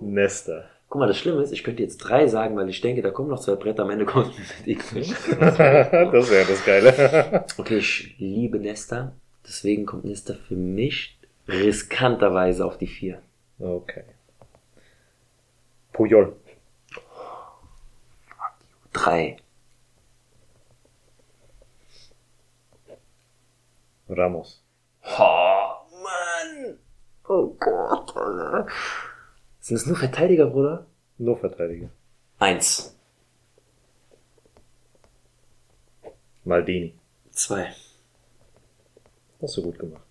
Nesta. Guck mal, das Schlimme ist, ich könnte jetzt drei sagen, weil ich denke, da kommen noch zwei Bretter, am Ende kommt X nicht. das wäre das Geile. Okay, ich liebe Nesta, deswegen kommt Nesta für mich riskanterweise auf die vier. okay. Puyol. Drei. Ramos. Oh, Mann! Oh Gott, Alter. Sind das nur Verteidiger, Bruder? Nur Verteidiger. Eins. Maldini. Zwei. Hast du gut gemacht.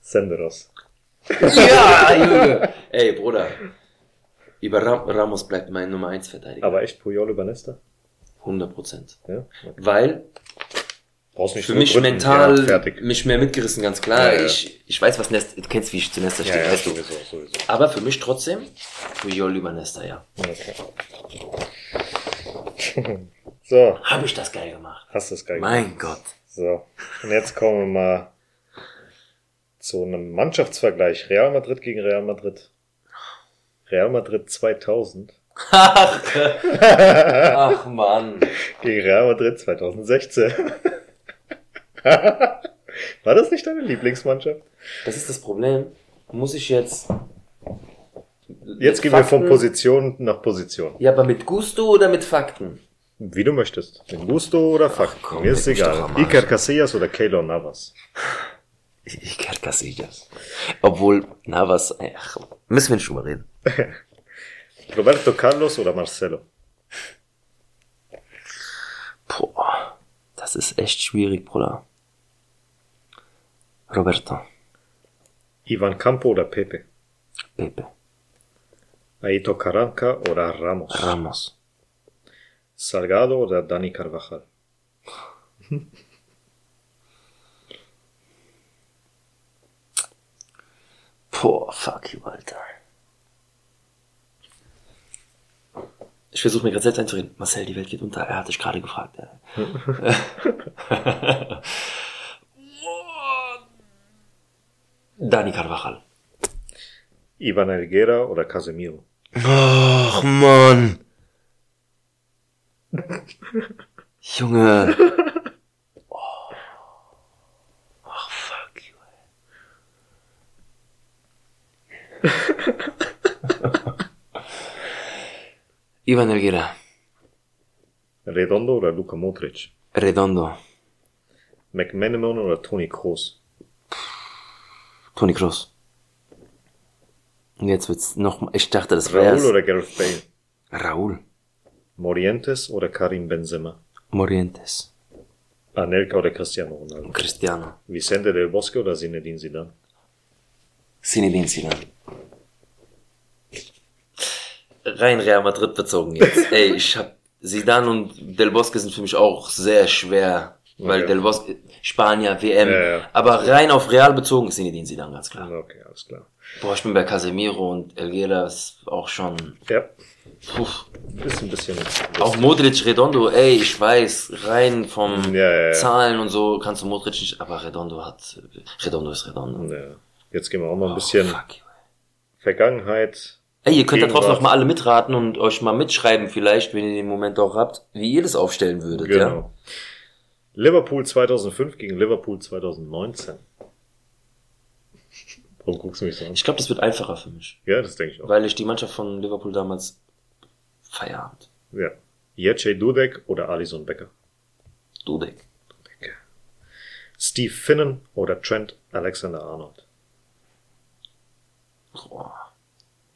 Senderos. Ja, Junge. Ey, Bruder. Über Ram Ramos bleibt mein Nummer 1 Verteidiger. Aber echt Puyol über Nesta? 100 Prozent. Ja. Weil Brauchst nicht für mich gründen. mental Ja, mich mehr mitgerissen, ganz klar. Ja, ja. Ich, ich weiß, was Nesta, du kennst, wie ich zu Nesta Ja, stehe, weißt du. sowieso, sowieso. Aber für mich trotzdem Puyol über Nesta, ja. Okay. so, Habe ich das geil gemacht. hast du es geil Mein Gott. So, und jetzt kommen wir mal zu einem Mannschaftsvergleich. Real Madrid gegen Real Madrid. Real Madrid 2000 Ach, ach Mann. gegen Real Madrid 2016. War das nicht deine Lieblingsmannschaft? Das ist das Problem. Muss ich jetzt. Jetzt gehen Fakten- wir von Position nach Position. Ja, aber mit Gusto oder mit Fakten? Wie du möchtest. Mit Gusto oder Fakten. komm, Mir ist egal. Iker Casillas oder Keylor Navas. Kenne Casillas. Obwohl, na was, ach, müssen wir nicht drüber reden. Roberto Carlos oder Marcelo. Boah, das ist echt schwierig, Bruder. Roberto, Ivan Campo oder Pepe. Pepe, Aito Caranca oder Ramos. Ramos, Salgado oder Dani Carvajal. Boah, fuck you, Alter. Ich versuche mir gerade selbst einzureden. Marcel, die Welt geht unter. Er hat dich gerade gefragt. Dani Carvajal. Ivan Elguera oder Casemiro. Ach, Mann. Junge. Oh. Ach, fuck you, ey. Ivan Elguera. Redondo oder Luka Modric. Redondo. McManaman oder Toni Kroos. Toni Kroos. Und jetzt wird's noch, mal- ich dachte, das Raúl wär's. oder Gareth Bale. Raúl. Morientes oder Karim Benzema. Morientes. Anelka oder Cristiano Ronaldo. Cristiano. Vicente del Bosque oder Zinedine Zidane. Zinedine Zidane. Rein Real Madrid bezogen jetzt. Ey, ich hab Zidane und Del Bosque sind für mich auch sehr schwer, weil Okay. Del Bosque Spanier WM, Ja, ja. aber rein auf Real bezogen ist Zinedine Zidane ganz klar. Okay, alles klar. Boah, ich bin bei Casemiro und Elguera ist auch schon Ja, puh. ist ein bisschen. auch Modric Redondo, ey, ich weiß, rein vom Ja. Zahlen und so kannst du Modric nicht, aber Redondo hat Redondo ist Redondo. Ja. Jetzt gehen wir auch mal ein bisschen Oh, fuck you. Vergangenheit. Ey, ihr könnt Gegenwart. noch mal alle mitraten und euch mal mitschreiben vielleicht, wenn ihr den Moment auch habt, wie ihr das aufstellen würdet, ja? Liverpool 2005 gegen Liverpool 2019. Warum guckst du mich so an? Ich glaube, das wird einfacher für mich, Ja, das denke ich auch. weil ich die Mannschaft von Liverpool damals feierabend. Ja. Jacek Dudek oder Alison Becker. Dudek. Steve Finnan oder Trent Alexander-Arnold. Boah.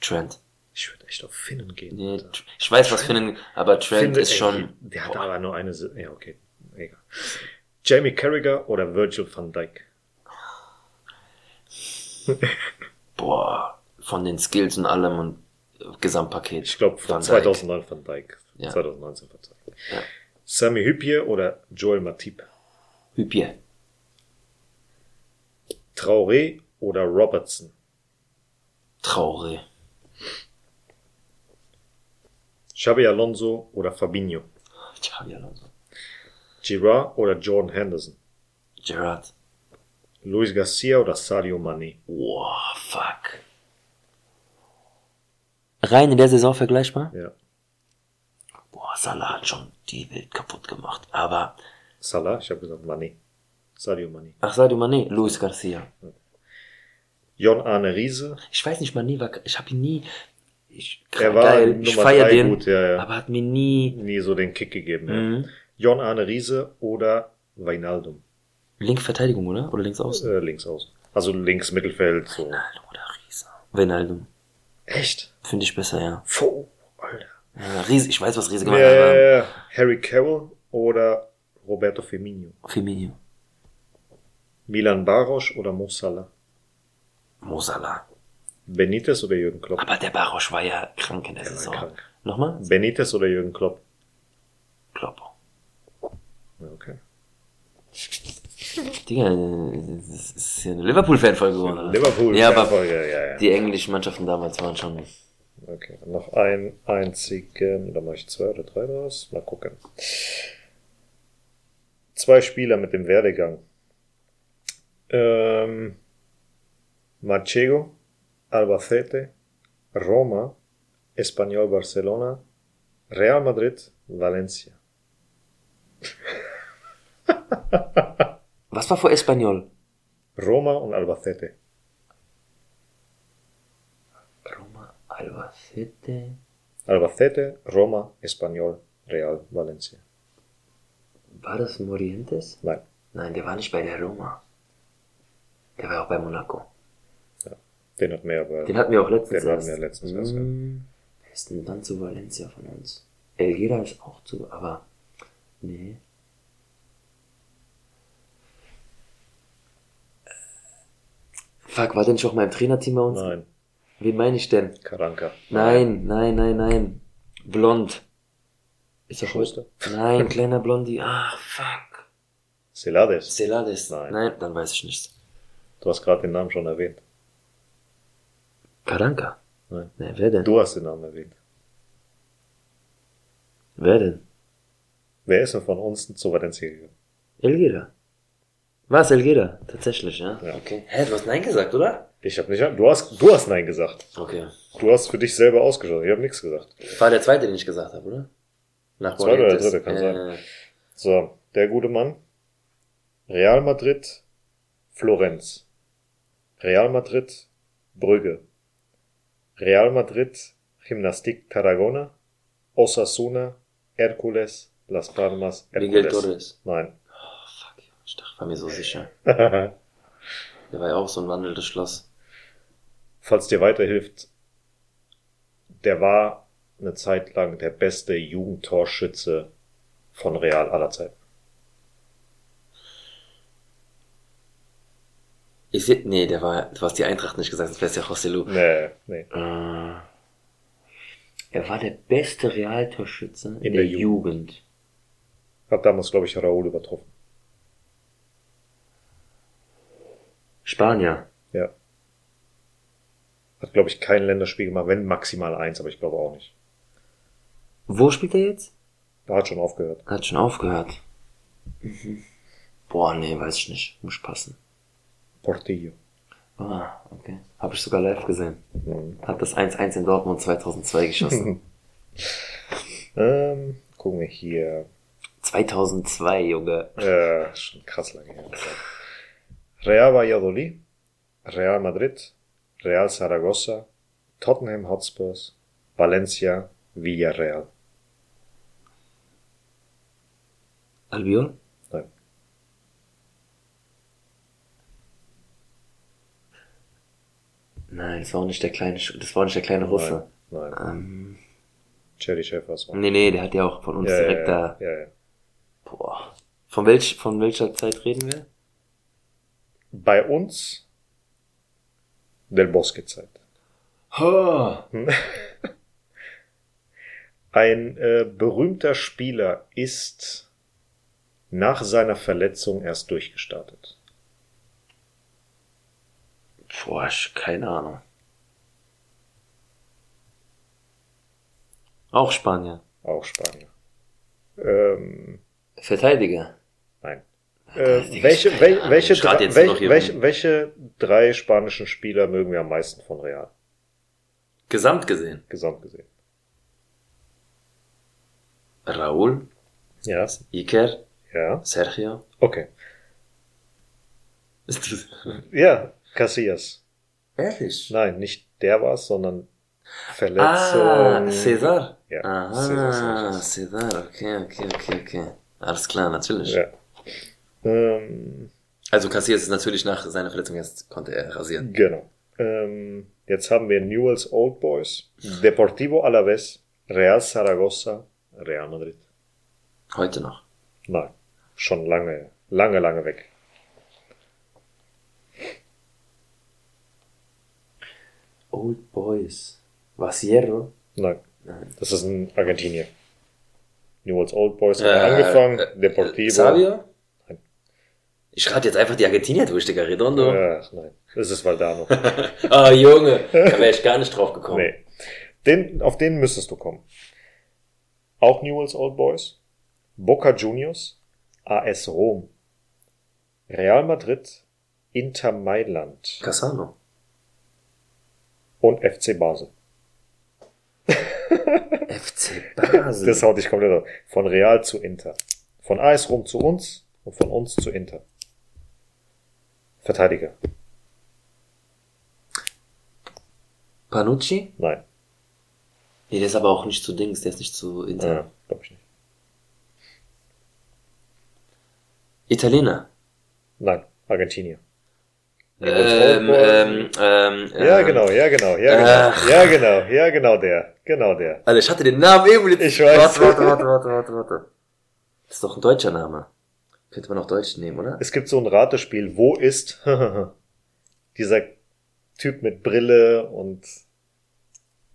Trent. Ich würde echt auf Finnen gehen. Nee, ich weiß, was finden, aber Trent Finde, ist ey, schon. Der hat Boah. aber nur eine. Ja, okay. Egal. Jamie Carragher oder Virgil van Dijk. Boah, von den Skills und allem und äh, Gesamtpaket. Ich glaube von Dijk. 2009 van Dijk. Ja. 2019 van Dijk. Ja. Sami Hüppier oder Joel Matip. Hüppier. Traoré oder Robertson. Traurig. Xabi Alonso oder Fabinho. Xabi Alonso. Girard oder Jordan Henderson. Gerard. Luis Garcia oder Sadio Mane. Wow, fuck. Rein in der Saison vergleichbar? Ja. Boah, Salah hat schon die Welt kaputt gemacht. Aber, Salah, ich habe gesagt Mane. Sadio Mane. ach, Sadio Mané, Luis Garcia. Jon Arne Riese. Ich weiß nicht, Mané war, ich habe ihn nie, ich, Er war geil, ich Nummer feier drei den, gut, ja, ja. aber hat mir nie, Nie so den Kick gegeben. Ja. mhm. Jon Arne Riese oder Weinaldum. Linksverteidigung, oder? Oder links außen? Äh, links außen. Also links Mittelfeld. So. Ronaldo oder Riese. Wijnaldum. Echt? Finde ich besser, ja. Puh, Alter. ja Riese, ich weiß, was Riese Ja, gemacht hat, ja. Harry Carroll oder Roberto Firmino. Firmino. Milan Baros oder Mo Salah. Mosala. Benitez oder Jürgen Klopp? Aber der Barosch war ja krank in der war Saison. krank. Nochmal? Benitez oder Jürgen Klopp? Klopp. Okay. Digga, das ist ja eine Liverpool-Fanfolge geworden. oder? Liverpool. Ja, aber ja, ja. die englischen Mannschaften damals waren schon. Okay, noch einen einzigen, da mache ich zwei oder drei draus. Mal gucken. Zwei Spieler mit dem Werdegang. Ähm, Manchego, Albacete, Roma, Espanyol Barcelona, Real Madrid, Valencia. Was war vor Espanyol? Roma und Albacete. Roma, Albacete. Albacete, Roma, Espanyol, Real, Valencia. War das Morientes? Nein. Nein, der war nicht bei der Roma. Der war auch bei Monaco. Den hat mehr, aber Den hatten wir auch letztens Den hatten wir letztens erst, ja. Hm, Wer ist denn dann zu Valencia von uns? Elgera ist auch zu, aber nee. Fuck, war der nicht auch mal im Trainerteam bei uns? nein, Wen meine ich denn? Karanka. Nein, nein, nein, nein. Blond. Ist er Schuster? Nein, kleiner Blondi. Ach, fuck. Celades. Celades. Nein. Nein, dann weiß ich nicht. Du hast gerade den Namen schon erwähnt. Karanka. Nein. Nee, wer denn? Du hast den Namen erwähnt. Wer denn? Wer ist denn von uns zu Valencia gegangen? Elgera. Was, Elgera? Tatsächlich, ja? Ja. Okay. Hä, du hast Nein gesagt, oder? Ich habe nicht, du hast, du hast Nein gesagt. Okay. Du hast für dich selber ausgeschaut. Ich habe nichts gesagt. War der zweite, den ich gesagt habe, oder? Nach Zweiter oder Morientes. dritte, kann äh, So, der gute Mann. Real Madrid, Florenz. Real Madrid, Brügge. Real Madrid, Gymnastik Tarragona. Osasuna, Hércules, Las Palmas, Miguel Hércules. Torres. Nein. Ich dachte, war mir so sicher. Der war ja auch so ein wandelndes Schloss. Falls dir weiterhilft, der war eine Zeit lang der beste Jugendtorschütze von Real aller Zeiten. Ich seh, nee, der war, du hast die Eintracht nicht gesagt, sonst wär's ja José Lu. Nee, nee. Äh, er war der beste Realtorschütze in, In der, der Jugend. Hat damals, glaube ich, Raúl übertroffen. Spanier. Ja. Hat, glaube ich, kein Länderspiel gemacht, wenn maximal eins, aber ich glaube auch nicht. Wo spielt er jetzt? Er hat schon aufgehört. Hat schon aufgehört. Mhm. Boah, nee, weiß ich nicht. Muss passen. Portillo. Ah, okay. Habe ich sogar live gesehen. Mhm. Hat das 1-1 in Dortmund 2002 geschossen. Ähm, gucken wir hier. 2002, Junge. Äh, schon krass lange her. Real Valladolid, Real Madrid, Real Zaragoza, Tottenham Hotspurs, Valencia, Villarreal. Albion? Nein. Nein, das war auch nicht der kleine, das war nicht der kleine Russe. Nein, nein. Ähm, Cherry Schäfer ist auch. nee, nee, der hat ja auch von uns ja, direkt ja, da. ja, ja. Boah. Von welch, von welcher Zeit reden wir? Bei uns Del Bosque Zeit. Oh. Ein äh, berühmter Spieler ist nach seiner Verletzung erst durchgestartet. Boah, keine Ahnung. Auch Spanier. Auch Spanier. Ähm, Verteidiger. Äh, Äh, welche, wel, welche, drei, welche, welche, welche drei spanischen Spieler mögen wir am meisten von Real? Gesamt gesehen. Gesamt gesehen. Raúl, Ja. Iker, Ja. Sergio. Okay. Ist das... Ja, Casillas. Ehrlich? Nein, nicht der war's, sondern Verletzung. Ah, César. Ja, Aha, César Sanchez. César, okay, okay, okay, okay. Alles klar, natürlich. Ja. Ähm, Also Casillas ist natürlich nach seiner Verletzung erst konnte er rasieren. genau. Ähm, jetzt haben wir Newell's Old Boys, Deportivo Alavés, Real Zaragoza, Real Madrid. Heute noch. Nein, schon lange, lange, lange weg. Old Boys. Was Hierro? Nein, Nein. das ist ein Argentinier. Newell's Old Boys hat Äh, angefangen, äh, Deportivo. Xavier? Ich rate jetzt einfach die Argentinier durch, Digga. Redondo. Ach nein, das ist Valdano. Ah, Junge. Da wäre ich gar nicht drauf gekommen. nee. Den, auf den müsstest du kommen. Auch Newell's Old Boys, Boca Juniors, AS Rom, Real Madrid, Inter Mailand Cassano. und FC Basel. FC Basel. Das haut dich komplett auf. Von Real zu Inter. Von AS Rom zu uns und von uns zu Inter. Verteidiger. Panucci? Nein. Nee, der ist aber auch nicht zu Dings, der ist nicht zu Inter. Ja, glaube ich nicht. Italiener. Nein, Argentinier. Ähm, ähm, ähm, ja, ähm, genau, ja, genau, ja, genau, ja, genau, ja, genau der, genau der. Alter, ich hatte den Namen eben nicht. Ich weiß. Warte, warte, warte, warte, warte, warte. Das ist doch ein deutscher Name. Könnte man auch Deutsch nehmen, oder? Es gibt so ein Ratespiel, wo ist dieser Typ mit Brille und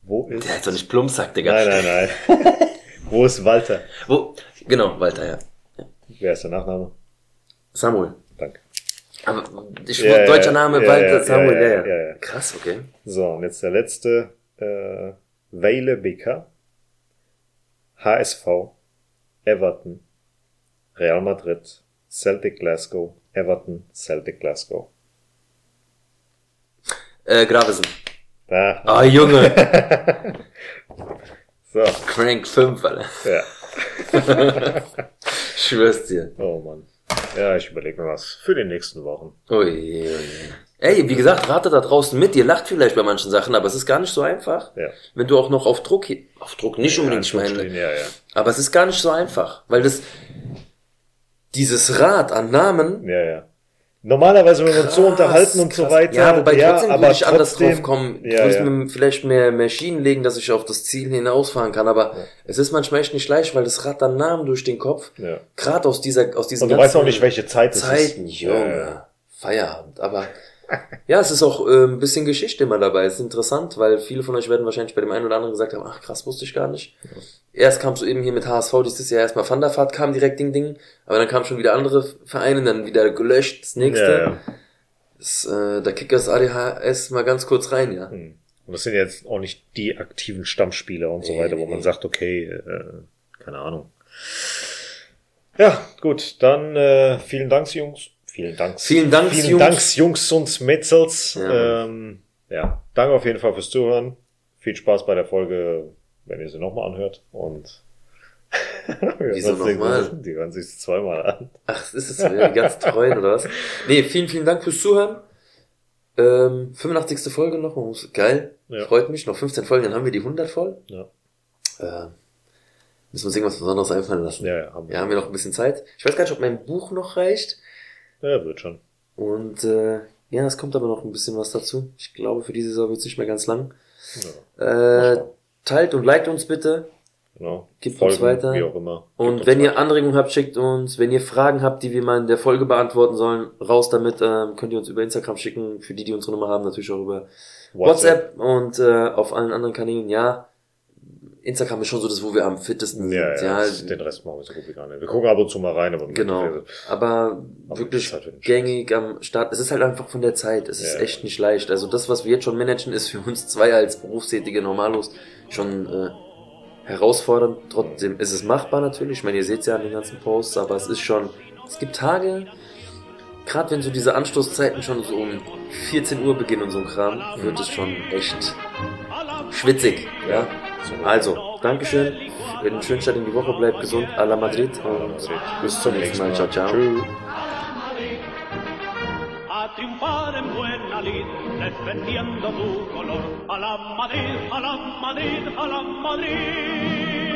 wo ist? Der hat doch nicht Plumpsack, Digga. Nein, nein, nein. wo ist Walter? Wo? Genau, Walter, ja. Wer ist der Nachname? Samuel. Danke. Aber ich Ja, wusste, ja, deutscher Name, ja, Walter, ja, Samuel, ja, ja, ja, ja, ja, ja. Krass, okay. So, und jetzt der letzte, äh, Weile Becker, HSV, Everton, Real Madrid, Celtic Glasgow, Everton, Celtic Glasgow. Äh, Gravesen. Ah, Ah, Junge. so, Crank 5, Alter. ja. Ich schwör's dir. Oh Mann. Ja, ich überlege mir was für die nächsten Wochen. Ui, ui. Ey, wie gesagt, ratet da draußen mit. Ihr lacht vielleicht bei manchen Sachen, aber es ist gar nicht so einfach. Ja. Wenn du auch noch auf Druck, auf Druck nicht unbedingt, ich meine, Ja, ja. aber es ist gar nicht so einfach, weil das, dieses Rad an Namen, Ja, ja. Normalerweise, wenn wir uns so unterhalten und so weiter. Ja, wobei trotzdem aber würde ich anders trotzdem- drauf kommen. Ja, würde ja. mir vielleicht mehr, mehr Schienen legen, dass ich auf das Ziel hinausfahren kann. Aber es ist manchmal echt nicht leicht, weil das Rad dann Namen durch den Kopf. Ja. Gerade aus dieser, aus diesen Und du weißt auch nicht, welche Zeit es ist. Zeiten, Junge. Ja, ja. Feierabend. Aber ja, es ist auch äh, ein bisschen Geschichte immer dabei. Es ist interessant, weil viele von euch werden wahrscheinlich bei dem einen oder anderen gesagt haben, ach krass, wusste ich gar nicht. Erst kam so eben hier mit HSV dieses Jahr erstmal Van der Vaart, kam direkt Ding Ding, aber dann kamen schon wieder andere Vereine, dann wieder gelöscht, das nächste. Ja, ja. Das, äh, da kickt das ADHS mal ganz kurz rein, ja. Hm. Und das sind jetzt auch nicht die aktiven Stammspieler und so Nee, weiter, wo nee. man sagt, okay, äh, keine Ahnung. Ja, gut, dann äh, vielen Dank, Jungs. Vielen Dank. Vielen Dank, vielen Jungs. Dank, Jungs und Mädels. Ja, ähm, ja, danke auf jeden Fall fürs Zuhören. Viel Spaß bei der Folge, wenn ihr sie nochmal anhört. Und Wir Wieso nochmal? Die hören sich zweimal an. Ach, ist es die ganz treuen oder was? Nee, vielen, vielen Dank fürs Zuhören. Ähm, 85. Folge noch, geil, Ja. freut mich. Noch 15 Folgen, dann haben wir die 100 voll. Ja, Äh, müssen wir uns irgendwas Besonderes einfallen lassen. ja, ja haben Ja, haben wir noch ein bisschen Zeit. Ich weiß gar nicht, ob mein Buch noch reicht. Ja, wird schon. Und äh, ja, es kommt aber noch ein bisschen was dazu. Ich glaube, für diese Saison wird es nicht mehr ganz lang. Ja, Äh, teilt und liked uns bitte. genau. Gibt uns weiter. Wie auch immer. Gibt Und wenn ihr weiter. Anregungen habt, schickt uns. Wenn ihr Fragen habt, die wir mal in der Folge beantworten sollen, raus damit. Ähm, könnt ihr uns über Instagram schicken. Für die, die unsere Nummer haben, natürlich auch über WhatsApp, und äh, auf allen anderen Kanälen. Ja, Instagram ist schon so das, wo wir am fittesten Ja, sind. ja, Ja, den Rest machen wir so gut wie gar nicht. Wir gucken ab und zu mal rein, aber genau. Aber Aber wirklich ist halt gängig am Start. Es ist halt einfach von der Zeit. Es ist Ja. echt nicht leicht. Also das, was wir jetzt schon managen, ist für uns zwei als berufstätige Normalos schon äh, herausfordernd. Trotzdem ist es machbar natürlich. Ich meine, ihr seht ja an den ganzen Posts, aber es ist schon. Es gibt Tage, gerade wenn so diese Anstoßzeiten schon so um 14 Uhr beginnen und so ein Kram, wird es schon echt schwitzig. Ja. So. Also, Dankeschön. Einen schönen Start in die Woche. Bleibt gesund. A la Madrid. Und Bis zum nächsten Mal. Ciao, ciao. Tschüss. triunfar en buena lid, defendiendo tu color. A la Madrid, a la Madrid, a la Madrid.